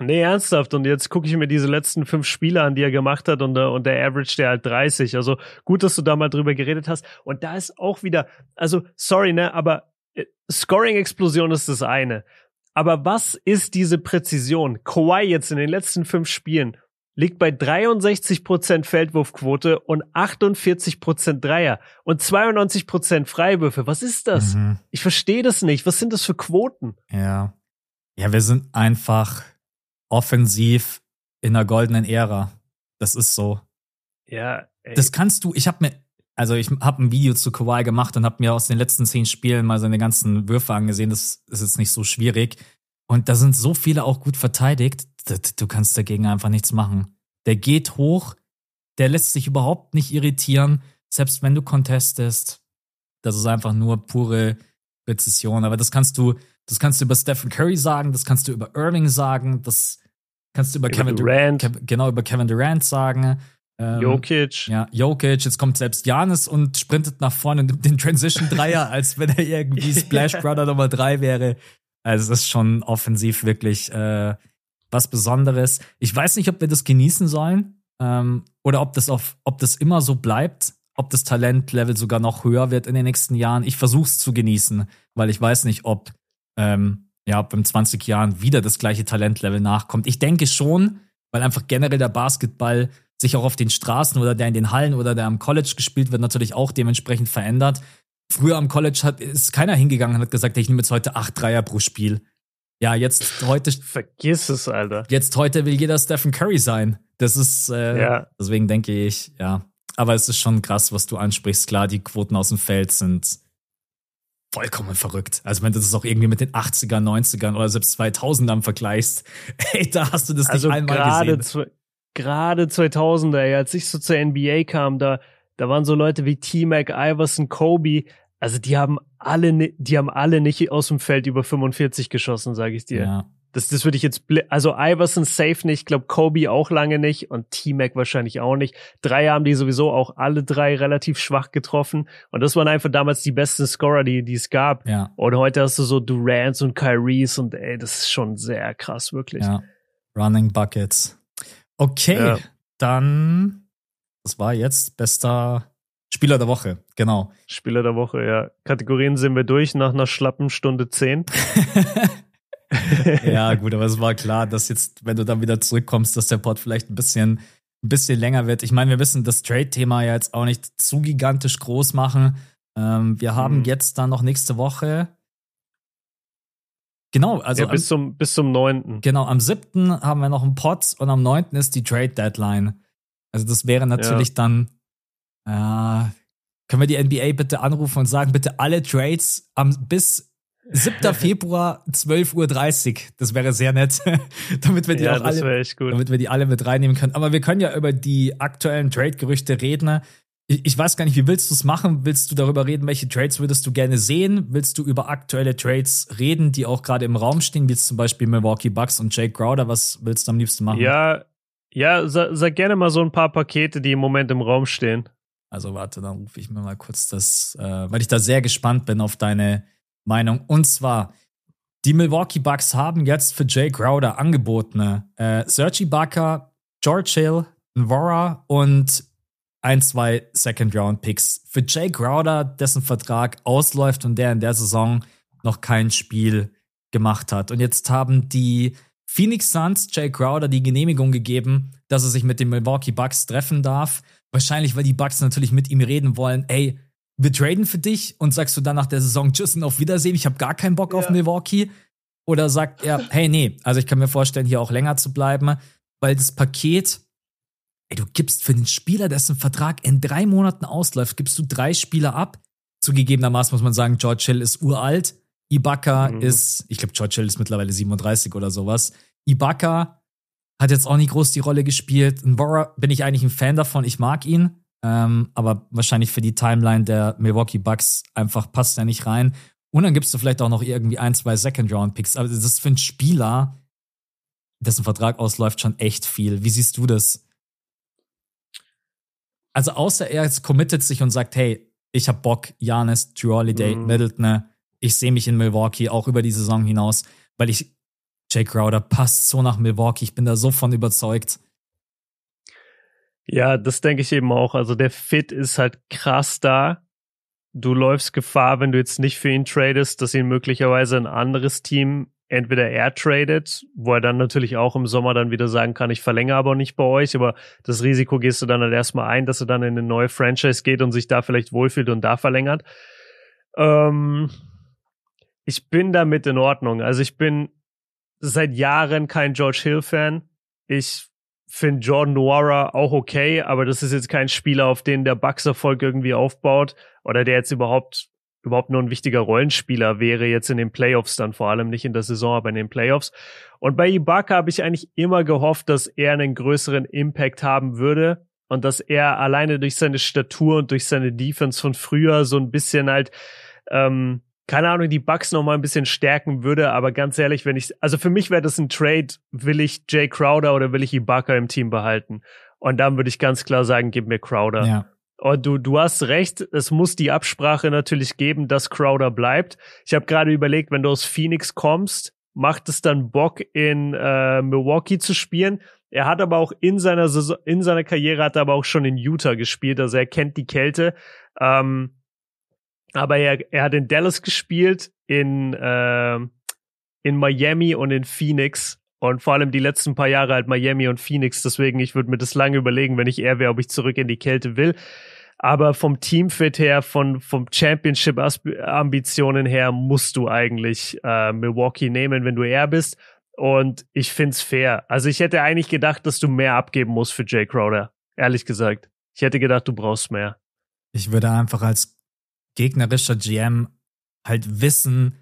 Nee, ernsthaft. Und jetzt gucke ich mir diese letzten fünf Spiele an, die er gemacht hat und, und der Average der halt 30. Also gut, dass du da mal drüber geredet hast. Und da ist auch wieder, also sorry, ne, aber äh, Scoring-Explosion ist das eine. Aber was ist diese Präzision? Kawhi jetzt in den letzten fünf Spielen liegt bei 63% Feldwurfquote und 48% Dreier und 92% Freiwürfe. Was ist das? Mhm. Ich verstehe das nicht. Was sind das für Quoten? Ja. Ja, wir sind einfach offensiv in einer goldenen Ära. Das ist so. Ja. Ey. Das kannst du, ich habe mir also ich habe ein Video zu Kawhi gemacht und habe mir aus den letzten zehn Spielen mal seine ganzen Würfe angesehen. Das ist jetzt nicht so schwierig. Und da sind so viele auch gut verteidigt. Du kannst dagegen einfach nichts machen. Der geht hoch, der lässt sich überhaupt nicht irritieren, selbst wenn du contestest. Das ist einfach nur pure Präzision. Aber das kannst du, das kannst du über Stephen Curry sagen, das kannst du über Irving sagen, das kannst du über, über Kevin Durant, genau über Kevin Durant sagen. Ähm, Jokic. Ja, Jokic. Jetzt kommt selbst Janis und sprintet nach vorne und nimmt den Transition-Dreier, als wenn er irgendwie Splash Brother Nummer drei wäre. Also es ist schon offensiv wirklich äh, was Besonderes. Ich weiß nicht, ob wir das genießen sollen ähm, oder ob das auf, ob das immer so bleibt, ob das Talentlevel sogar noch höher wird in den nächsten Jahren. Ich versuche es zu genießen, weil ich weiß nicht, ob ähm, ja, ob in 20 Jahren wieder das gleiche Talentlevel nachkommt. Ich denke schon, weil einfach generell der Basketball sich auch auf den Straßen oder der in den Hallen oder der am College gespielt wird, natürlich auch dementsprechend verändert. Früher am College hat, ist keiner hingegangen und hat gesagt, ich nehme jetzt heute acht Dreier pro Spiel. Ja, jetzt heute. Vergiss es, Alter. Jetzt heute will jeder Stephen Curry sein. Das ist, äh, ja. deswegen denke ich, ja. Aber es ist schon krass, was du ansprichst. Klar, die Quoten aus dem Feld sind vollkommen verrückt. Also wenn du das auch irgendwie mit den 80ern, 90ern oder selbst 2000ern vergleichst, ey, da hast du das also nicht einmal gesehen gerade 2000er, als ich so zur NBA kam, da, da waren so Leute wie T-Mac, Iverson, Kobe, also die haben alle, die haben alle nicht aus dem Feld über 45 geschossen, sage ich dir. Ja. Das, das würde ich jetzt, also Iverson safe nicht, ich glaube Kobe auch lange nicht und T-Mac wahrscheinlich auch nicht. Drei haben die sowieso auch alle drei relativ schwach getroffen und das waren einfach damals die besten Scorer, die, die es gab. Ja. Und heute hast du so Durants und Kyries und ey, das ist schon sehr krass, wirklich. Ja. Running Buckets. Okay, ja. dann, das war jetzt bester Spieler der Woche, genau. Spieler der Woche, ja. Kategorien sind wir durch nach einer schlappen Stunde zehn. ja, gut, aber es war klar, dass jetzt, wenn du dann wieder zurückkommst, dass der Pod vielleicht ein bisschen, ein bisschen länger wird. Ich meine, wir wissen das Trade-Thema ja jetzt auch nicht zu gigantisch groß machen. Ähm, wir haben mhm. jetzt dann noch nächste Woche. Genau, also. Ja, bis, zum, bis zum 9. Genau, am 7. haben wir noch einen Pod und am 9. ist die Trade-Deadline. Also, das wäre natürlich ja. dann äh, können wir die NBA bitte anrufen und sagen, bitte alle Trades am, bis 7. Februar 12.30 Uhr. Das wäre sehr nett, damit wir die ja, auch alle, damit wir die alle mit reinnehmen können. Aber wir können ja über die aktuellen Trade-Gerüchte reden. Ich, weiß gar nicht, wie willst du es machen? Willst du darüber reden, welche Trades würdest du gerne sehen? Willst du über aktuelle Trades reden, die auch gerade im Raum stehen, wie zum Beispiel Milwaukee Bucks und Jake Crowder? Was willst du am liebsten machen? Ja, ja, sag, sag gerne mal so ein paar Pakete, die im Moment im Raum stehen. Also warte, dann rufe ich mir mal kurz das, äh, weil ich da sehr gespannt bin auf deine Meinung. Und zwar, die Milwaukee Bucks haben jetzt für Jay Crowder angeboten äh, Sergi Barker, George Hill, Nvora und ein, zwei Second-Round-Picks. Für Jay Crowder, dessen Vertrag ausläuft und der in der Saison noch kein Spiel gemacht hat. Und jetzt haben die Phoenix Suns Jay Crowder die Genehmigung gegeben, dass er sich mit den Milwaukee Bucks treffen darf. Wahrscheinlich, weil die Bucks natürlich mit ihm reden wollen, ey, wir traden für dich und sagst du dann nach der Saison Tschüss und auf Wiedersehen, ich habe gar keinen Bock ja. auf Milwaukee. Oder sagt er, hey, nee, also ich kann mir vorstellen, hier auch länger zu bleiben, weil das Paket, ey, du gibst für den Spieler, dessen Vertrag in drei Monaten ausläuft, gibst du drei Spieler ab. Zugegebenermaßen muss man sagen, George Hill ist uralt. Ibaka mhm. ist, ich glaube, George Hill ist mittlerweile 37 oder sowas. Ibaka hat jetzt auch nicht groß die Rolle gespielt. Bora bin ich eigentlich ein Fan davon. Ich mag ihn. Ähm, aber wahrscheinlich für die Timeline der Milwaukee Bucks einfach passt er nicht rein. Und dann gibst du vielleicht auch noch irgendwie ein, zwei Second-Round-Picks. Aber das ist für einen Spieler, dessen Vertrag ausläuft, schon echt viel. Wie siehst du das? Also, außer er jetzt committet sich und sagt, hey, ich hab Bock, Janis, Drew Holiday, mhm. Middleton, ich sehe mich in Milwaukee auch über die Saison hinaus, weil ich Jake Crowder passt so nach Milwaukee. Ich bin da so von überzeugt. Ja, das denke ich eben auch. Also der Fit ist halt krass da. Du läufst Gefahr, wenn du jetzt nicht für ihn tradest, dass ihn möglicherweise ein anderes Team entweder er tradet, wo er dann natürlich auch im Sommer dann wieder sagen kann, ich verlängere aber nicht bei euch, aber das Risiko gehst du dann halt erstmal ein, dass er dann in eine neue Franchise geht und sich da vielleicht wohlfühlt und da verlängert. Ähm, ich bin damit in Ordnung. Also ich bin seit Jahren kein George Hill-Fan. Ich finde Jordan Noira auch okay, aber das ist jetzt kein Spieler, auf den der Bucks-Erfolg irgendwie aufbaut oder der jetzt überhaupt überhaupt nur ein wichtiger Rollenspieler wäre jetzt in den Playoffs dann vor allem nicht in der Saison, aber in den Playoffs. Und bei Ibaka habe ich eigentlich immer gehofft, dass er einen größeren Impact haben würde und dass er alleine durch seine Statur und durch seine Defense von früher so ein bisschen halt ähm, keine Ahnung, die Bugs noch mal ein bisschen stärken würde, aber ganz ehrlich, wenn ich, also für mich wäre das ein Trade, will ich Jay Crowder oder will ich Ibaka im Team behalten? Und dann würde ich ganz klar sagen, gib mir Crowder. Ja. Und du, du hast recht, es muss die Absprache natürlich geben, dass Crowder bleibt. Ich habe gerade überlegt, wenn du aus Phoenix kommst, macht es dann Bock, in äh, Milwaukee zu spielen. Er hat aber auch in seiner Saison, in seiner Karriere hat er aber auch schon in Utah gespielt, also er kennt die Kälte. Ähm, aber er, er hat in Dallas gespielt, in, äh, in Miami und in Phoenix. Und vor allem die letzten paar Jahre halt Miami und Phoenix. Deswegen, ich würde mir das lange überlegen, wenn ich er wäre, ob ich zurück in die Kälte will. Aber vom Teamfit her, von, vom Championship-Ambitionen her, musst du eigentlich äh, Milwaukee nehmen, wenn du er bist. Und ich find's fair. Also ich hätte eigentlich gedacht, dass du mehr abgeben musst für Jay Crowder. Ehrlich gesagt. Ich hätte gedacht, du brauchst mehr. Ich würde einfach als gegnerischer GM halt wissen,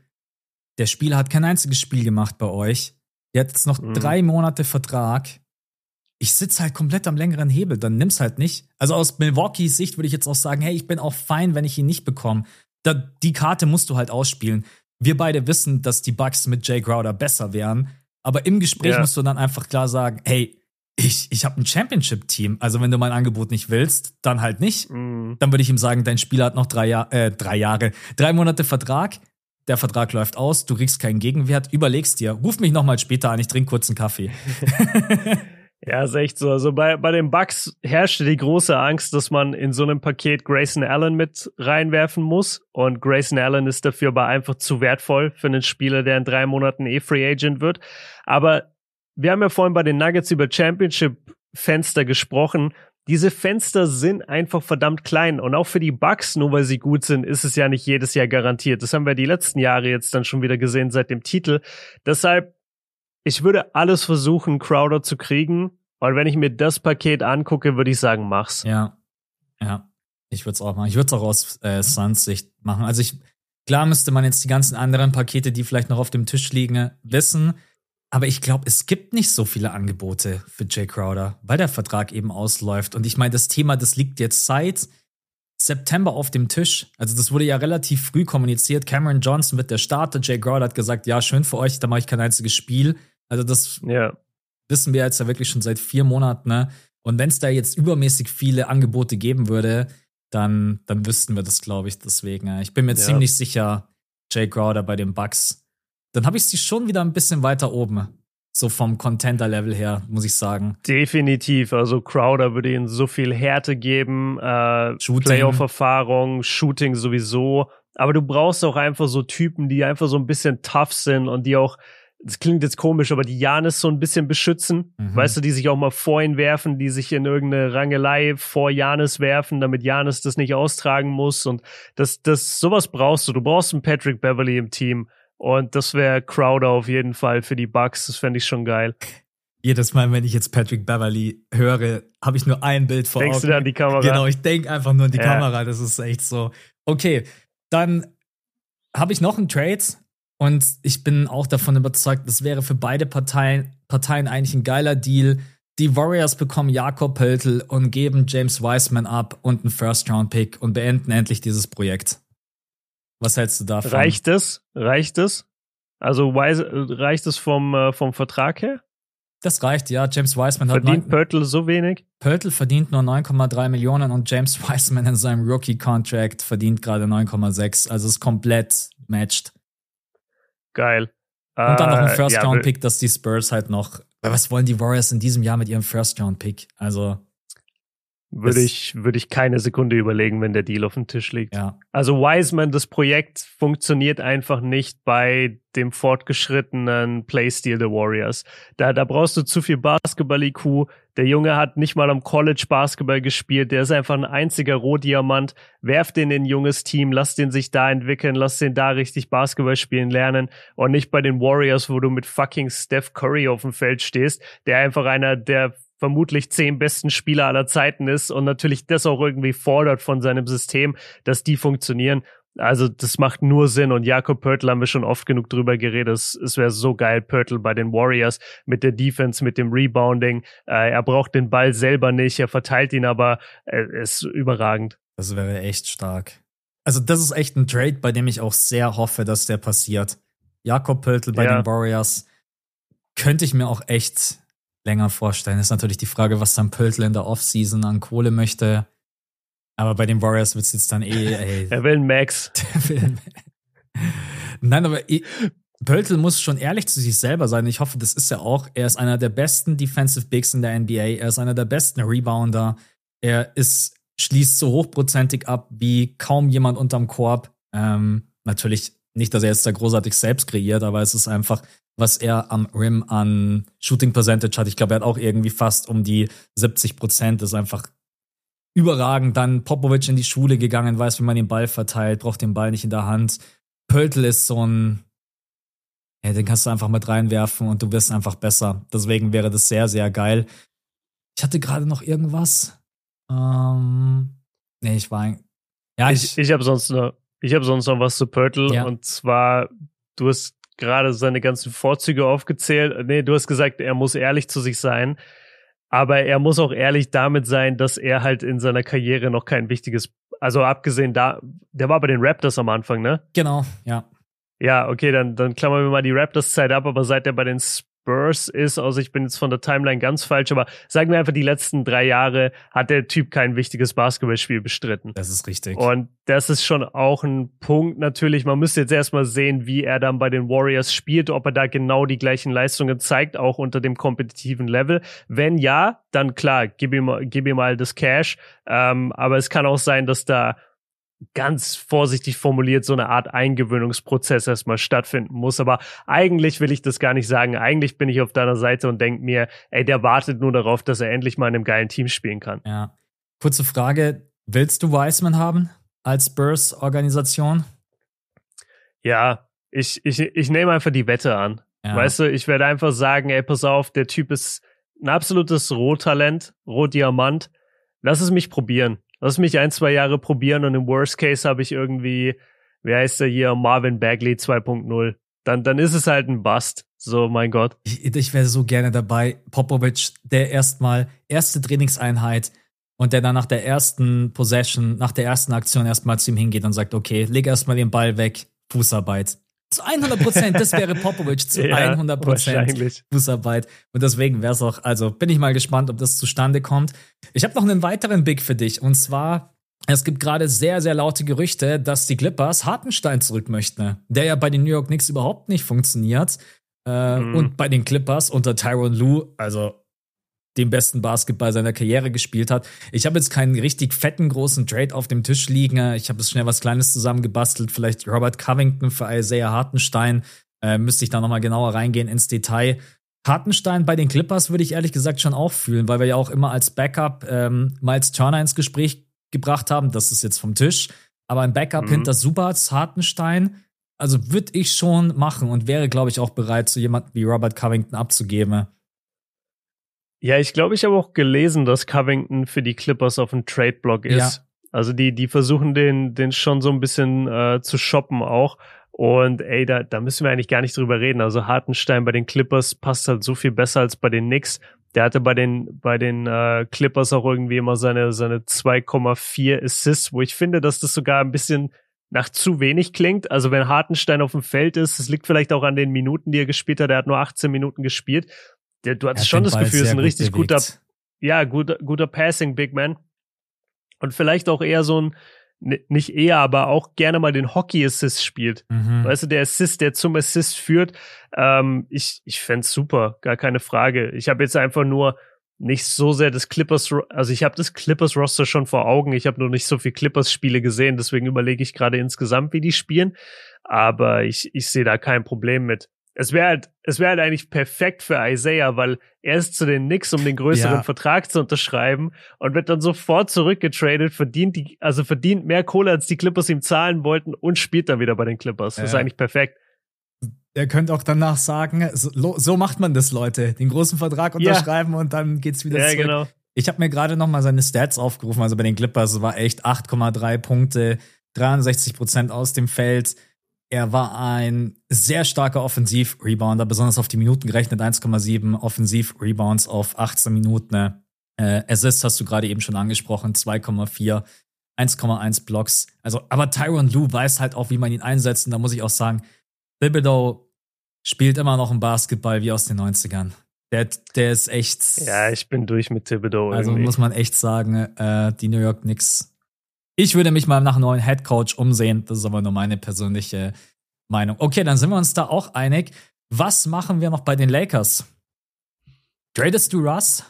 der Spieler hat kein einziges Spiel gemacht bei euch. Der hat jetzt noch mhm. drei Monate Vertrag. Ich sitze halt komplett am längeren Hebel, dann nimm's halt nicht. Also aus Milwaukees Sicht würde ich jetzt auch sagen, hey, ich bin auch fein, wenn ich ihn nicht bekomme. Da, die Karte musst du halt ausspielen. Wir beide wissen, dass die Bucks mit Jay Crowder besser wären. Aber im Gespräch ja. musst du dann einfach klar sagen, hey, ich, ich habe ein Championship-Team. Also wenn du mein Angebot nicht willst, dann halt nicht. Mm. Dann würde ich ihm sagen, dein Spieler hat noch drei, Jahr, äh, drei Jahre, drei Monate Vertrag. Der Vertrag läuft aus, du kriegst keinen Gegenwert. Überlegst dir, ruf mich nochmal später an, ich trinke kurz einen Kaffee. Ja, ist echt so. Also bei, bei den Bucks herrschte die große Angst, dass man in so einem Paket Grayson Allen mit reinwerfen muss. Und Grayson Allen ist dafür aber einfach zu wertvoll für einen Spieler, der in drei Monaten eh Free Agent wird. Aber wir haben ja vorhin bei den Nuggets über Championship-Fenster gesprochen. Diese Fenster sind einfach verdammt klein. Und auch für die Bucks, nur weil sie gut sind, ist es ja nicht jedes Jahr garantiert. Das haben wir die letzten Jahre jetzt dann schon wieder gesehen seit dem Titel. Deshalb ich würde alles versuchen, Crowder zu kriegen. Und wenn ich mir das Paket angucke, würde ich sagen, mach's. Ja. Ja. Ich würde es auch machen. Ich würde es auch aus äh, Suns Sicht machen. Also ich, klar müsste man jetzt die ganzen anderen Pakete, die vielleicht noch auf dem Tisch liegen, wissen. Aber ich glaube, es gibt nicht so viele Angebote für Jay Crowder, weil der Vertrag eben ausläuft. Und ich meine, das Thema, das liegt jetzt seit September auf dem Tisch. Also das wurde ja relativ früh kommuniziert. Cameron Johnson wird der Starter. Jay Crowder hat gesagt, ja, schön für euch, da mache ich kein einziges Spiel. Also das ja. wissen wir jetzt ja wirklich schon seit vier Monaten. Ne? Und wenn es da jetzt übermäßig viele Angebote geben würde, dann, dann wüssten wir das, glaube ich. Deswegen, ich bin mir ja. ziemlich sicher, Jay Crowder bei den Bucks. Dann habe ich sie schon wieder ein bisschen weiter oben. So vom Contender-Level her, muss ich sagen. Definitiv. Also Crowder würde ihnen so viel Härte geben, äh, Playoff-Erfahrung, Shooting sowieso. Aber du brauchst auch einfach so Typen, die einfach so ein bisschen tough sind und die auch das klingt jetzt komisch, aber die Janis so ein bisschen beschützen. Mhm. Weißt du, die sich auch mal vor ihn werfen, die sich in irgendeine Rangelei vor Janis werfen, damit Janis das nicht austragen muss. Und das, das, sowas brauchst du. Du brauchst einen Patrick Beverly im Team. Und das wäre Crowder auf jeden Fall für die Bucks. Das fände ich schon geil. Jedes Mal, wenn ich jetzt Patrick Beverly höre, habe ich nur ein Bild vor Denkst Augen. Denkst du an die Kamera? Genau, ich denke einfach nur an die ja. Kamera. Das ist echt so. Okay, dann habe ich noch einen Trade und ich bin auch davon überzeugt, das wäre für beide Parteien, Parteien eigentlich ein geiler Deal. Die Warriors bekommen Jakob Pöltl und geben James Wiseman ab und einen First-Round-Pick und beenden endlich dieses Projekt. Was hältst du davon? Reicht es? Reicht es? Also reicht es vom, äh, vom Vertrag her? Das reicht, ja. James Wiseman hat. Verdient Pörtl so wenig? Pörtl verdient nur 9,3 Millionen und James Wiseman in seinem Rookie-Contract verdient gerade 9,6. Also ist komplett matched. Geil. Und dann noch ein äh, First-Round-Pick, ja, dass die Spurs halt noch. Was wollen die Warriors in diesem Jahr mit ihrem First-Round-Pick? Also. Würde ich, würde ich keine Sekunde überlegen, wenn der Deal auf dem Tisch liegt. Ja. Also Wiseman, das Projekt funktioniert einfach nicht bei dem fortgeschrittenen Playstyle der Warriors. Da, da brauchst du zu viel Basketball-IQ. Der Junge hat nicht mal am College Basketball gespielt. Der ist einfach ein einziger Rohdiamant. Werf den in ein junges Team, lass den sich da entwickeln, lass den da richtig Basketball spielen lernen und nicht bei den Warriors, wo du mit fucking Steph Curry auf dem Feld stehst, der einfach einer der vermutlich zehn besten Spieler aller Zeiten ist und natürlich das auch irgendwie fordert von seinem System, dass die funktionieren. Also das macht nur Sinn und Jakob Pörtl haben wir schon oft genug drüber geredet. Es, es wäre so geil, Pörtl bei den Warriors mit der Defense, mit dem Rebounding. Äh, er braucht den Ball selber nicht, er verteilt ihn, aber äh, ist überragend. Das wäre echt stark. Also das ist echt ein Trade, bei dem ich auch sehr hoffe, dass der passiert. Jakob Pörtl bei ja. den Warriors könnte ich mir auch echt länger vorstellen. Ist natürlich die Frage, was dann Pöltl in der Offseason an Kohle möchte. Aber bei den Warriors wird es jetzt dann eh. Ey, er will einen Max. Will Nein, aber Pöltl muss schon ehrlich zu sich selber sein. Ich hoffe, das ist er auch. Er ist einer der besten Defensive Bigs in der NBA. Er ist einer der besten Rebounder. Er ist, schließt so hochprozentig ab wie kaum jemand unterm Korb. Ähm, natürlich nicht, dass er jetzt da großartig selbst kreiert, aber es ist einfach was er am Rim an Shooting Percentage hat. Ich glaube, er hat auch irgendwie fast um die 70 Prozent. Ist einfach überragend. Dann Popovic in die Schule gegangen, weiß, wie man den Ball verteilt, braucht den Ball nicht in der Hand. Pöltl ist so ein, ja, den kannst du einfach mit reinwerfen und du wirst einfach besser. Deswegen wäre das sehr, sehr geil. Ich hatte gerade noch irgendwas. Ähm, nee, ich war, ja, ich, ich, ich habe sonst noch, ich habe sonst noch was zu Pörtl ja. und zwar, du hast gerade seine ganzen Vorzüge aufgezählt. Nee, du hast gesagt, er muss ehrlich zu sich sein. Aber er muss auch ehrlich damit sein, dass er halt in seiner Karriere noch kein wichtiges, also abgesehen da, der war bei den Raptors am Anfang, ne? Genau, ja. Ja, okay, dann, dann klammern wir mal die Raptors-Zeit ab, aber seit er bei den Spurs ist. Also ich bin jetzt von der Timeline ganz falsch, aber sagen wir einfach, die letzten drei Jahre hat der Typ kein wichtiges Basketballspiel bestritten. Das ist richtig. Und das ist schon auch ein Punkt natürlich. Man müsste jetzt erstmal sehen, wie er dann bei den Warriors spielt, ob er da genau die gleichen Leistungen zeigt, auch unter dem kompetitiven Level. Wenn ja, dann klar, gib ihm, gib ihm mal das Cash. Ähm, aber es kann auch sein, dass da ganz vorsichtig formuliert so eine Art Eingewöhnungsprozess erstmal stattfinden muss. Aber eigentlich will ich das gar nicht sagen. Eigentlich bin ich auf deiner Seite und denke mir, ey, der wartet nur darauf, dass er endlich mal in einem geilen Team spielen kann. Ja. Kurze Frage. Willst du Wiseman haben als Spurs-Organisation? Ja, ich, ich, ich nehme einfach die Wette an. Ja. Weißt du, ich werde einfach sagen, ey, pass auf, der Typ ist ein absolutes Rohtalent, Rohdiamant. Lass es mich probieren. Lass mich ein, zwei Jahre probieren und im Worst Case habe ich irgendwie, wie heißt der hier, Marvin Bagley 2.0. Dann, dann ist es halt ein Bust. So, mein Gott. Ich, ich wäre so gerne dabei. Popovic, der erstmal erste Trainingseinheit und der dann nach der ersten Possession, nach der ersten Aktion erstmal zu ihm hingeht und sagt, okay, leg erstmal den Ball weg, Fußarbeit. Zu 100 Prozent, das wäre Popovic zu ja, 100 Prozent Fußarbeit. Und deswegen wäre es auch, also bin ich mal gespannt, ob das zustande kommt. Ich habe noch einen weiteren Big für dich. Und zwar, es gibt gerade sehr, sehr laute Gerüchte, dass die Clippers Hartenstein zurück möchten. Der ja bei den New York Knicks überhaupt nicht funktioniert. Äh, mhm. Und bei den Clippers unter Tyron Lue, also den besten Basketball seiner Karriere gespielt hat. Ich habe jetzt keinen richtig fetten großen Trade auf dem Tisch liegen. Ich habe jetzt schnell was Kleines zusammengebastelt. Vielleicht Robert Covington für Isaiah Hartenstein. Äh, müsste ich da nochmal genauer reingehen ins Detail. Hartenstein bei den Clippers würde ich ehrlich gesagt schon auch fühlen, weil wir ja auch immer als Backup ähm, Miles Turner ins Gespräch gebracht haben. Das ist jetzt vom Tisch. Aber ein Backup mhm. hinter Subats Hartenstein, also würde ich schon machen und wäre, glaube ich, auch bereit, so jemanden wie Robert Covington abzugeben. Ja, ich glaube, ich habe auch gelesen, dass Covington für die Clippers auf dem Trade-Block ist. Ja. Also die, die versuchen den, den schon so ein bisschen äh, zu shoppen auch. Und ey, da, da müssen wir eigentlich gar nicht drüber reden. Also Hartenstein bei den Clippers passt halt so viel besser als bei den Knicks. Der hatte bei den, bei den äh, Clippers auch irgendwie immer seine, seine 2,4 Assists, wo ich finde, dass das sogar ein bisschen nach zu wenig klingt. Also wenn Hartenstein auf dem Feld ist, es liegt vielleicht auch an den Minuten, die er gespielt hat. Er hat nur 18 Minuten gespielt der, du hattest schon das Gefühl, es ist ein richtig bewegt. guter, ja, guter, guter Passing Big Man. Und vielleicht auch eher so ein, nicht eher, aber auch gerne mal den Hockey-Assist spielt. Mhm. Weißt du, der Assist, der zum Assist führt. Ähm, ich ich fände super, gar keine Frage. Ich habe jetzt einfach nur nicht so sehr das Clippers, also ich habe das Clippers-Roster schon vor Augen. Ich habe nur nicht so viel Clippers-Spiele gesehen, deswegen überlege ich gerade insgesamt, wie die spielen. Aber ich, ich sehe da kein Problem mit es wäre halt, es wäre halt eigentlich perfekt für Isaiah, weil er ist zu den Knicks, um den größeren ja. Vertrag zu unterschreiben und wird dann sofort zurückgetradet, verdient die, also verdient mehr Kohle, als die Clippers ihm zahlen wollten und spielt dann wieder bei den Clippers. Das ja. ist eigentlich perfekt. Er könnte auch danach sagen, so, so, macht man das, Leute. Den großen Vertrag unterschreiben ja. und dann geht's wieder ja, zurück. Genau. Ich habe mir gerade noch mal seine Stats aufgerufen, also bei den Clippers war echt 8,3 Punkte, 63 Prozent aus dem Feld, er war ein sehr starker Offensiv-Rebounder, besonders auf die Minuten gerechnet, 1,7 Offensiv-Rebounds auf 18 Minuten. Äh, Assists hast du gerade eben schon angesprochen, 2,4, 1,1 Blocks. Also, aber Tyron Lue weiß halt auch, wie man ihn einsetzt. Und da muss ich auch sagen, Thibodeau spielt immer noch ein Basketball wie aus den 90ern. Der, der ist echt. Ja, ich bin durch mit Thibodeau. Also irgendwie. muss man echt sagen, äh, die New York Knicks ich würde mich mal nach einem neuen Head Coach umsehen. Das ist aber nur meine persönliche Meinung. Okay, dann sind wir uns da auch einig. Was machen wir noch bei den Lakers? Tradest du Russ?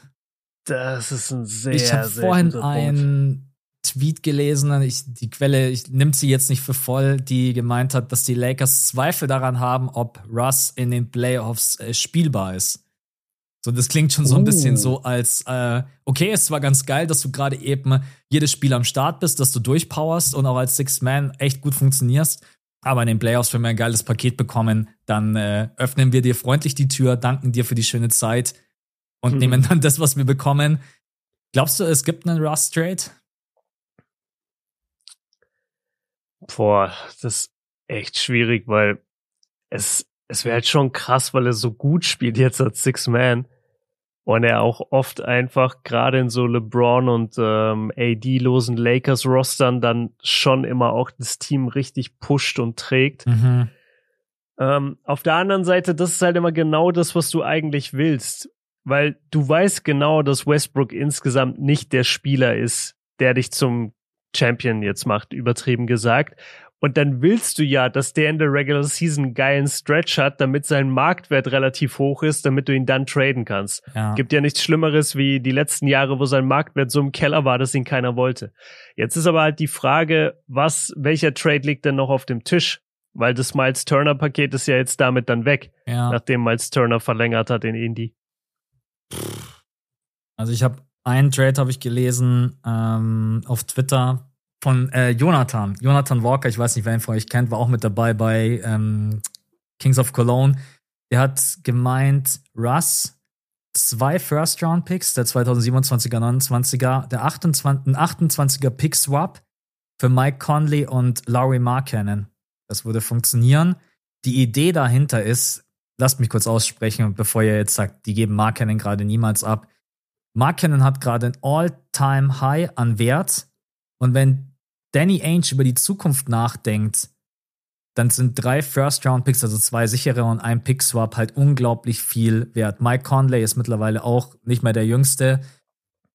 Das ist ein sehr, Ich habe vorhin einen Tweet gelesen, ich, die Quelle, ich nimmt sie jetzt nicht für voll, die gemeint hat, dass die Lakers Zweifel daran haben, ob Russ in den Playoffs äh, spielbar ist. So, das klingt schon so ein bisschen oh. so, als, äh, okay, es war ganz geil, dass du gerade eben jedes Spiel am Start bist, dass du durchpowerst und auch als Six Man echt gut funktionierst. Aber in den Playoffs, wenn wir ein geiles Paket bekommen, dann äh, öffnen wir dir freundlich die Tür, danken dir für die schöne Zeit und mhm. nehmen dann das, was wir bekommen. Glaubst du, es gibt einen Rust Trade? Boah, das ist echt schwierig, weil es es wäre halt schon krass, weil er so gut spielt jetzt als Six Man und er auch oft einfach gerade in so LeBron und ähm, AD-losen Lakers-Rostern dann schon immer auch das Team richtig pusht und trägt. Mhm. Ähm, auf der anderen Seite, das ist halt immer genau das, was du eigentlich willst. Weil du weißt genau, dass Westbrook insgesamt nicht der Spieler ist, der dich zum Champion jetzt macht, übertrieben gesagt. Und dann willst du ja, dass der in der Regular Season einen geilen Stretch hat, damit sein Marktwert relativ hoch ist, damit du ihn dann traden kannst. Ja. Gibt ja nichts Schlimmeres wie die letzten Jahre, wo sein Marktwert so im Keller war, dass ihn keiner wollte. Jetzt ist aber halt die Frage, was, welcher Trade liegt denn noch auf dem Tisch? Weil das Miles Turner Paket ist ja jetzt damit dann weg, ja. nachdem Miles Turner verlängert hat in Indy. Also ich habe einen Trade habe ich gelesen ähm, auf Twitter von äh, Jonathan. Jonathan Walker, ich weiß nicht, wer ihn von euch kennt, war auch mit dabei bei ähm, Kings of Cologne. Der hat gemeint, Russ, zwei First-Round-Picks, der 2027er, 29er, der 28, 28er Pick-Swap für Mike Conley und Laurie Markkanen. Das würde funktionieren. Die Idee dahinter ist, lasst mich kurz aussprechen, bevor ihr jetzt sagt, die geben Markkanen gerade niemals ab. Markkanen hat gerade ein All-Time-High an Wert. Und wenn Danny Ainge über die Zukunft nachdenkt, dann sind drei First-Round-Picks, also zwei sichere und ein Pick-Swap halt unglaublich viel wert. Mike Conley ist mittlerweile auch nicht mehr der Jüngste.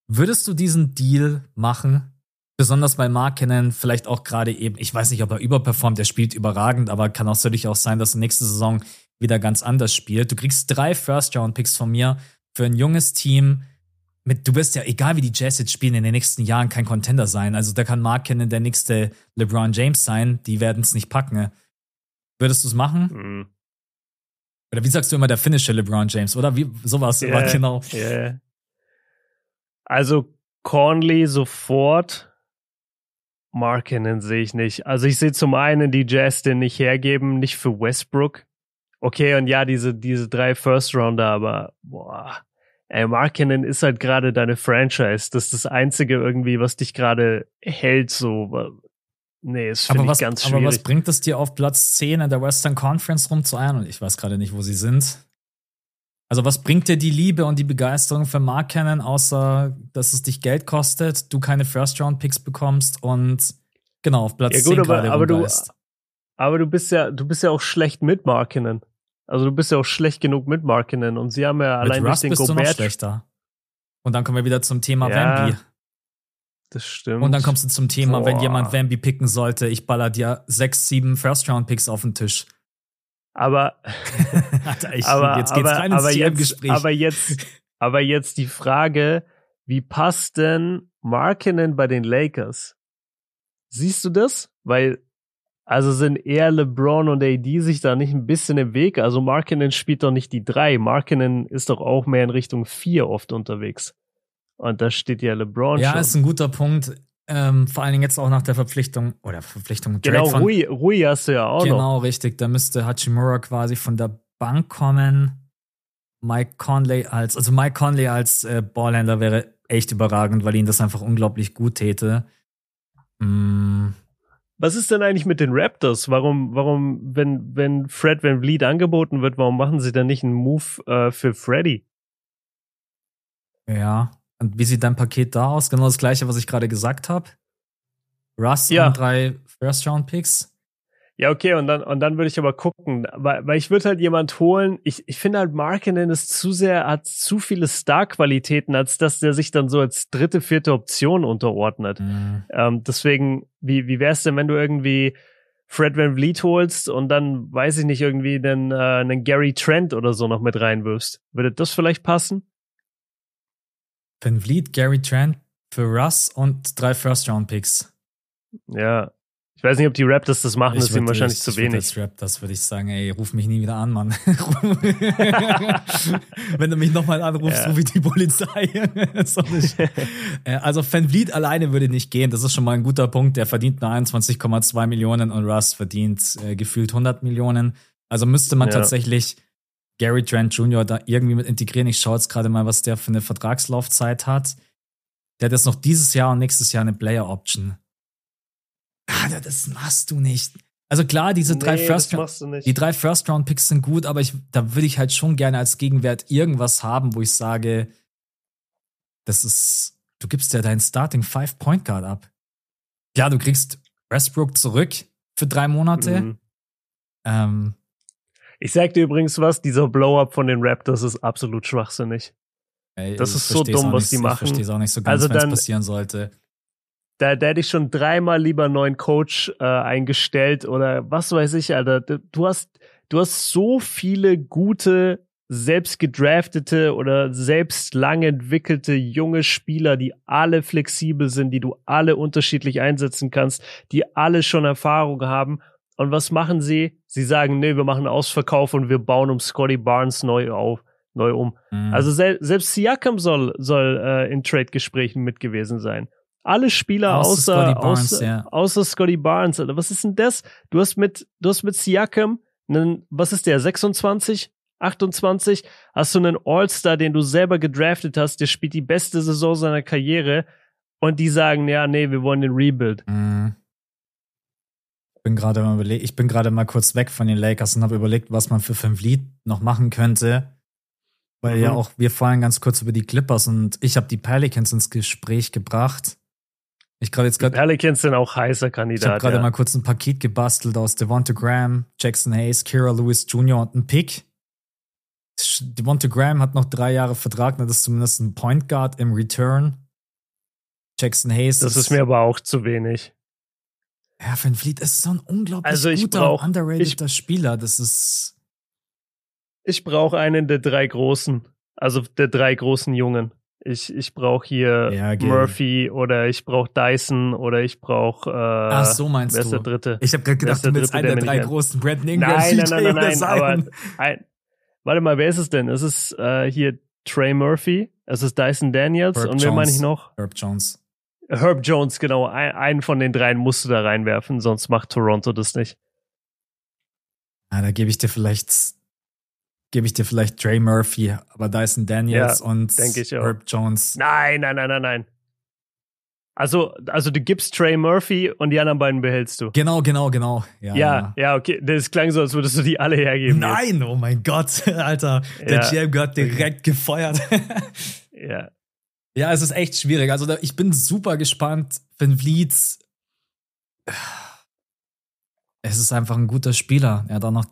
Würdest du diesen Deal machen? Besonders bei Mark Cannon, vielleicht auch gerade eben, ich weiß nicht, ob er überperformt, er spielt überragend, aber kann auch natürlich auch sein, dass er nächste Saison wieder ganz anders spielt. Du kriegst drei First-Round-Picks von mir für ein junges Team, mit, du wirst ja, egal wie die Jazz jetzt spielen, in den nächsten Jahren kein Contender sein. Also da kann Mark Cannon der nächste LeBron James sein. Die werden es nicht packen. Würdest du es machen? Mhm. Oder wie sagst du immer der finnische LeBron James? Oder wie sowas yeah, immer genau? Yeah. Also Conley sofort. Mark Cannon sehe ich nicht. Also ich sehe zum einen die Jazz den nicht hergeben, nicht für Westbrook. Okay, und ja, diese, diese drei First Rounder, aber boah ey, Markinen ist halt gerade deine Franchise. Das ist das Einzige irgendwie, was dich gerade hält, so. Nee, ist finde ich ganz schwierig. Aber was bringt es dir auf Platz 10 in der Western Conference rumzueiern? Und ich weiß gerade nicht, wo sie sind. Also, was bringt dir die Liebe und die Begeisterung für Mark Cannon, außer dass es dich Geld kostet, du keine First-Round-Picks bekommst und genau auf Platz ja, gut, 10 aber, aber du, aber du bist ja, du bist ja auch schlecht mit Mark Cannon. Also du bist ja auch schlecht genug mit Markinen und sie haben ja mit allein Russ durch den bist Gobert. Du noch schlechter. Und dann kommen wir wieder zum Thema ja, Wemby. Das stimmt. Und dann kommst du zum Thema, Boah. wenn jemand Wemby picken sollte, ich baller dir sechs, sieben First-Round-Picks auf den Tisch. Aber, Alter, ich, aber, jetzt geht's aber, rein aber jetzt, aber jetzt, aber jetzt die Frage, wie passt denn Markinen bei den Lakers? Siehst du das? Weil also sind eher LeBron und AD sich da nicht ein bisschen im Weg? Also Markinen spielt doch nicht die drei. Markinen ist doch auch mehr in Richtung vier oft unterwegs. Und da steht ja LeBron ja, schon. Ja, ist ein guter Punkt. Ähm, vor allen Dingen jetzt auch nach der Verpflichtung oder Verpflichtung. Genau, von, Rui, Rui hast du ja auch genau, noch. Genau, richtig. Da müsste Hachimura quasi von der Bank kommen. Mike Conley als, also Mike Conley als äh, Ballhändler wäre echt überragend, weil ihn das einfach unglaublich gut täte. Mm, was ist denn eigentlich mit den Raptors? Warum, warum, wenn, wenn Fred Van Vliet angeboten wird, warum machen sie dann nicht einen Move äh, für Freddy? Ja. Und wie sieht dein Paket da aus? Genau das gleiche, was ich gerade gesagt habe. Russ ja. und drei First-Round-Picks. Ja, okay, und dann, und dann würde ich aber gucken, weil, weil ich würde halt jemand holen, ich, ich finde halt Markinen ist zu sehr, hat zu viele Star-Qualitäten, als dass der sich dann so als dritte, vierte Option unterordnet. Mhm. Ähm, deswegen, wie, wie wär's denn, wenn du irgendwie Fred Van Vliet holst und dann, weiß ich nicht, irgendwie einen, äh, einen Gary Trent oder so noch mit reinwirfst? Würde das vielleicht passen? Van Vliet, Gary Trent für Russ und drei First-Round-Picks. Ja, ich weiß nicht, ob die Raptors das machen, ich das ist ihm wahrscheinlich ich, zu wenig. Als Raptors würde ich sagen, ey, ruf mich nie wieder an, Mann. Wenn du mich nochmal anrufst, ja. ruf ich die Polizei. Äh, also Van Vliet alleine würde nicht gehen, das ist schon mal ein guter Punkt. Der verdient nur 21,2 Millionen und Russ verdient äh, gefühlt 100 Millionen. Also müsste man ja. tatsächlich Gary Trent Jr. da irgendwie mit integrieren. Ich schaue jetzt gerade mal, was der für eine Vertragslaufzeit hat. Der hat jetzt noch dieses Jahr und nächstes Jahr eine Player Option. Ah, das machst du nicht. Also klar, diese drei nee, First Round, die drei First Round Picks sind gut, aber ich, da würde ich halt schon gerne als Gegenwert irgendwas haben, wo ich sage, das ist, du gibst ja deinen Starting Five Point Guard ab. Ja, du kriegst Westbrook zurück für drei Monate. Mhm. Ähm, Ich sag dir übrigens was, dieser Blow-up von den Raptors ist absolut schwachsinnig. Ey, Das ist so dumm, was nicht, die machen. Ich verstehe es auch nicht so ganz, Also wenn es passieren sollte. Da, da hätte ich schon dreimal lieber einen neuen Coach äh, eingestellt oder was weiß ich, Alter. Du hast, du hast so viele gute, selbst gedraftete oder selbst lang entwickelte junge Spieler, die alle flexibel sind, die du alle unterschiedlich einsetzen kannst, die alle schon Erfahrung haben. Und was machen sie? Sie sagen, nee, wir machen Ausverkauf und wir bauen um Scotty Barnes neu auf, neu um. Mhm. Also sel selbst Siakam soll, soll äh, in Trade-Gesprächen mit gewesen sein. Alle Spieler Außer außer, Scotty Barnes, außer, ja. außer Scotty Barnes. Was ist denn das? Du hast mit, du hast mit Siakam einen, was ist der, 26, 28? Hast du einen All-Star, den du selber gedraftet hast, der spielt die beste Saison seiner Karriere und die sagen, ja, nee, wir wollen den Rebuild. Mhm. Bin gerade mal überlegt, ich bin gerade mal kurz weg von den Lakers und habe überlegt, was man für fünf Lied noch machen könnte. Weil ja Mhm. auch wir fallen ganz kurz über die Clippers und ich habe die Pelicans ins Gespräch gebracht. Ich gerade jetzt gerade Pelicans sind auch heißer ich habe Kandidat. gerade Ja. mal kurz ein Paket gebastelt aus Devonta Graham, Jackson Hayes, Kira Lewis Jr. und ein Pick. Devonta Graham hat noch drei Jahre Vertrag, das ist zumindest ein Point Guard im Return. Jackson Hayes Das ist mir aber auch zu wenig. Ja, Van Vliet ist so ein unglaublich Also ich guter, brauch- underrateder Spieler. Das ist. Ich brauche einen der drei großen, also der drei großen Jungen. Ich, ich brauche hier Ja. Murphy oder ich brauche Dyson oder ich brauche. Äh, Ach, so meinst wer ist der du. dritte? Ich habe gerade gedacht, du der willst Dritte, einen der der drei großen Brandon Ingram Nein, nein, nein, nein, nein, aber ein, warte mal, wer ist es denn? Es ist äh, hier Trey Murphy, es ist Dyson Daniels Herb und wer meine ich noch? Herb Jones. Herb Jones, genau. Ein, einen von den dreien musst du da reinwerfen, sonst macht Toronto das nicht. Ja, da gebe ich dir vielleicht, gebe ich dir vielleicht Dre Murphy, aber Dyson Daniels Ja, und. Herb Jones. Nein, nein, nein, nein, nein. Also, also du gibst Trey Murphy und die anderen beiden behältst du. Genau, genau, genau. Ja, Ja, ja, okay. Das klang so, als würdest du die alle hergeben. Nein, oh mein Gott, Alter. Der Ja. GM hat direkt gefeuert. jetzt. Ja. Ja, es ist echt schwierig. Also da, ich bin super gespannt. Van Vliet, es ist einfach ein guter Spieler. Er hat auch noch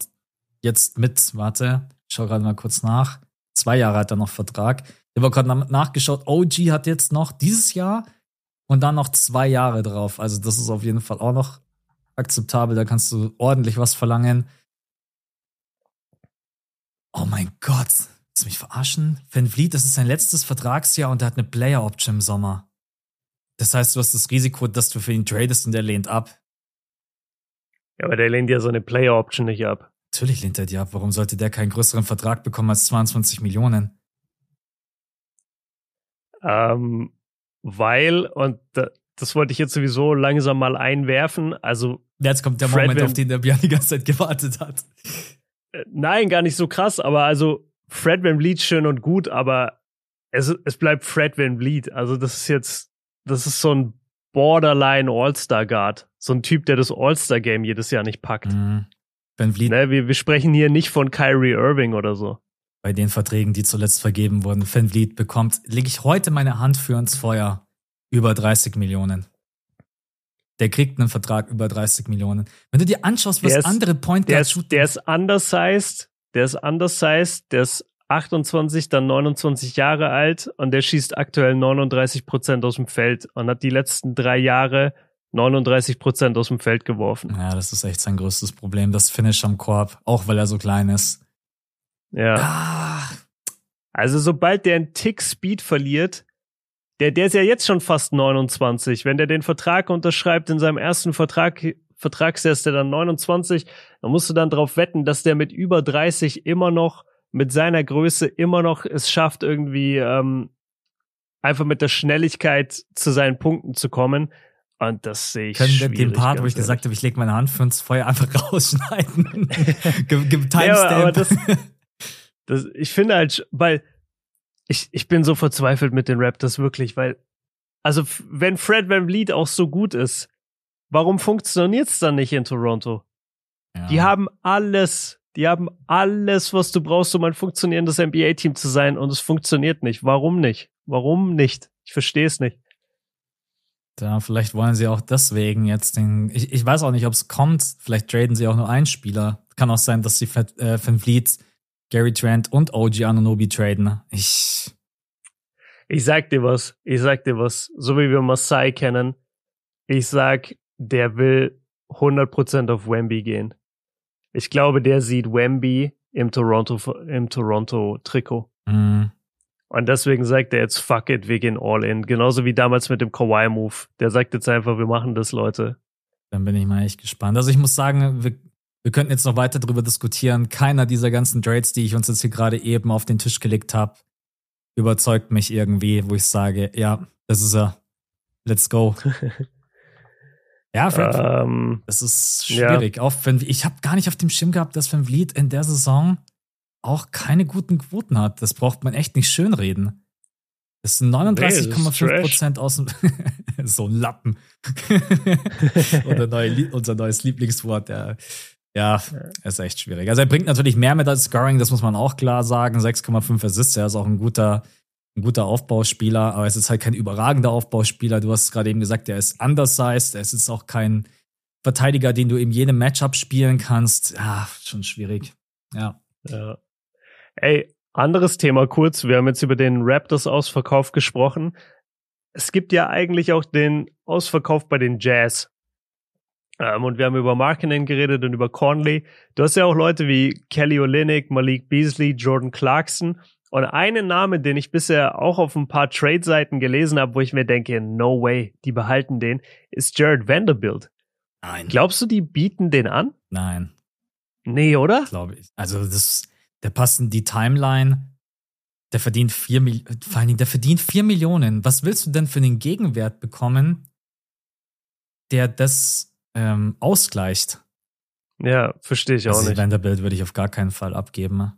jetzt mit, warte, ich schau gerade mal kurz nach. Zwei Jahre hat er noch Vertrag. Ich habe gerade nach- nachgeschaut. OG hat jetzt noch dieses Jahr und dann noch zwei Jahre drauf. Also das ist auf jeden Fall auch noch akzeptabel. Da kannst du ordentlich was verlangen. Oh mein Gott. Willst du mich verarschen? Van Vliet, das ist sein letztes Vertragsjahr und er hat eine Player Option im Sommer. Das heißt, du hast das Risiko, dass du für ihn tradest und er lehnt ab. ja, aber der lehnt ja so eine Player Option nicht ab. Natürlich lehnt er die ab. Warum sollte der keinen größeren Vertrag bekommen als 22 Millionen? Ähm, weil, und da, das wollte ich jetzt sowieso langsam mal einwerfen, also Jetzt kommt der Fred Moment, auf den der Björn die ganze Zeit gewartet hat. äh, nein, gar nicht so krass, aber also Fred Van Vliet schön und gut, aber es, es bleibt Fred Van Vliet. Also das ist jetzt, das ist so ein Borderline All-Star Guard. So ein Typ, der das All-Star Game jedes Jahr nicht packt. Mhm. Van Vliet Ne, wir, wir sprechen hier nicht von Kyrie Irving oder so. bei den Verträgen, die zuletzt vergeben wurden. Van Vliet bekommt, lege ich heute meine Hand für ins Feuer, über 30 Millionen. Der kriegt einen Vertrag über 30 Millionen. Wenn du dir anschaust, was Der ist- andere Point Der Guards ist, der ist undersized, der ist undersized, der ist 28, dann 29 Jahre alt und der schießt aktuell 39 Prozent aus dem Feld und hat die letzten drei Jahre 39 Prozent aus dem Feld geworfen. Ja, das ist echt sein größtes Problem, das Finish am Korb, auch weil er so klein ist. Ja. Ah, Also sobald der einen Tick Speed verliert, der, der ist ja jetzt schon fast 29. Wenn der den Vertrag unterschreibt in seinem ersten Vertrag, Vertragsjahr ist der dann 29, dann musst du dann drauf wetten, dass der mit über 30 immer noch, mit seiner Größe immer noch es schafft, irgendwie ähm, einfach mit der Schnelligkeit zu seinen Punkten zu kommen. Und das sehe ich können wir den Part, wo ich gesagt habe, ich lege meine Hand für ins Feuer, einfach rausschneiden. Ge- Ja, aber- Timestamp. das- Das, ich finde halt, weil ich, ich bin so verzweifelt mit den Raptors wirklich, weil, also wenn Fred Van Vliet auch so gut ist, warum funktioniert's dann nicht in Toronto? Ja. Die haben alles, die haben alles, was du brauchst, um ein funktionierendes NBA-Team zu sein und es funktioniert nicht. Warum nicht? Warum nicht? Ich verstehe es nicht. Ja, vielleicht wollen sie auch deswegen jetzt den. Ich, ich weiß auch nicht, ob es kommt. Vielleicht traden sie auch nur einen Spieler. Kann auch sein, dass sie äh, Van Vliet, Gary Trent und OG Anunobi traden. Ich. Ich sag dir was. Ich sag dir was. So wie wir Masai kennen. Ich sag, der will 100% auf Wemby gehen. Ich glaube, der sieht Wemby im Toronto, im Toronto Trikot. Mhm. Und deswegen sagt er jetzt, fuck it, wir gehen all in. Genauso wie damals mit dem Kawhi-Move. Der sagt jetzt einfach, wir machen das, Leute. Dann bin ich mal echt gespannt. Also ich muss sagen, wir, wir könnten jetzt noch weiter darüber diskutieren. Keiner dieser ganzen Trades, die ich uns jetzt hier gerade eben auf den Tisch gelegt habe, überzeugt mich irgendwie, wo ich sage, ja, das ist er. Let's go. ja, Fred, ähm, das ist schwierig. Ja. Auch wenn, ich habe gar nicht auf dem Schirm gehabt, dass Van Vliet in der Saison auch keine guten Quoten hat. Das braucht man echt nicht schönreden. Das sind 39,5 Prozent aus dem so ein Lappen. unser, neue, unser, neues Lieblingswort. Der, ja, ist echt schwierig. Also er bringt natürlich mehr mit als Scoring, das muss man auch klar sagen. 6,5 Assists, er ist auch ein guter, ein guter Aufbauspieler, aber es ist halt kein überragender Aufbauspieler. Du hast gerade eben gesagt, er ist undersized, er ist jetzt auch kein Verteidiger, den du in jedem Matchup spielen kannst. Ja, schon schwierig. Ja. ja. Ey, anderes Thema kurz. Wir haben jetzt über den Raptors-Ausverkauf gesprochen. Es gibt ja eigentlich auch den Ausverkauf bei den Jazz. Ähm, und wir haben über Markinen geredet und über Conley. Du hast ja auch Leute wie Kelly Olynyk, Malik Beasley, Jordan Clarkson. Und einen Name, den ich bisher auch auf ein paar Trade-Seiten gelesen habe, wo ich mir denke, no way, die behalten den, ist Jared Vanderbilt. Nein. Glaubst du, die bieten den an? Nein. Nee, oder? Glaube ich. Also das der passt in die Timeline. Der verdient vier Millionen, vor allen Dingen, der verdient vier Millionen. Was willst du denn für den Gegenwert bekommen, der das ähm, ausgleicht? Ja, verstehe ich also auch nicht. Vanderbilt würde ich auf gar keinen Fall abgeben.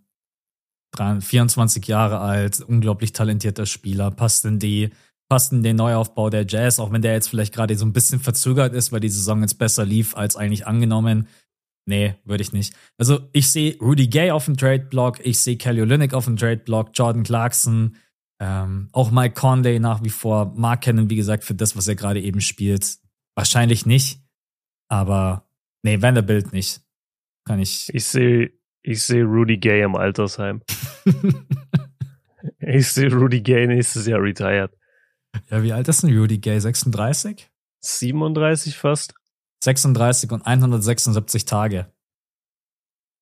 24 Jahre alt, unglaublich talentierter Spieler, passt in die, passt in den Neuaufbau der Jazz, auch wenn der jetzt vielleicht gerade so ein bisschen verzögert ist, weil die Saison jetzt besser lief als eigentlich angenommen. Nee, würde ich nicht. Also ich sehe Rudy Gay auf dem Trade-Block, ich sehe Kelly Olynyk auf dem Trade-Block, Jordan Clarkson, ähm, auch Mike Conley nach wie vor. Mark Cannon, wie gesagt, für das, was er gerade eben spielt. Wahrscheinlich nicht, aber nee, Vanderbilt nicht. Kann ich. Ich sehe ich sehe Rudy Gay im Altersheim. ich sehe Rudy Gay nächstes Jahr retired. Ja, wie alt ist denn Rudy Gay? 36? 37 fast. 36 und 176 Tage.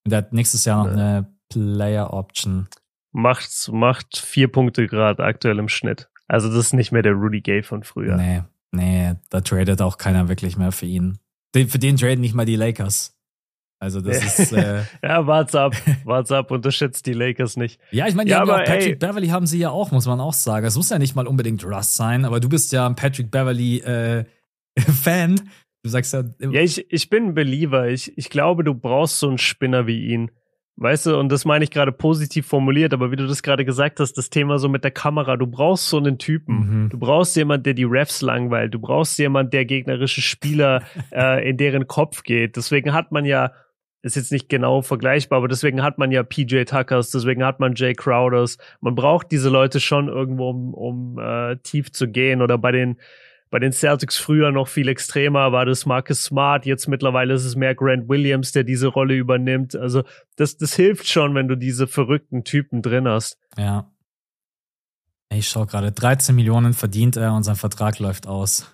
Und der hat nächstes Jahr noch eine Player Option. Macht, macht vier Punkte gerade aktuell im Schnitt. Also das ist nicht mehr der Rudy Gay von früher. Nee, nee, da tradet auch keiner wirklich mehr für ihn. Den, für den traden nicht mal die Lakers. Also das ist äh ja, wart's ab, wart's ab, unterschätzt die Lakers nicht. Ja, ich meine, ja, aber, Patrick ey. Beverly haben sie ja auch, muss man auch sagen. Es muss ja nicht mal unbedingt Russ sein, aber du bist ja ein Patrick Beverly äh, Fan Du sagst ja. Ja, ich, ich bin ein Believer. Ich, ich glaube, du brauchst so einen Spinner wie ihn. Weißt du, und das meine ich gerade positiv formuliert, aber wie du das gerade gesagt hast, das Thema so mit der Kamera, du brauchst so einen Typen. Mhm. Du brauchst jemand, der die Refs langweilt. Du brauchst jemand, der gegnerische Spieler äh, in deren Kopf geht. Deswegen hat man ja, ist jetzt nicht genau vergleichbar, aber deswegen hat man ja PJ Tuckers, deswegen hat man Jay Crowders. Man braucht diese Leute schon irgendwo, um, um äh, tief zu gehen oder bei den bei den Celtics früher noch viel extremer war das Marcus Smart, jetzt mittlerweile ist es mehr Grant Williams, der diese Rolle übernimmt. Also das, das hilft schon, wenn du diese verrückten Typen drin hast. Ja. Ich schau gerade, 13 Millionen verdient er und sein Vertrag läuft aus.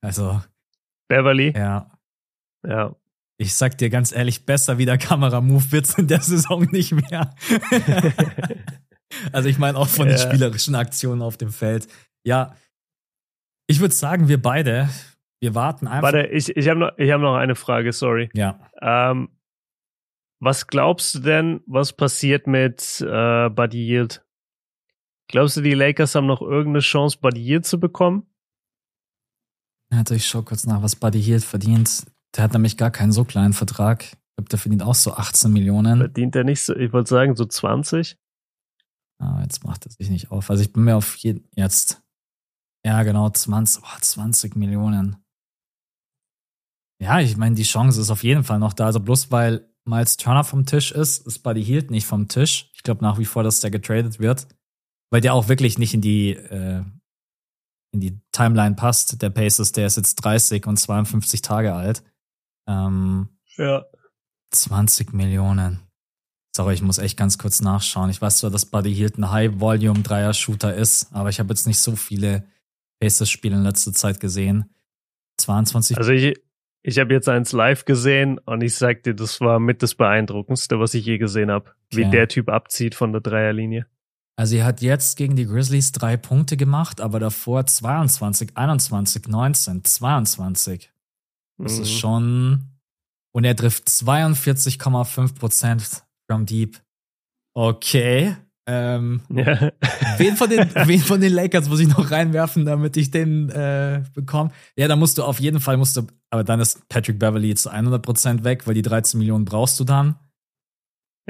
Also. Beverly? Ja. Ja. Ich sag dir ganz ehrlich, besser wie der Kameramove wird's in der Saison nicht mehr. also ich meine auch von ja. den spielerischen Aktionen auf dem Feld. Ja, ich würde sagen, wir beide, wir warten einfach. Warte, ich, ich habe noch, hab noch eine Frage, sorry. Ja. Ähm, was glaubst du denn, was passiert mit äh, Buddy Yield? Glaubst du, die Lakers haben noch irgendeine Chance, Buddy Yield zu bekommen? Also ich schau kurz nach, was Buddy Yield verdient. Der hat nämlich gar keinen so kleinen Vertrag. Ich glaube, der verdient auch so 18 Millionen. Verdient er nicht so, ich wollte sagen, so 20? Ah, jetzt macht er sich nicht auf. Also ich bin mir auf jeden, jetzt, ja, genau, 20, oh, 20 Millionen. Ja, ich meine, die Chance ist auf jeden Fall noch da. Also bloß weil Miles Turner vom Tisch ist, ist Buddy Hield nicht vom Tisch. Ich glaube nach wie vor, dass der getradet wird, weil der auch wirklich nicht in die, äh, in die Timeline passt. Der Pacers, der ist jetzt 30 und 52 Tage alt. Ähm, ja. 20 Millionen. Sorry, ich muss echt ganz kurz nachschauen. Ich weiß zwar, dass Buddy Hield ein High-Volume-Dreier-Shooter ist, aber ich habe jetzt nicht so viele Pacers-Spiele in letzter Zeit gesehen. 22. Also ich, ich habe jetzt eins live gesehen und ich sag dir, das war mit das Beeindruckendste, was ich je gesehen habe. Wie der Typ abzieht von der Dreierlinie. Also er hat jetzt gegen die Grizzlies drei Punkte gemacht, aber davor 22, 21, 19, 22. Das mhm. ist schon. Und er trifft 42,5 Prozent from deep. Okay. Ähm, ja. wen, von den, wen von den Lakers muss ich noch reinwerfen, damit ich den äh, bekomme? Ja, da musst du auf jeden Fall, musst du, aber dann ist Patrick Beverly zu 100% weg, weil die 13 Millionen brauchst du dann.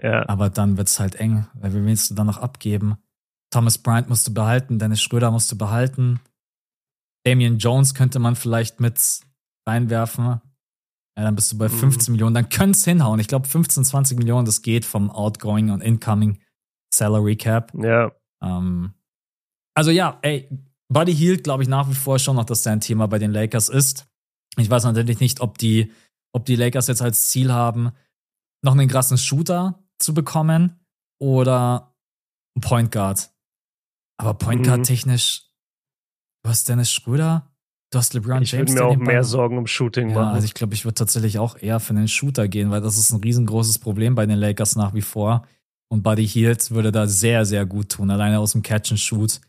Ja. Aber dann wird's halt eng, weil wie willst du dann noch abgeben? Thomas Bryant musst du behalten, Dennis Schröder musst du behalten. Damian Jones könnte man vielleicht mit reinwerfen. Ja, dann bist du bei 15 mhm. Millionen. Dann könnte es hinhauen. Ich glaube, 15, 20 Millionen, das geht vom Outgoing und Incoming Salary Cap. Ja. Ähm, also ja, ey, Buddy Hield glaube ich nach wie vor schon noch, dass der ein Thema bei den Lakers ist. Ich weiß natürlich nicht, ob die, ob die Lakers jetzt als Ziel haben, noch einen krassen Shooter zu bekommen oder einen Point Guard. Aber Point Guard mhm. technisch, du hast Dennis Schröder, du hast LeBron ich James. Ich würde mir auch mehr Sorgen um Shooting ja, machen. Also ich glaube, ich würde tatsächlich auch eher für einen Shooter gehen, weil das ist ein riesengroßes Problem bei den Lakers nach wie vor. Und Buddy Hield würde da sehr, sehr gut tun, alleine aus dem Catch and Shoot.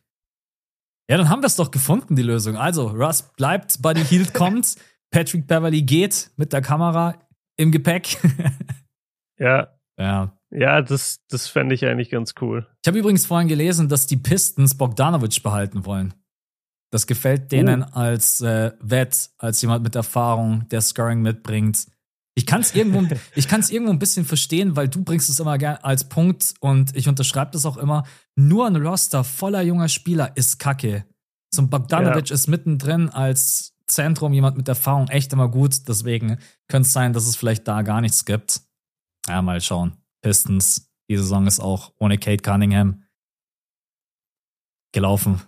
Ja, dann haben wir es doch gefunden, die Lösung. Also, Russ bleibt, Buddy Hield kommt, Patrick Beverly geht mit der Kamera im Gepäck. ja. Ja. Ja, das, das fände ich eigentlich ganz cool. Ich habe übrigens vorhin gelesen, dass die Pistons Bogdanovic behalten wollen. Das gefällt denen oh. als äh, Vet, als jemand mit Erfahrung, der Scoring mitbringt. Ich kann es irgendwo, ich kann es irgendwo ein bisschen verstehen, weil du bringst es immer gerne als Punkt und ich unterschreibe das auch immer. Nur ein Roster voller junger Spieler ist Kacke. So ein Bogdanovic ja. ist mittendrin als Zentrum jemand mit Erfahrung echt immer gut. Deswegen könnte es sein, dass es vielleicht da gar nichts gibt. Ja, mal schauen. Pistons. Die Saison ist auch ohne Kate Cunningham gelaufen.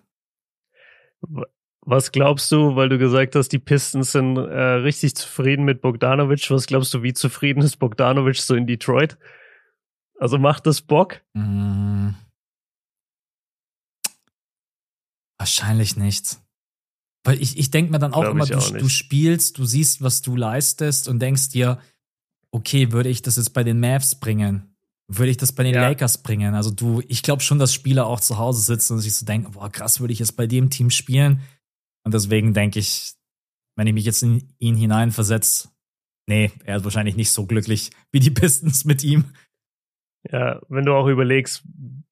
Was glaubst du, weil du gesagt hast, die Pistons sind äh, richtig zufrieden mit Bogdanovic? Was glaubst du, wie zufrieden ist Bogdanovic so in Detroit? Also macht das Bock? Mmh. Wahrscheinlich nicht. Weil ich, ich denke mir dann auch Glaub immer, du, auch du spielst, du siehst, was du leistest und denkst dir, okay, würde ich das jetzt bei den Mavs bringen? Würde ich das bei den ja. Lakers bringen? Also du, ich glaube schon, dass Spieler auch zu Hause sitzen und sich so denken, boah, krass, würde ich jetzt bei dem Team spielen? Und deswegen denke ich, wenn ich mich jetzt in ihn hineinversetze, nee, er ist wahrscheinlich nicht so glücklich wie die Pistons mit ihm. Ja, wenn du auch überlegst,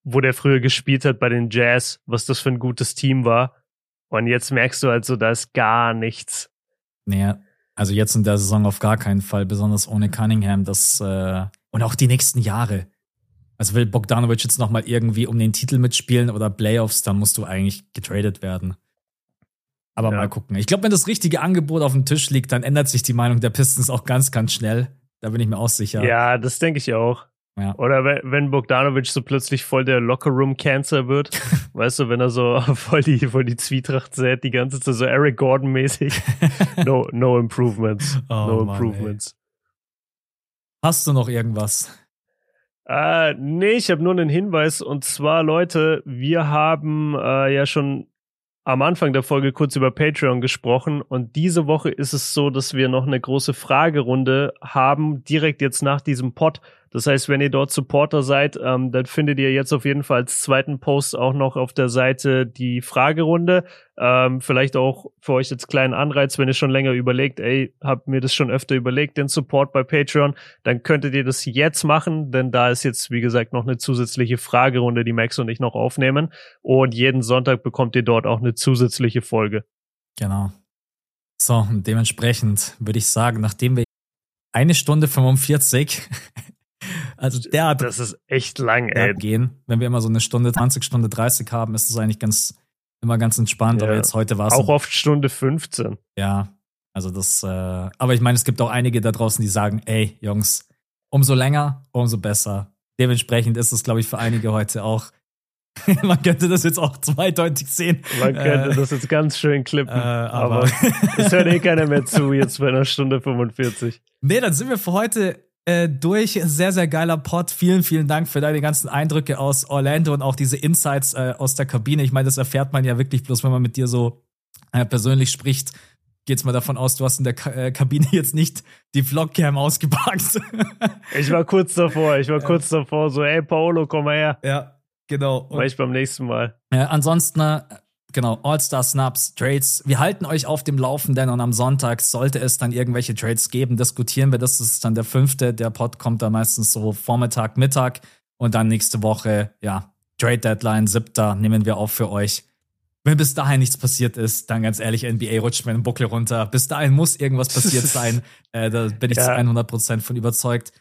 wo der früher gespielt hat bei den Jazz, was das für ein gutes Team war. Und jetzt merkst du halt so, da ist gar nichts. Naja, also jetzt in der Saison auf gar keinen Fall, besonders ohne Cunningham, das äh, und auch die nächsten Jahre. Also will Bogdanovic jetzt nochmal irgendwie um den Titel mitspielen oder Playoffs, dann musst du eigentlich getradet werden. Aber ja. mal gucken. Ich glaube, wenn das richtige Angebot auf dem Tisch liegt, dann ändert sich die Meinung der Pistons auch ganz, ganz schnell. Da bin ich mir auch sicher. Ja, das denke ich auch. Ja. Oder wenn Bogdanovic so plötzlich voll der Lockerroom-Cancer wird, weißt du, wenn er so voll die, voll die Zwietracht sät, die ganze Zeit so Eric Gordon-mäßig. No, no improvements. Oh, no Mann, improvements. Ey. Hast du noch irgendwas? Äh, nee, ich habe nur einen Hinweis und zwar, Leute, wir haben äh, ja schon am Anfang der Folge kurz über Patreon gesprochen und diese Woche ist es so, dass wir noch eine große Fragerunde haben, direkt jetzt nach diesem Pod. Das heißt, wenn ihr dort Supporter seid, ähm, dann findet ihr jetzt auf jeden Fall als zweiten Post auch noch auf der Seite die Fragerunde. Ähm, vielleicht auch für euch jetzt kleinen Anreiz, wenn ihr schon länger überlegt, ey, habt mir das schon öfter überlegt, den Support bei Patreon, dann könntet ihr das jetzt machen, denn da ist jetzt, wie gesagt, noch eine zusätzliche Fragerunde, die Max und ich noch aufnehmen. Und jeden Sonntag bekommt ihr dort auch eine zusätzliche Folge. Genau. So, dementsprechend würde ich sagen, nachdem wir eine Stunde 45 also der hat. Das ist echt lang, ey. Gehen. Wenn wir immer so eine Stunde 20, Stunde 30 haben, ist es eigentlich ganz, immer ganz entspannt. Ja. Aber jetzt heute war es. Auch oft Stunde 15. Ja. Also das, äh, aber ich meine, es gibt auch einige da draußen, die sagen, ey, Jungs, umso länger, umso besser. Dementsprechend ist es, glaube ich, für einige heute auch Man könnte das jetzt auch zweideutig sehen. Man könnte äh, das jetzt ganz schön klippen. Äh, aber aber es hört eh keiner mehr zu, jetzt bei einer Stunde 45. Nee, dann sind wir für heute äh, durch. Sehr, sehr geiler Pod. Vielen, vielen Dank für deine ganzen Eindrücke aus Orlando und auch diese Insights äh, aus der Kabine. Ich meine, das erfährt man ja wirklich bloß, wenn man mit dir so äh, persönlich spricht. Geht's mal davon aus, du hast in der Ka äh, Kabine jetzt nicht die Vlogcam ausgepackt. ich war kurz davor, ich war kurz davor, so, ey Paolo, komm mal her. Ja, genau. Mach ich beim nächsten Mal. Ansonsten äh, genau, All-Star Snaps, Trades. Wir halten euch auf dem Laufenden und am Sonntag sollte es dann irgendwelche Trades geben, diskutieren wir das. Das ist dann der fünfte. Der Pod kommt da meistens so Vormittag, Mittag und dann nächste Woche, ja, Trade Deadline, siebter, nehmen wir auf für euch. Wenn bis dahin nichts passiert ist, dann ganz ehrlich, NBA rutscht mir den Buckel runter. Bis dahin muss irgendwas passiert sein. Äh, da bin ich ja. zu 100% von überzeugt.